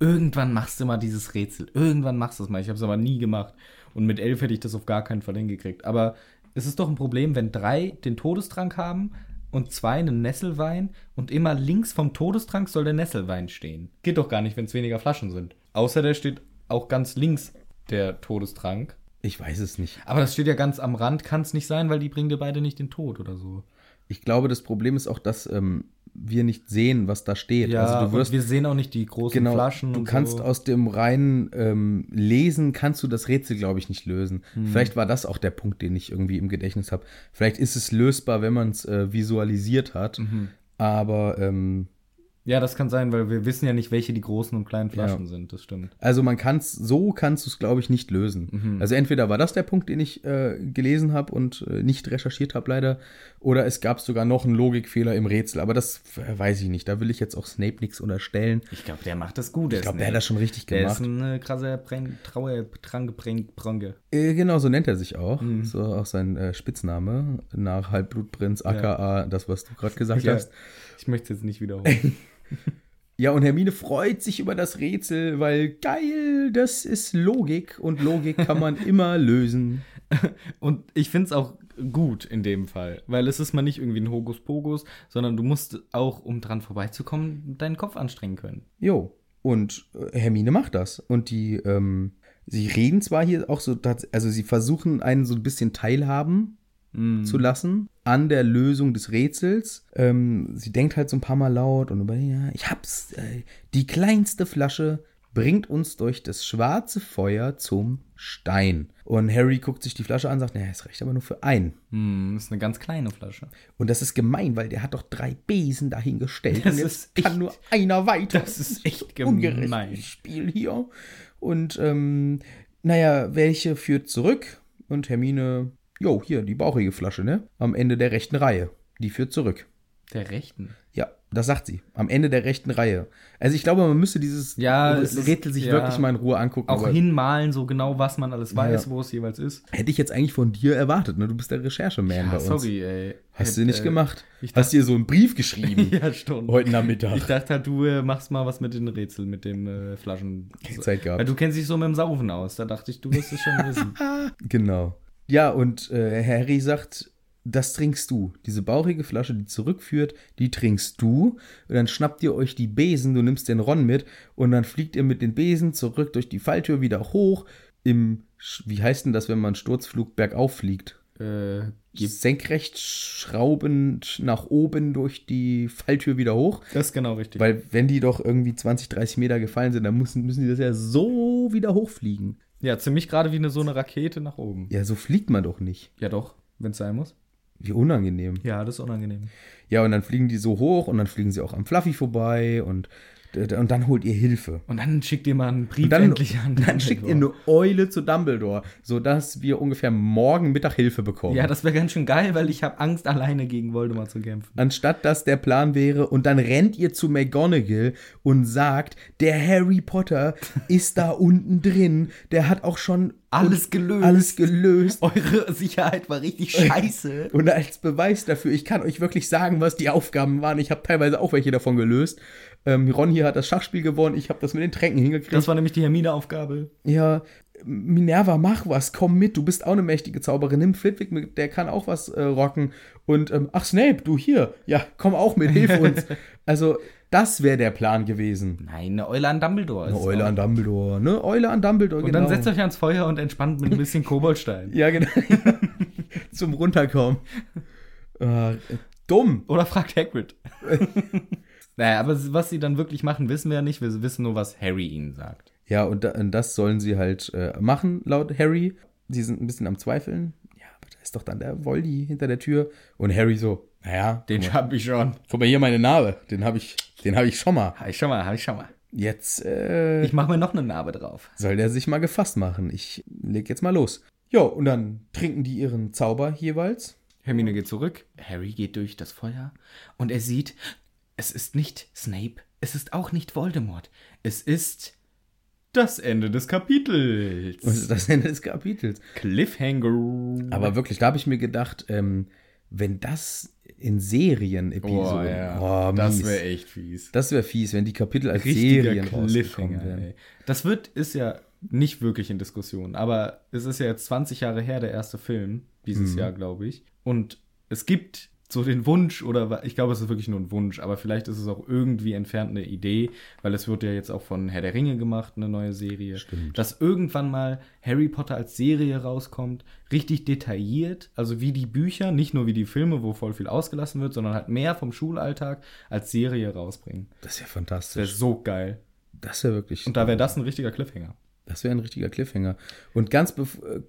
irgendwann machst du mal dieses Rätsel, irgendwann machst du es mal. Ich habe es aber nie gemacht. Und mit elf hätte ich das auf gar keinen Fall hingekriegt. Aber es ist doch ein Problem, wenn drei den Todestrank haben und zwei einen Nesselwein und immer links vom Todestrank soll der Nesselwein stehen. Geht doch gar nicht, wenn es weniger Flaschen sind. Außer der steht auch ganz links der Todestrank. Ich weiß es nicht. Aber das steht ja ganz am Rand, kann es nicht sein, weil die bringen dir beide nicht den Tod oder so. Ich glaube, das Problem ist auch, dass ähm, wir nicht sehen, was da steht. Ja, also du wirst wir sehen auch nicht die großen genau, Flaschen. du kannst so. aus dem reinen ähm, Lesen kannst du das Rätsel, glaube ich, nicht lösen. Hm. Vielleicht war das auch der Punkt, den ich irgendwie im Gedächtnis habe. Vielleicht ist es lösbar, wenn man es äh, visualisiert hat. Mhm. Aber ähm, Ja, das kann sein, weil wir wissen ja nicht, welche die großen und kleinen Flaschen Ja. sind. Das stimmt. Also man kann es, so kannst du es, glaube ich, nicht lösen. Mhm. Also entweder war das der Punkt, den ich äh, gelesen habe und äh, nicht recherchiert habe leider, oder es gab sogar noch einen Logikfehler im Rätsel. Aber das äh, weiß ich nicht. Da will ich jetzt auch Snape nichts unterstellen. Ich glaube, der macht das gut. Ich glaube, der hat das schon richtig Der gemacht. ist ein äh, krasser Bren Traue, Trange, Bren Pronge. Äh, genau, so nennt er sich auch. Mhm. So auch sein äh, Spitzname nach Halbblutprinz, aka das, was du gerade gesagt Ja. hast. Ich möchte es jetzt nicht wiederholen. Ja, und Hermine freut sich über das Rätsel, weil geil, das ist Logik und Logik kann man immer lösen. Und ich finde es auch gut in dem Fall, weil es ist mal nicht irgendwie ein Hokuspokus, sondern du musst auch, um dran vorbeizukommen, deinen Kopf anstrengen können. Jo. Und äh, Hermine macht das. Und die, ähm, sie reden zwar hier auch so, also sie versuchen einen so ein bisschen teilhaben zu lassen an der Lösung des Rätsels. Ähm, sie denkt halt so ein paar Mal laut und über, ja, ich hab's, äh, die kleinste Flasche bringt uns durch das schwarze Feuer zum Stein. Und Harry guckt sich die Flasche an und sagt, naja, es reicht aber nur für einen. Hm, ist eine ganz kleine Flasche. Und das ist gemein, weil der hat doch drei Besen dahingestellt. Das und ist jetzt kann echt- nur einer weiter. das ist echt gemein. Spiel hier. Und ähm, naja, welche führt zurück? Und Hermine, jo, hier, die bauchige Flasche, ne? Am Ende der rechten Reihe. Die führt zurück. Der rechten. Ja, das sagt sie. Am Ende der rechten Reihe. Also ich glaube, man müsste dieses Ja, Rätsel sich ja. wirklich mal in Ruhe angucken. Auch hinmalen, so genau, was man alles weiß, Ja. wo es jeweils ist. Hätte ich jetzt eigentlich von dir erwartet, ne? Du bist der Rechercheman bei uns. sorry, ey. Hast Hätt, du nicht äh, gemacht. ich Hast dir so einen Brief geschrieben. Ja, schon. Heute Nachmittag. Ich dachte halt, du äh, machst mal was mit den Rätseln, mit den äh, Flaschen. Keine Zeit gehabt. Weil du kennst dich so mit dem Saufen aus. Da dachte ich, du wirst es schon wissen. Genau. Ja, und äh, Harry sagt, das trinkst du. Diese bauchige Flasche, die zurückführt, die trinkst du. Und dann schnappt ihr euch die Besen, du nimmst den Ron mit und dann fliegt ihr mit den Besen zurück durch die Falltür wieder hoch. Im, wie heißt denn das, wenn man Sturzflug bergauf fliegt? äh, Senkrecht schraubend nach oben durch die Falltür wieder hoch. das ist genau richtig. Weil wenn die doch irgendwie 20, 30 Meter gefallen sind, dann müssen, müssen die das ja so wieder hochfliegen. Ja, ziemlich gerade wie eine, so eine Rakete nach oben. Ja, so fliegt man doch nicht. Ja, doch, wenn es sein muss. Wie unangenehm. Ja, das ist unangenehm. Ja, und dann fliegen die so hoch und dann fliegen sie auch am Fluffy vorbei und, und dann holt ihr Hilfe. Und dann schickt ihr mal einen Brief Und dann, endlich an. dann schickt ihr eine Eule zu Dumbledore, sodass wir ungefähr morgen Mittag Hilfe bekommen. Ja, das wäre ganz schön geil, weil ich habe Angst, alleine gegen Voldemort zu kämpfen. Anstatt dass der Plan wäre, und dann rennt ihr zu McGonagall und sagt, der Harry Potter ist da unten drin, der hat auch schon Alles gelöst. alles gelöst. Eure Sicherheit war richtig scheiße. Und als Beweis dafür, ich kann euch wirklich sagen, was die Aufgaben waren. Ich habe teilweise auch welche davon gelöst. Ähm, Ron hier hat das Schachspiel gewonnen, ich habe das mit den Tränken hingekriegt. Das war nämlich die Hermine-Aufgabe. Ja, Minerva, mach was, komm mit, du bist auch eine mächtige Zauberin. Nimm Flitwick mit, der kann auch was äh, rocken. Und, ähm, ach Snape, du hier, ja, komm auch mit, hilf uns. also, das wäre der Plan gewesen. Nein, eine Eule an Dumbledore. Eine Eule an Dumbledore, ne? Eule an Dumbledore, Und dann setzt euch ans Feuer und entspannt mit ein bisschen Koboldstein. Ja, genau. Zum Runterkommen. Äh, dumm. Oder fragt Hagrid. Naja, aber was sie dann wirklich machen, wissen wir ja nicht. Wir wissen nur, was Harry ihnen sagt. Ja, und, da, und das sollen sie halt äh, machen, laut Harry. Sie sind ein bisschen am Zweifeln. Ja, aber da ist doch dann der Voldy hinter der Tür. Und Harry so, naja, Den hab ich schon. guck mal hier meine Narbe. Den habe ich, den habe ich schon mal. Hab ich schon mal, hab ich schon mal. Jetzt äh, Ich mache mir noch eine Narbe drauf. soll der sich mal gefasst machen. Ich leg jetzt mal los. Jo, und dann trinken die ihren Zauber jeweils. Hermine geht zurück. Harry geht durch das Feuer und er sieht, es ist nicht Snape, es ist auch nicht Voldemort. Es ist das Ende des Kapitels. Das ist das Ende des Kapitels. Cliffhanger. Aber wirklich, da habe ich mir gedacht, ähm, wenn das in Serien-Episoden. oh, ja. das mies. wäre echt fies. Das wäre fies, wenn die Kapitel als Richtiger Serien Cliffhanger. wären. Ey. Das wird, ist ja nicht wirklich in Diskussion, aber es ist ja jetzt 20 Jahre her, der erste Film, dieses Mhm. Jahr, glaube ich. Und es gibt so den Wunsch, oder ich glaube, es ist wirklich nur ein Wunsch, aber vielleicht ist es auch irgendwie entfernt eine Idee, weil es wird ja jetzt auch von Herr der Ringe gemacht, eine neue Serie, Stimmt. dass irgendwann mal Harry Potter als Serie rauskommt, richtig detailliert, also wie die Bücher, nicht nur wie die Filme, wo voll viel ausgelassen wird, sondern halt mehr vom Schulalltag als Serie rausbringen. Das wäre Das wäre fantastisch. so geil. Das wäre wirklich. Und da wäre das ein richtiger Cliffhanger. Das wäre ein richtiger Cliffhanger. Und ganz,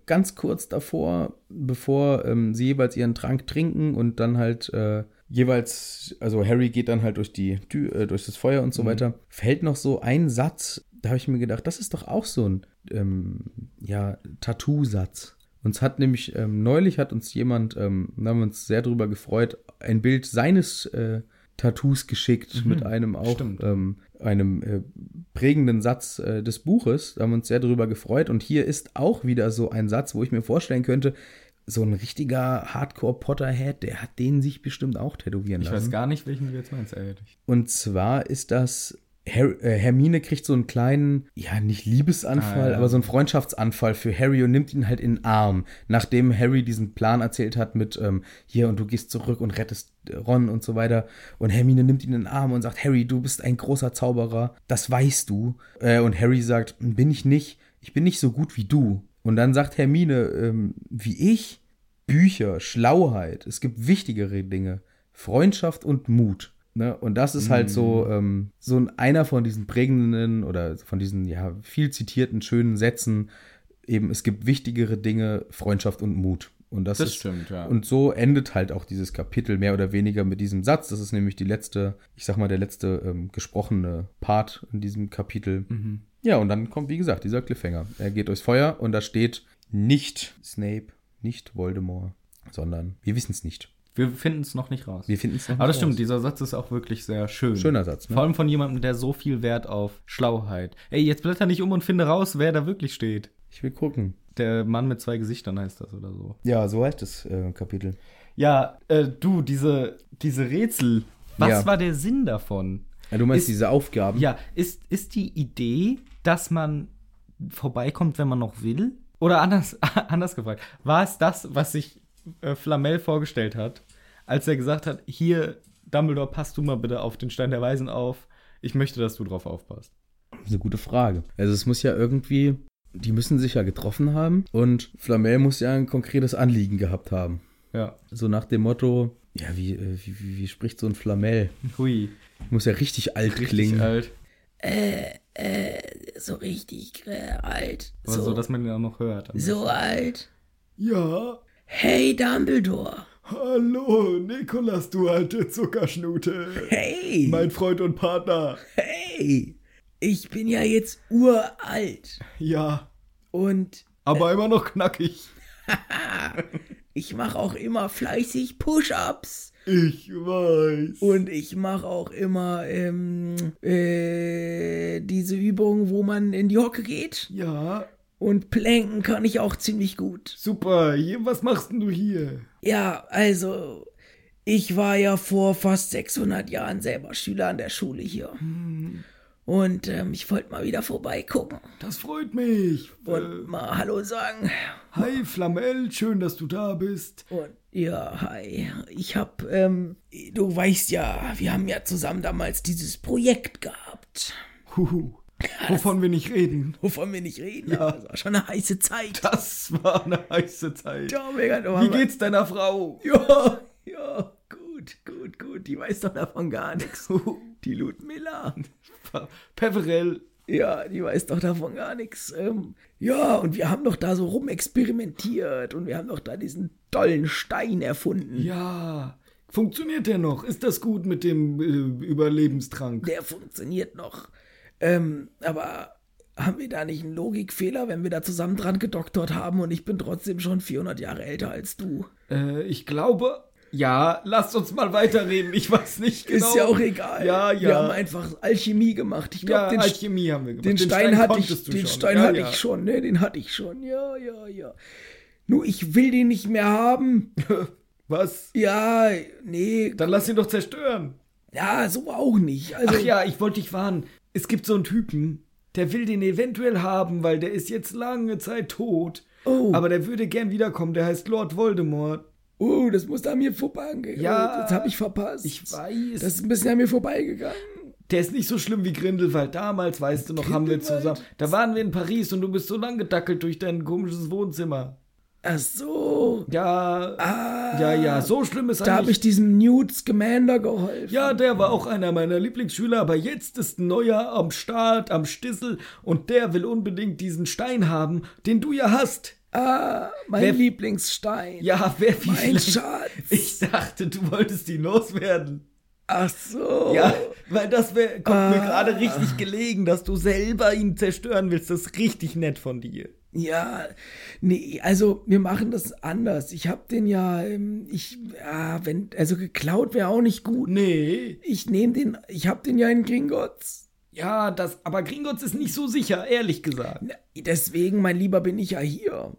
ganz kurz davor, bevor ähm, sie jeweils ihren Trank trinken und dann halt äh, jeweils, also Harry geht dann halt durch die Tür, äh, durch das Feuer und so weiter, fällt noch so ein Satz. Da habe ich mir gedacht, das ist doch auch so ein ähm, ja, Tattoo-Satz. Uns hat nämlich ähm, neulich hat uns jemand, ähm, da haben wir uns sehr drüber gefreut, ein Bild seines äh, Tattoos geschickt mit einem auch ähm, einem äh, prägenden Satz äh, des Buches. Da haben wir uns sehr darüber gefreut. Und hier ist auch wieder so ein Satz, wo ich mir vorstellen könnte, so ein richtiger Hardcore-Potterhead, der hat den sich bestimmt auch tätowieren Ich lassen. weiß gar nicht, welchen du jetzt meinst, ehrlich. Und zwar ist das. Her äh, Hermine kriegt so einen kleinen, ja, nicht Liebesanfall, Ah, ja. aber so einen Freundschaftsanfall für Harry und nimmt ihn halt in den Arm, nachdem Harry diesen Plan erzählt hat mit, ähm, hier und du gehst zurück und rettest äh, Ron und so weiter. Und Hermine nimmt ihn in den Arm und sagt, Harry, du bist ein großer Zauberer, das weißt du. Äh, und Harry sagt, bin ich nicht, ich bin nicht so gut wie du. Und dann sagt Hermine, ähm, wie ich? Bücher, Schlauheit, es gibt wichtigere Dinge. Freundschaft und Mut. Ne? Und das ist halt so, ähm, so ein, einer von diesen prägenden oder von diesen ja viel zitierten schönen Sätzen. Eben, es gibt wichtigere Dinge, Freundschaft und Mut. Und das, Das ist, stimmt, ja. Und so endet halt auch dieses Kapitel mehr oder weniger mit diesem Satz. Das ist nämlich die letzte, ich sag mal, der letzte ähm, gesprochene Part in diesem Kapitel. Mhm. Ja, und dann kommt, wie gesagt, dieser Cliffhanger. Er geht durchs Feuer und da steht nicht Snape, nicht Voldemort, sondern wir wissen es nicht. Wir finden es noch nicht raus. Wir finden es noch Aber das nicht stimmt, raus. dieser Satz ist auch wirklich sehr schön. Schöner Satz, ne? Vor allem von jemandem, der so viel Wert auf Schlauheit. Ey, jetzt blätter nicht um und finde raus, wer da wirklich steht. Ich will gucken. Der Mann mit zwei Gesichtern heißt das oder so. Ja, so heißt das äh, Kapitel. Ja, äh, du, diese, diese Rätsel. Was Ja. war der Sinn davon? Ja, du meinst Ist- diese Aufgaben? Ja, ist, ist die Idee, dass man vorbeikommt, wenn man noch will? Oder anders, anders gefragt, war es das, was sich äh, Flamel vorgestellt hat, als er gesagt hat, hier, Dumbledore, passt du mal bitte auf den Stein der Weisen auf. Ich möchte, dass du drauf aufpasst. Das ist eine gute Frage. Also es muss ja irgendwie, die müssen sich ja getroffen haben und Flamel muss ja ein konkretes Anliegen gehabt haben. Ja. So nach dem Motto, ja, wie, äh, wie, wie, wie spricht so ein Flamel? Hui. Muss ja richtig alt Richtig klingen. alt. So richtig äh, alt. Aber so, dass man ihn auch noch hört. so alt. Ja. Hey Dumbledore. Hallo, Nikolas, du alte Zuckerschnute. Hey. Mein Freund und Partner. Hey. Ich bin ja jetzt uralt. Ja, Und aber immer noch knackig. ich mache auch immer fleißig Push-Ups. Ich weiß. Und ich mache auch immer ähm, äh, diese Übung, wo man in die Hocke geht. Ja, Und Planken kann ich auch ziemlich gut. super. Hier, was machst denn du hier? Ja, also, ich war ja vor fast 600 Jahren selber Schüler an der Schule hier. Und ähm, ich wollte mal wieder vorbeigucken Das freut mich. und mal Hallo sagen. hi, Flamel, schön, dass du da bist. Und ja, hi. Ich hab, ähm, du weißt ja, wir haben ja zusammen damals dieses Projekt gehabt. Huhu. Wovon wir nicht reden. Wovon wir nicht reden, ja. das war schon eine heiße Zeit. Das war eine heiße Zeit. Ja, mega, Wie geht's deiner Frau? Ja, ja, gut, gut, gut. Die weiß doch davon gar nichts. Die Ludmilla. Peverell. Ja, die weiß doch davon gar nichts. Ähm, ja, und wir haben doch da so rumexperimentiert und wir haben doch da diesen tollen Stein erfunden. Ja. Funktioniert der noch? Ist das gut mit dem äh, Überlebenstrank? Der funktioniert noch. Ähm, aber haben wir da nicht einen Logikfehler, wenn wir da zusammen dran gedoktert haben und ich bin trotzdem schon 400 Jahre älter als du? Äh, ich glaube. Ja, lasst uns mal weiterreden. Ich weiß nicht genau. Ist ja auch egal. Ja, ja. Wir haben einfach Alchemie gemacht. Ich ja, glaube, den, Alchemie haben wir gemacht. den, Stein, hatte ich, du den schon. Stein ja, hatte ja. ich schon, ne? Den hatte ich schon. Ja, ja, ja. Nur ich will den nicht mehr haben. Was? Ja, nee, Dann lass ihn doch zerstören. ja, so auch nicht. Also, Ach ja, ich wollte dich warnen. Es gibt so einen Typen, der will den eventuell haben, weil der ist jetzt lange Zeit tot. Oh. Aber der würde gern wiederkommen. Der heißt Lord Voldemort. oh, das muss an mir vorbeigegangen. Ja, das habe ich verpasst. Ich weiß. Das ist ein bisschen an mir vorbeigegangen. der ist nicht so schlimm wie Grindelwald. Damals, weißt du noch, haben wir zusammen. Da waren wir in Paris und du bist so lang gedackelt durch dein komisches Wohnzimmer. Ach so. Ja, Ah, ja, ja, so schlimm ist Da habe eigentlich. ich diesem Newt Scamander geholfen. Ja, der war auch einer meiner Lieblingsschüler, aber jetzt ist ein neuer am Start, am Stissel und der will unbedingt diesen Stein haben, den du ja hast. Ah, mein Wer- Lieblingsstein. Ja, wer wie Mein Schatz. Ich dachte, du wolltest ihn loswerden. Ach so. Ja, weil das wär, kommt mir Ah. gerade richtig gelegen, dass du selber ihn zerstören willst. Das ist richtig nett von dir. Ja, nee, also wir machen das anders. Ich hab den ja, ähm, ich, ja, wenn, also geklaut wäre auch nicht gut. Nee. Ich nehme den, ich hab den ja in Gringotts. Ja, das, aber Gringotts ist nicht so sicher, ehrlich gesagt. Na, Deswegen, mein Lieber, bin ich ja hier.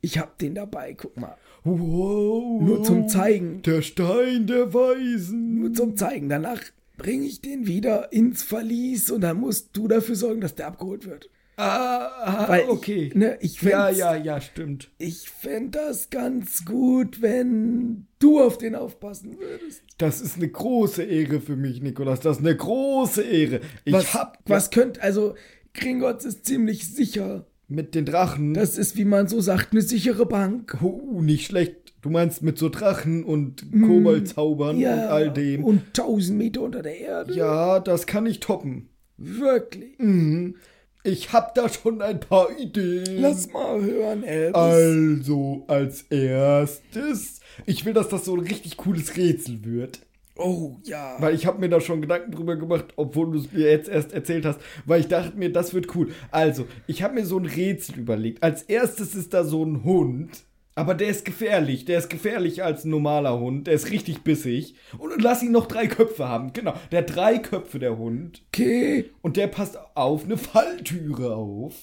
ich hab den dabei, guck mal. Wow. Nur zum Zeigen. Der Stein der Weisen. Nur zum Zeigen. Danach bringe ich den wieder ins Verlies und dann musst du dafür sorgen, dass der abgeholt wird. Ah, Weil okay. Ich, ne, ich ja, ja, ja, stimmt. Ich fänd das ganz gut, wenn du auf den aufpassen würdest. Das ist eine große Ehre für mich, Nikolas. Das ist eine große Ehre. Ich Was, hab was könnt, also Gringotts ist ziemlich sicher. mit den Drachen. Das ist, wie man so sagt, eine sichere Bank. oh, nicht schlecht. Du meinst mit so Drachen und Koboldzaubern und all dem. Und tausend Meter unter der Erde. ja, das kann ich toppen. Wirklich. Mhm. Ich hab da schon ein paar Ideen. Lass mal hören, Elvis. Also, als erstes, ich will, dass das so ein richtig cooles Rätsel wird. oh, ja. Weil ich habe mir da schon Gedanken drüber gemacht, obwohl du es mir jetzt erst erzählt hast, weil ich dachte mir, das wird cool. Also, ich habe mir so ein Rätsel überlegt. Als erstes ist da so ein Hund, aber der ist gefährlich. Der ist gefährlicher als ein normaler Hund. Der ist richtig bissig. Und lass ihn noch drei Köpfe haben. Genau, der hat drei Köpfe, der Hund. Okay. Und der passt auf eine Falltüre auf.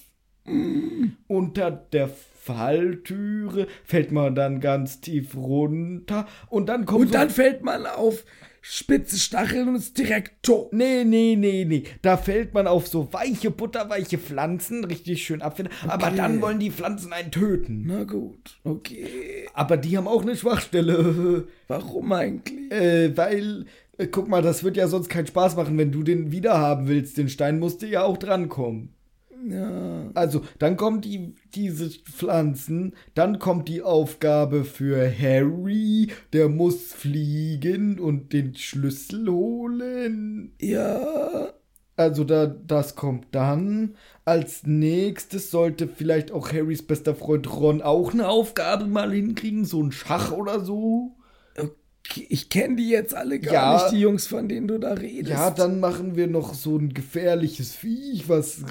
Unter der Falltüre fällt man dann ganz tief runter. Und dann kommt Und so dann fällt man auf spitze Stacheln und ist direkt tot. Nee, nee, nee, nee. Da fällt man auf so weiche, butterweiche Pflanzen, richtig schön abfinden. Aber dann wollen die Pflanzen einen töten. Na gut, okay. Aber die haben auch eine Schwachstelle. Warum eigentlich? äh, weil, äh, guck mal, das wird ja sonst keinen Spaß machen, wenn du den wiederhaben willst. Den Stein musst du ja auch drankommen. Ja. Also, dann kommen die, diese Pflanzen, dann kommt die Aufgabe für Harry, der muss fliegen und den Schlüssel holen. Ja. Also da, das kommt dann. Als nächstes sollte vielleicht auch Harrys bester Freund Ron auch eine Aufgabe mal hinkriegen, so ein Schach oder so. Ich kenne die jetzt alle gar Ja. nicht, die Jungs, von denen du da redest. Ja, dann machen wir noch so ein gefährliches Viech, was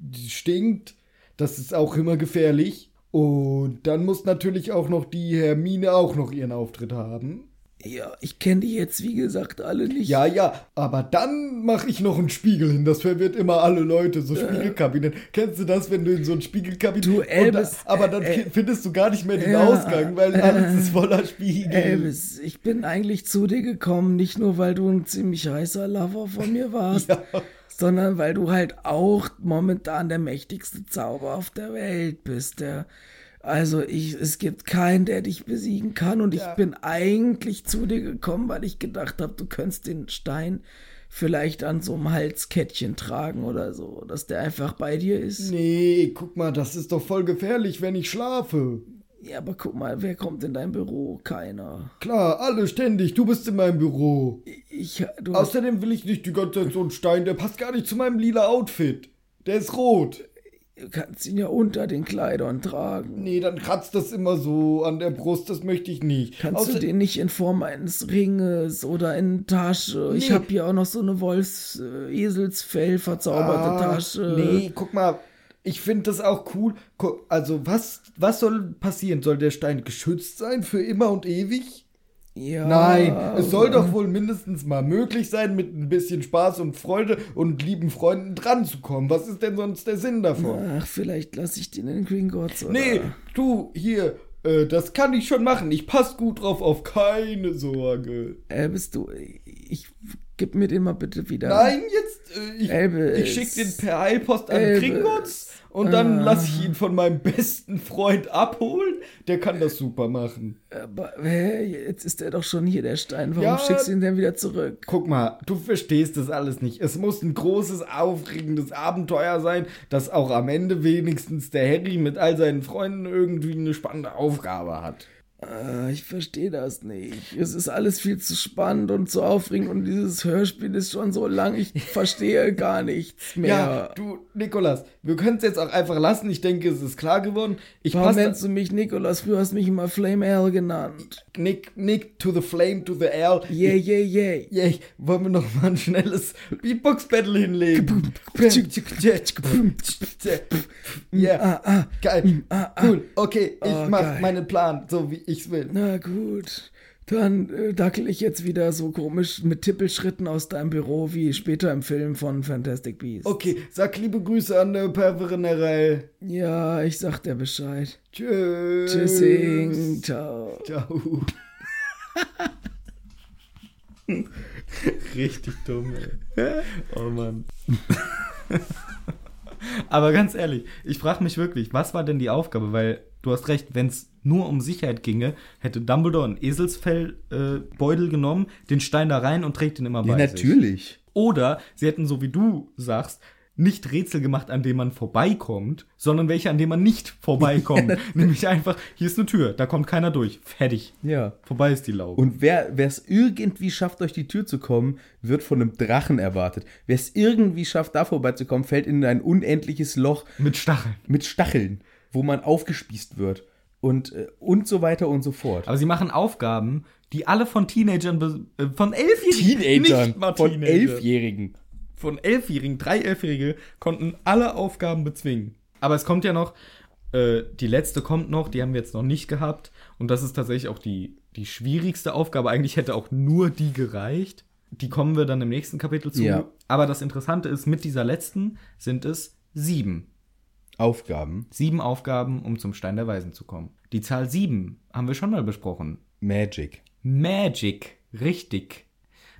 äh, stinkt. Das ist auch immer gefährlich. Und dann muss natürlich auch noch die Hermine auch noch ihren Auftritt haben. Ja, ich kenne die jetzt, wie gesagt, alle nicht. Ja, ja, aber dann mache ich noch einen Spiegel hin. Das verwirrt immer alle Leute, so Spiegelkabinen. Kennst du das, wenn du in so ein Spiegelkabinett... Du, Und Elvis, da, aber dann äh, fi- findest du gar nicht mehr den ja, Ausgang, weil alles ist voller Spiegel. Elvis, ich bin eigentlich zu dir gekommen, nicht nur, weil du ein ziemlich heißer Lover von mir warst, Ja. Sondern weil du halt auch momentan der mächtigste Zauber auf der Welt bist. Der, also ich, es gibt keinen, der dich besiegen kann und Ja. ich bin eigentlich zu dir gekommen, weil ich gedacht habe, du könntest den Stein vielleicht an so einem Halskettchen tragen oder so, dass der einfach bei dir ist. Nee, guck mal, das ist doch voll gefährlich, wenn ich schlafe. Ja, aber guck mal, wer kommt in dein Büro? Keiner. Klar, alle ständig, du bist in meinem Büro. Ich, du hast Außerdem will ich nicht die ganze Zeit so einen Stein, der passt gar nicht zu meinem lila Outfit. Der ist rot. Du kannst ihn ja unter den Kleidern tragen. Nee, dann kratzt das immer so an der Brust, das möchte ich nicht. Kannst Außer- du den nicht in Form eines Ringes oder in Tasche? Ich Nee. habe hier auch noch so eine Wolfs-Eselsfell verzauberte Ah, Tasche. Nee, guck mal, ich finde das auch cool. Also, was, was soll passieren? Soll der Stein geschützt sein für immer und ewig? Ja. Nein, es soll doch wohl mindestens mal möglich sein, mit ein bisschen Spaß und Freude und lieben Freunden dran zu kommen. Was ist denn sonst der Sinn davon? Ach, vielleicht lasse ich den in Gringotts oder? Nee, du, hier, äh, das kann ich schon machen. Ich pass gut drauf auf, keine Sorge. Äh, bist du. Ich gib mir den mal bitte wieder. Nein, jetzt, äh, ich, Elvis. ich schick den per Eilpost an Elvis. Gringotts und dann Ah. lasse ich ihn von meinem besten Freund abholen. Der kann das super machen. Aber hä, jetzt ist er doch schon hier, der Stein. Warum Ja. schickst du ihn denn wieder zurück? Guck mal, du verstehst das alles nicht. Es muss ein großes, aufregendes Abenteuer sein, dass auch am Ende wenigstens der Harry mit all seinen Freunden irgendwie eine spannende Aufgabe hat. Ah, ich verstehe das nicht. Es ist alles viel zu spannend und zu aufregend und dieses Hörspiel ist schon so lang, ich verstehe gar nichts mehr. Ja, du, Nikolas, wir können es jetzt auch einfach lassen. Ich denke, es ist klar geworden. Ich Warum nennst du mich Nikolas? Früher hast du mich immer Flame L genannt. Nick, Nick to the Flame to the L. Yeah, yeah, yeah. Yay, wollen wir noch mal ein schnelles Beatbox-Battle hinlegen? Ja, Ah, ah. geil. ah, ah. Cool, okay, ich Oh, mach geil. meinen Plan, so wie ich's will. Na gut. Dann äh, dackel ich jetzt wieder so komisch mit Tippelschritten aus deinem Büro wie später im Film von Fantastic Beasts. Okay, sag liebe Grüße an der Perverenerei. Ja, ich sag dir Bescheid. Tschüss. Tschüssing. Ciao. Ciao. Richtig dumm, ey. Oh Mann. Aber ganz ehrlich, ich frage mich wirklich, was war denn die Aufgabe? Weil du hast recht, wenn es nur um Sicherheit ginge, hätte Dumbledore einen Eselsfellbeutel äh, genommen, den Stein da rein und trägt ihn immer Ja, bei sich. natürlich. Oder sie hätten, so wie du sagst, nicht Rätsel gemacht, an denen man vorbeikommt, sondern welche, an denen man nicht vorbeikommt. Nämlich einfach, hier ist eine Tür, da kommt keiner durch. Fertig. Ja. Vorbei ist die Laube. Und wer es irgendwie schafft, durch die Tür zu kommen, wird von einem Drachen erwartet. Wer es irgendwie schafft, da vorbeizukommen, fällt in ein unendliches Loch mit Stacheln. mit Stacheln, wo man aufgespießt wird. Und, äh, und so weiter und so fort. Aber sie machen Aufgaben, die alle von Teenagern, äh, von Elfjährigen, Teenagern, nicht mal von Teenager. Elfjährigen. von Elfjährigen, drei Elfjährige konnten alle Aufgaben bezwingen. Aber es kommt ja noch, äh, die letzte kommt noch, die haben wir jetzt noch nicht gehabt. Und das ist tatsächlich auch die, die schwierigste Aufgabe. Eigentlich hätte auch nur die gereicht. Die kommen wir dann im nächsten Kapitel zu. Ja. Aber das Interessante ist, mit dieser letzten sind es sieben. Aufgaben. Sieben Aufgaben, um zum Stein der Weisen zu kommen. Die Zahl sieben haben wir schon mal besprochen. Magic. Magic, richtig.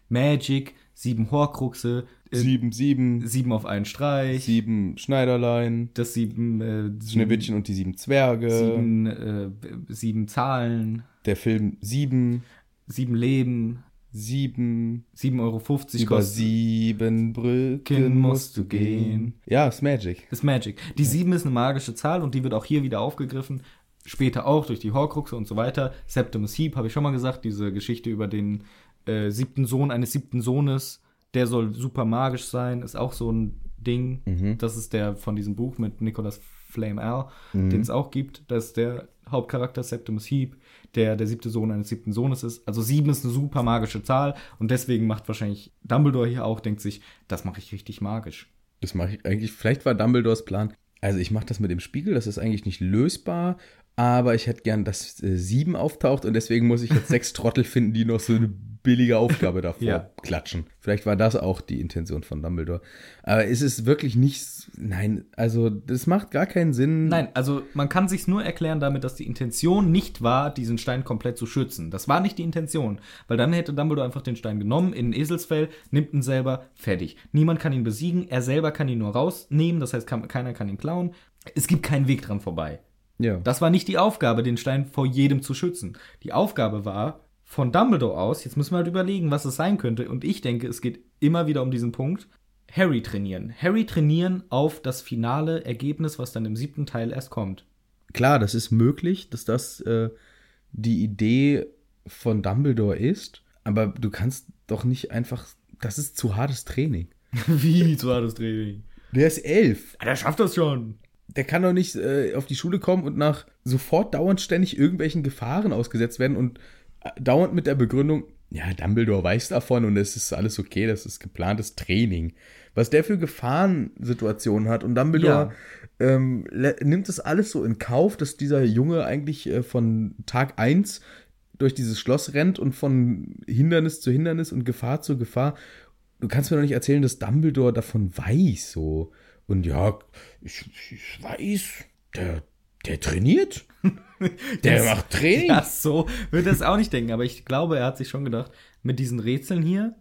Magic, sieben Horcruxe, äh, Sieben, sieben, sieben auf einen Streich, sieben Schneiderlein, das sieben, äh, Schneewittchen und die sieben Zwerge, sieben, äh, sieben Zahlen, der Film Sieben, sieben Leben, Sieben, 7,50 Euro über kostet. sieben Brücken musst du gehen. Ja, ist Magic. ist Magic. Die 7 ist eine magische Zahl und die wird auch hier wieder aufgegriffen. Später auch durch die Horcruxe und so weiter. Septimus Heap, habe ich schon mal gesagt, diese Geschichte über den äh, siebten Sohn eines siebten Sohnes. Der soll super magisch sein, ist auch so ein Ding. Das ist der von diesem Buch mit Nicholas Flame Al, den es auch gibt. Das ist der Hauptcharakter Septimus Heap, der der siebte Sohn eines siebten Sohnes ist. Also sieben ist eine super magische Zahl und deswegen macht wahrscheinlich Dumbledore hier auch, denkt sich, das mache ich richtig magisch. Das mache ich eigentlich. Vielleicht war Dumbledores Plan. Also ich mache das mit dem Spiegel, das ist eigentlich nicht lösbar, aber ich hätte gern, dass äh, sieben auftaucht und deswegen muss ich jetzt sechs Trottel finden, die noch so eine billige Aufgabe davor Ja. klatschen. Vielleicht war das auch die Intention von Dumbledore. Aber es ist wirklich nicht. Nein, also das macht gar keinen Sinn. Nein, also man kann sich's nur erklären damit, dass die Intention nicht war, diesen Stein komplett zu schützen. Das war nicht die Intention, weil dann hätte Dumbledore einfach den Stein genommen, in ein Eselsfell, nimmt ihn selber, fertig. Niemand kann ihn besiegen, er selber kann ihn nur rausnehmen, das heißt, kann, keiner kann ihn klauen. Es gibt keinen Weg dran vorbei. Ja. Das war nicht die Aufgabe, den Stein vor jedem zu schützen. Die Aufgabe war, von Dumbledore aus, jetzt müssen wir halt überlegen, was es sein könnte, und ich denke, es geht immer wieder um diesen Punkt, Harry trainieren. Harry trainieren auf das finale Ergebnis, was dann im siebten Teil erst kommt. Klar, das ist möglich, dass das äh, die Idee von Dumbledore ist, aber du kannst doch nicht einfach. Das ist zu hartes Training. Wie war das Training? Der ist elf. Der schafft das schon. Der kann doch nicht äh, auf die Schule kommen und nach sofort dauernd ständig irgendwelchen Gefahren ausgesetzt werden und dauernd mit der Begründung, ja, Dumbledore weiß davon und es ist alles okay, das ist geplantes Training. Was der für Gefahrensituationen hat und Dumbledore ähm, le- nimmt das alles so in Kauf, dass dieser Junge eigentlich äh, von Tag 1 durch dieses Schloss rennt und von Hindernis zu Hindernis und Gefahr zu Gefahr. Du kannst mir doch nicht erzählen, dass Dumbledore davon weiß, so. Und ja, ich, ich weiß, der, der trainiert. Der Das- macht Training. Ja, so wird er es auch nicht denken, aber ich glaube, er hat sich schon gedacht, mit diesen Rätseln hier,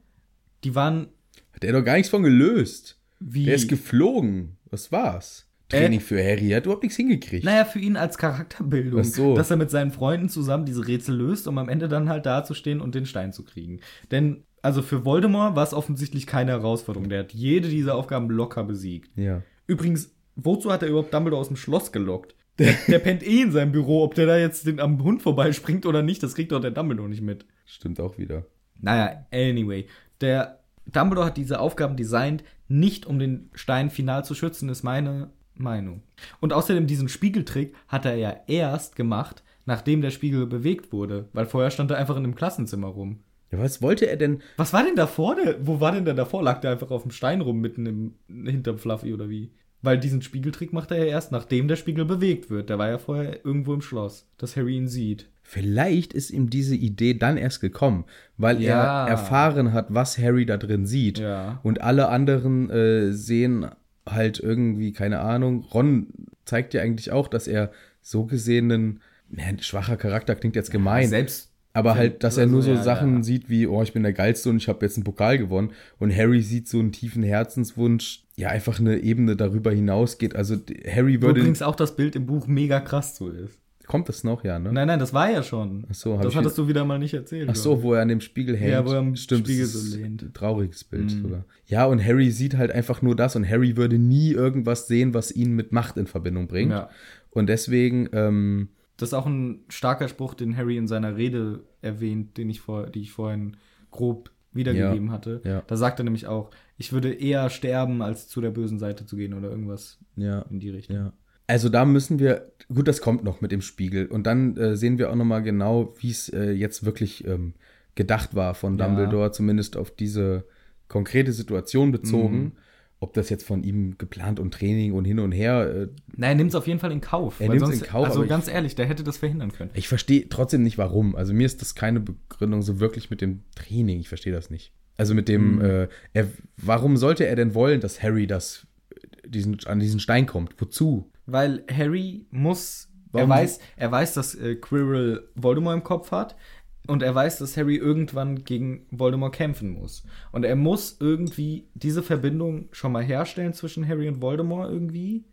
die waren hat doch gar nichts von gelöst. wie. Der ist geflogen. Was war's? Training für Harry. Er hat überhaupt nichts hingekriegt. Naja, für ihn als Charakterbildung, Ach so. dass er mit seinen Freunden zusammen diese Rätsel löst, um am Ende dann halt dazustehen und den Stein zu kriegen. Denn, also für Voldemort war es offensichtlich keine Herausforderung. Der hat jede dieser Aufgaben locker besiegt. Ja. Übrigens, wozu hat er überhaupt Dumbledore aus dem Schloss gelockt? Der, der pennt eh in seinem Büro, ob der da jetzt den, am Hund vorbeispringt oder nicht, das kriegt doch der Dumbledore nicht mit. Stimmt auch wieder. Naja, anyway. Der Dumbledore hat diese Aufgaben designt, nicht um den Stein final zu schützen, ist meine Meinung. Und außerdem diesen Spiegeltrick hat er ja erst gemacht, nachdem der Spiegel bewegt wurde, weil vorher stand er einfach in einem Klassenzimmer rum. Ja, was wollte er denn? Was war denn davor? Der, wo war denn der davor? Lag der einfach auf dem Stein rum, mitten im, hinterm Fluffy oder wie? Weil diesen Spiegeltrick macht er ja erst, nachdem der Spiegel bewegt wird. Der war ja vorher irgendwo im Schloss, dass Harry ihn sieht. Vielleicht ist ihm diese Idee dann erst gekommen, weil Ja. er erfahren hat, was Harry da drin sieht. Ja. Und alle anderen äh, sehen halt irgendwie, keine Ahnung, Ron zeigt ja eigentlich auch, dass er so gesehen ein ja, ein schwacher Charakter klingt jetzt gemein. Selbst. Aber halt, dass er nur so Also, ja, Sachen ja. sieht wie, oh, ich bin der Geilste und ich habe jetzt einen Pokal gewonnen. Und Harry sieht so einen tiefen Herzenswunsch, ja, einfach eine Ebene darüber hinausgeht. Also Harry würde. übrigens auch das Bild im Buch mega krass so ist. Kommt das noch, ja, ne? Nein, nein, das war ja schon. Ach so, das hattest du wieder mal nicht erzählt. Ach so, wo er an dem Spiegel hängt. Ja, wo er am Stimmt, Spiegel so lehnt. Trauriges Bild sogar. Ja, und Harry sieht halt einfach nur das und Harry würde nie irgendwas sehen, was ihn mit Macht in Verbindung bringt. Ja. Und deswegen, ähm, Das ist auch ein starker Spruch, den Harry in seiner Rede erwähnt, den ich vor, die ich vorhin grob wiedergegeben Ja, hatte. ja. Da sagt er nämlich auch, ich würde eher sterben, als zu der bösen Seite zu gehen oder irgendwas ja, in die Richtung. Ja. Also da müssen wir, gut, das kommt noch mit dem Spiegel. Und dann äh, sehen wir auch nochmal genau, wie es äh, jetzt wirklich ähm, gedacht war von Ja. Dumbledore, zumindest auf diese konkrete Situation bezogen. Mhm. Ob das jetzt von ihm geplant und Training und hin und her. Äh, Nein, er nimmt es auf jeden Fall in Kauf. Er weil nimmt's in Kauf, Also aber ich- ganz ehrlich, der hätte das verhindern können. ich verstehe trotzdem nicht warum. Also mir ist das keine Begründung so wirklich mit dem Training. Ich verstehe das nicht. Also mit dem, Mhm. äh, er, warum sollte er denn wollen, dass Harry das, diesen, an diesen Stein kommt? Wozu? Weil Harry muss, Warum- er weiß, er weiß, dass äh, Quirrell Voldemort im Kopf hat und er weiß, dass Harry irgendwann gegen Voldemort kämpfen muss. Und er muss irgendwie diese Verbindung schon mal herstellen zwischen Harry und Voldemort irgendwie.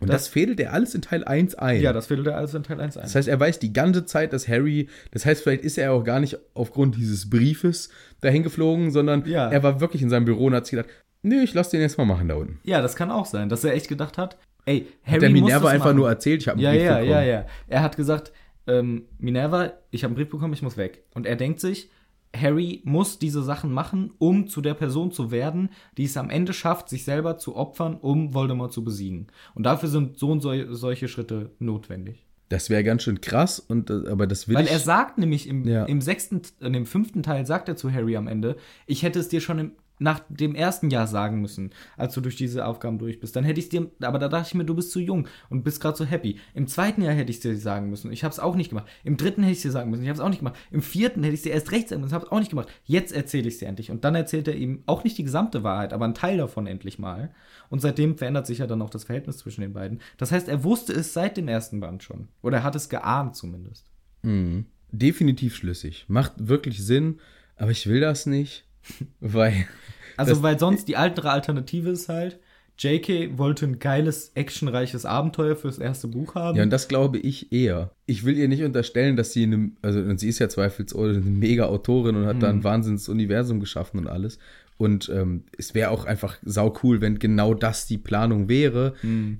Und das, fädelt er alles in Teil 1 ein. Ja, das fällt er also in Teil 1 ein. Das heißt, er weiß die ganze Zeit, dass Harry, das heißt, vielleicht ist er auch gar nicht aufgrund dieses Briefes dahin geflogen, sondern Ja. er war wirklich in seinem Büro und hat sich gedacht, nö, ich lass den jetzt mal machen da unten. ja, das kann auch sein, dass er echt gedacht hat, ey, Harry Hat der Minerva das einfach machen. nur erzählt, ich habe einen Ja, Brief ja, bekommen. ja, ja. Er hat gesagt, ähm, Minerva, ich habe einen Brief bekommen, ich muss weg. Und er denkt sich, Harry muss diese Sachen machen, um zu der Person zu werden, die es am Ende schafft, sich selber zu opfern, um Voldemort zu besiegen. Und dafür sind so und so, solche Schritte notwendig. Das wäre ganz schön krass, und, äh, aber das will Weil ich. er sagt nämlich im, Ja. im sechsten, in dem fünften Teil sagt er zu Harry am Ende, ich hätte es dir schon im, nach dem ersten Jahr sagen müssen, als du durch diese Aufgaben durch bist. Dann hätte ich es dir, aber da dachte ich mir, du bist zu jung und bist gerade so happy. Im zweiten Jahr hätte ich es dir sagen müssen. Ich habe es auch nicht gemacht. Im dritten hätte ich es dir sagen müssen. Ich habe es auch nicht gemacht. Im vierten hätte ich es dir erst recht sagen müssen. Ich habe es auch nicht gemacht. Jetzt erzähle ich es dir endlich. Und dann erzählt er ihm auch nicht die gesamte Wahrheit, aber einen Teil davon endlich mal. Und seitdem verändert sich ja dann auch das Verhältnis zwischen den beiden. Das heißt, er wusste es seit dem ersten Band schon. Oder er hat es geahnt zumindest. Mhm. Definitiv schlüssig. Macht wirklich Sinn, aber ich will das nicht, weil. Also, weil sonst die andere Alternative ist halt, JK wollte ein geiles, actionreiches Abenteuer fürs erste Buch haben. Ja, und das glaube ich eher. Ich will ihr nicht unterstellen, dass sie eine, also und sie ist ja zweifelsohne eine mega Autorin und hat da ein Wahnsinns-Universum geschaffen und alles. Und ähm, es wäre auch einfach sau cool, wenn genau das die Planung wäre.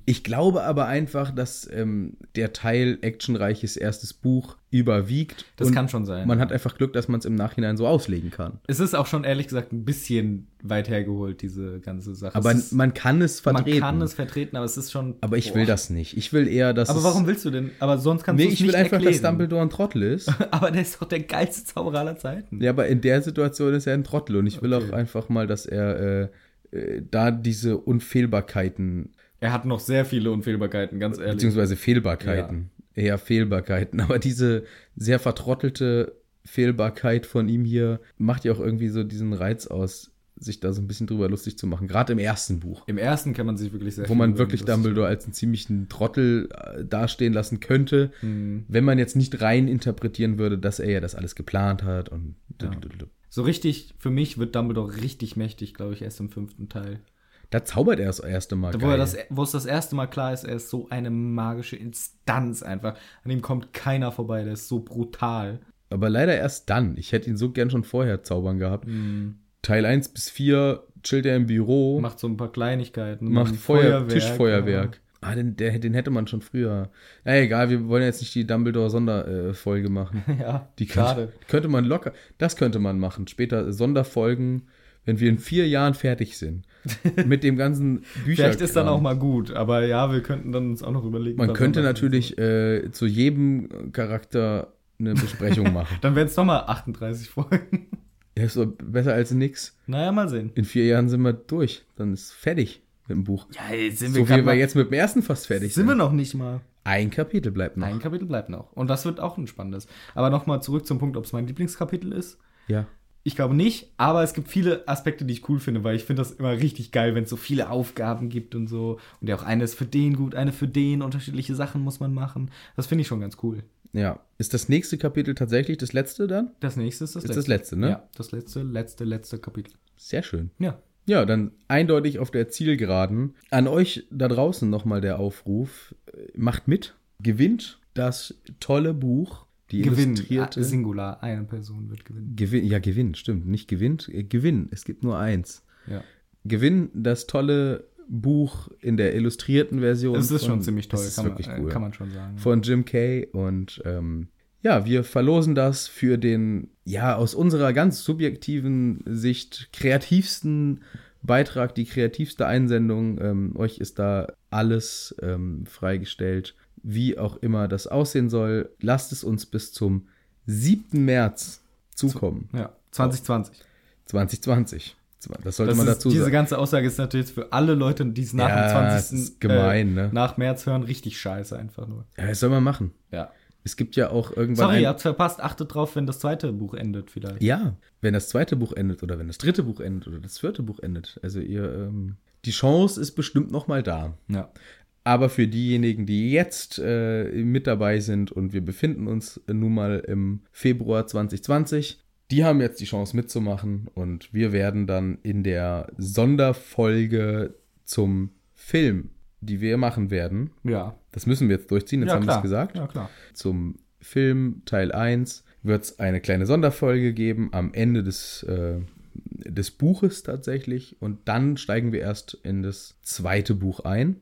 Ich glaube aber einfach, dass ähm, der Teil actionreiches erstes Buch überwiegt. Das kann schon sein. Man hat einfach Glück, dass man es im Nachhinein so auslegen kann. es ist auch schon ehrlich gesagt ein bisschen weit hergeholt, diese ganze Sache. Aber ist, man kann es vertreten. man kann es vertreten, aber es ist schon. aber ich Boah. will das nicht. Ich will eher, dass Aber warum willst du denn? Aber sonst kannst Nee, du es ich will nicht einfach, erklären. dass Dumbledore ein Trottel ist. Aber der ist doch der geilste Zauberer aller Zeiten. Ja, aber in der Situation ist er ein Trottel und ich will Okay. auch einfach mal, dass er äh, äh, da diese Unfehlbarkeiten, Er hat noch sehr viele Unfehlbarkeiten, ganz ehrlich. beziehungsweise Fehlbarkeiten, eher Fehlbarkeiten, aber diese sehr vertrottelte Fehlbarkeit von ihm hier macht ja auch irgendwie so diesen Reiz aus, sich da so ein bisschen drüber lustig zu machen. Gerade im ersten Buch, Im ersten kann man sich wirklich sehr wo man wirklich Dumbledore als einen ziemlichen Trottel äh, dastehen lassen könnte, Mhm. wenn man jetzt nicht rein interpretieren würde, dass er ja das alles geplant hat und Ja. So richtig, für mich wird Dumbledore richtig mächtig, glaube ich, erst im fünften Teil. Da zaubert er das erste Mal. Wo, geil. er das, wo es das erste Mal klar ist, er ist so eine magische Instanz einfach. An ihm kommt keiner vorbei, der ist so brutal. Aber leider erst dann. Ich hätte ihn so gern schon vorher zaubern gehabt. Teil 1 bis 4 chillt er im Büro, macht, Macht so ein paar Kleinigkeiten. Feuer, Feuerwerk, Tischfeuerwerk. Ah, den, der, den hätte man schon früher. Na egal, wir wollen jetzt nicht die Dumbledore-Sonderfolge machen. Ja, ja Die könnte, könnte man locker, das könnte man machen. Später Sonderfolgen, wenn wir in vier Jahren fertig sind. mit dem ganzen Bücher. Vielleicht ist dann auch mal gut, aber ja, wir könnten dann uns auch noch überlegen. Man könnte natürlich äh, zu jedem Charakter eine Besprechung machen. Dann wären es nochmal 38 Folgen. Ja, ist doch besser als nix. naja, mal sehen. In vier Jahren sind wir durch. Dann ist fertig. mit dem Buch. Ja, jetzt sind So wir, wie grad wir mal, jetzt mit dem ersten fast fertig sind sind. wir noch nicht mal. Ein Kapitel bleibt noch. Ein Kapitel bleibt noch. Und das wird auch ein spannendes. Aber nochmal zurück zum Punkt, ob es mein Lieblingskapitel ist. Ja. Ich glaube nicht, aber es gibt viele Aspekte, die ich cool finde, weil ich finde das immer richtig geil, wenn es so viele Aufgaben gibt und so. Und ja auch eine ist für den gut, eine für den, unterschiedliche Sachen muss man machen. Das finde ich schon ganz cool. Ja. Ist das nächste Kapitel tatsächlich das letzte dann? Das nächste ist das Ist letzte. das letzte, ne? Ja, das letzte, letzte, letzte Kapitel. Sehr schön. Ja. Ja, dann eindeutig auf der Zielgeraden. An euch da draußen nochmal der Aufruf. Macht mit. Gewinnt das tolle Buch. Die Gewinn. illustrierte. Ah, Singular. Eine Person wird gewinnen. Gewinn, ja, Gewinn, stimmt. Nicht gewinnt, äh, Gewinn. Es gibt nur eins. Ja. Gewinn das tolle Buch in der illustrierten Version. Es ist von- schon ziemlich toll, kann, wirklich man, äh, cool. kann man schon sagen. Von Jim Kay und ähm, ja, wir verlosen das für den, ja, aus unserer ganz subjektiven Sicht kreativsten Beitrag, die kreativste Einsendung. Ähm, euch ist da alles ähm, freigestellt, wie auch immer das aussehen soll. Lasst es uns bis zum 7. März zukommen. Ja, 2020. 2020. Das sollte Das man ist, dazu diese sagen. ganze Aussage ist natürlich für alle Leute, die es nach Ja, dem 20. es ist gemein, äh, ne? nach März hören, richtig scheiße einfach nur. Ja, das soll man machen. Ja. Es gibt ja auch irgendwann. Sorry, ihr habt's verpasst. Achtet drauf, wenn das zweite Buch endet vielleicht. Ja, wenn das zweite Buch endet oder wenn das dritte Buch endet oder das vierte Buch endet. Also ihr, ähm, die Chance ist bestimmt noch mal da. Ja. Aber für diejenigen, die jetzt äh, mit dabei sind und wir befinden uns nun mal im Februar 2020, die haben jetzt die Chance mitzumachen und wir werden dann in der Sonderfolge zum Film, die wir machen werden, Ja. das müssen wir jetzt durchziehen, jetzt ja, haben wir es gesagt, Ja, klar. zum Film Teil 1 wird es eine kleine Sonderfolge geben am Ende des, äh, des Buches tatsächlich. Und dann steigen wir erst in das zweite Buch ein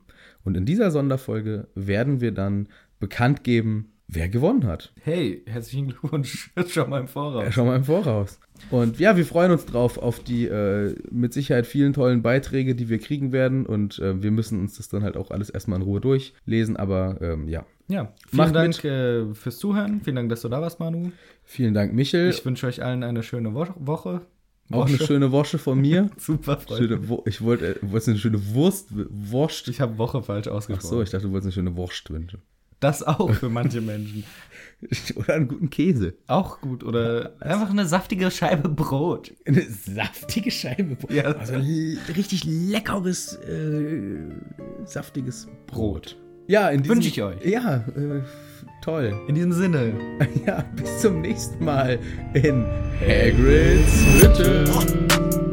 und in dieser Sonderfolge werden wir dann bekannt geben, wer gewonnen hat. Hey, herzlichen Glückwunsch. Schon mal im Voraus. Ja, schon mal im Voraus. Und ja, wir freuen uns drauf auf die äh, mit Sicherheit vielen tollen Beiträge, die wir kriegen werden und äh, wir müssen uns das dann halt auch alles erstmal in Ruhe durchlesen, aber ähm, ja. Ja, vielen Macht Dank äh, fürs Zuhören. Vielen Dank, dass du da warst, Manu. Vielen Dank, Michel. Ich wünsche euch allen eine schöne Wo Woche. Auch eine schöne Wosche von mir. Super, Freunde. Ich wollte, äh, wolltest eine schöne Wurst, Wurst. Ich habe Woche falsch Ach ausgesprochen. so, ich dachte, du wolltest eine schöne Wurst wünschen. Das auch für manche Menschen. Oder einen guten Käse. Auch gut. Oder einfach eine saftige Scheibe Brot. Eine saftige Scheibe. Brot. Ja. Also ein richtig leckeres, äh, saftiges Brot. Ja, in diesem, Wünsche ich euch. Ja, äh, toll. In diesem Sinne. Ja, bis zum nächsten Mal in Hagrid's Hütte.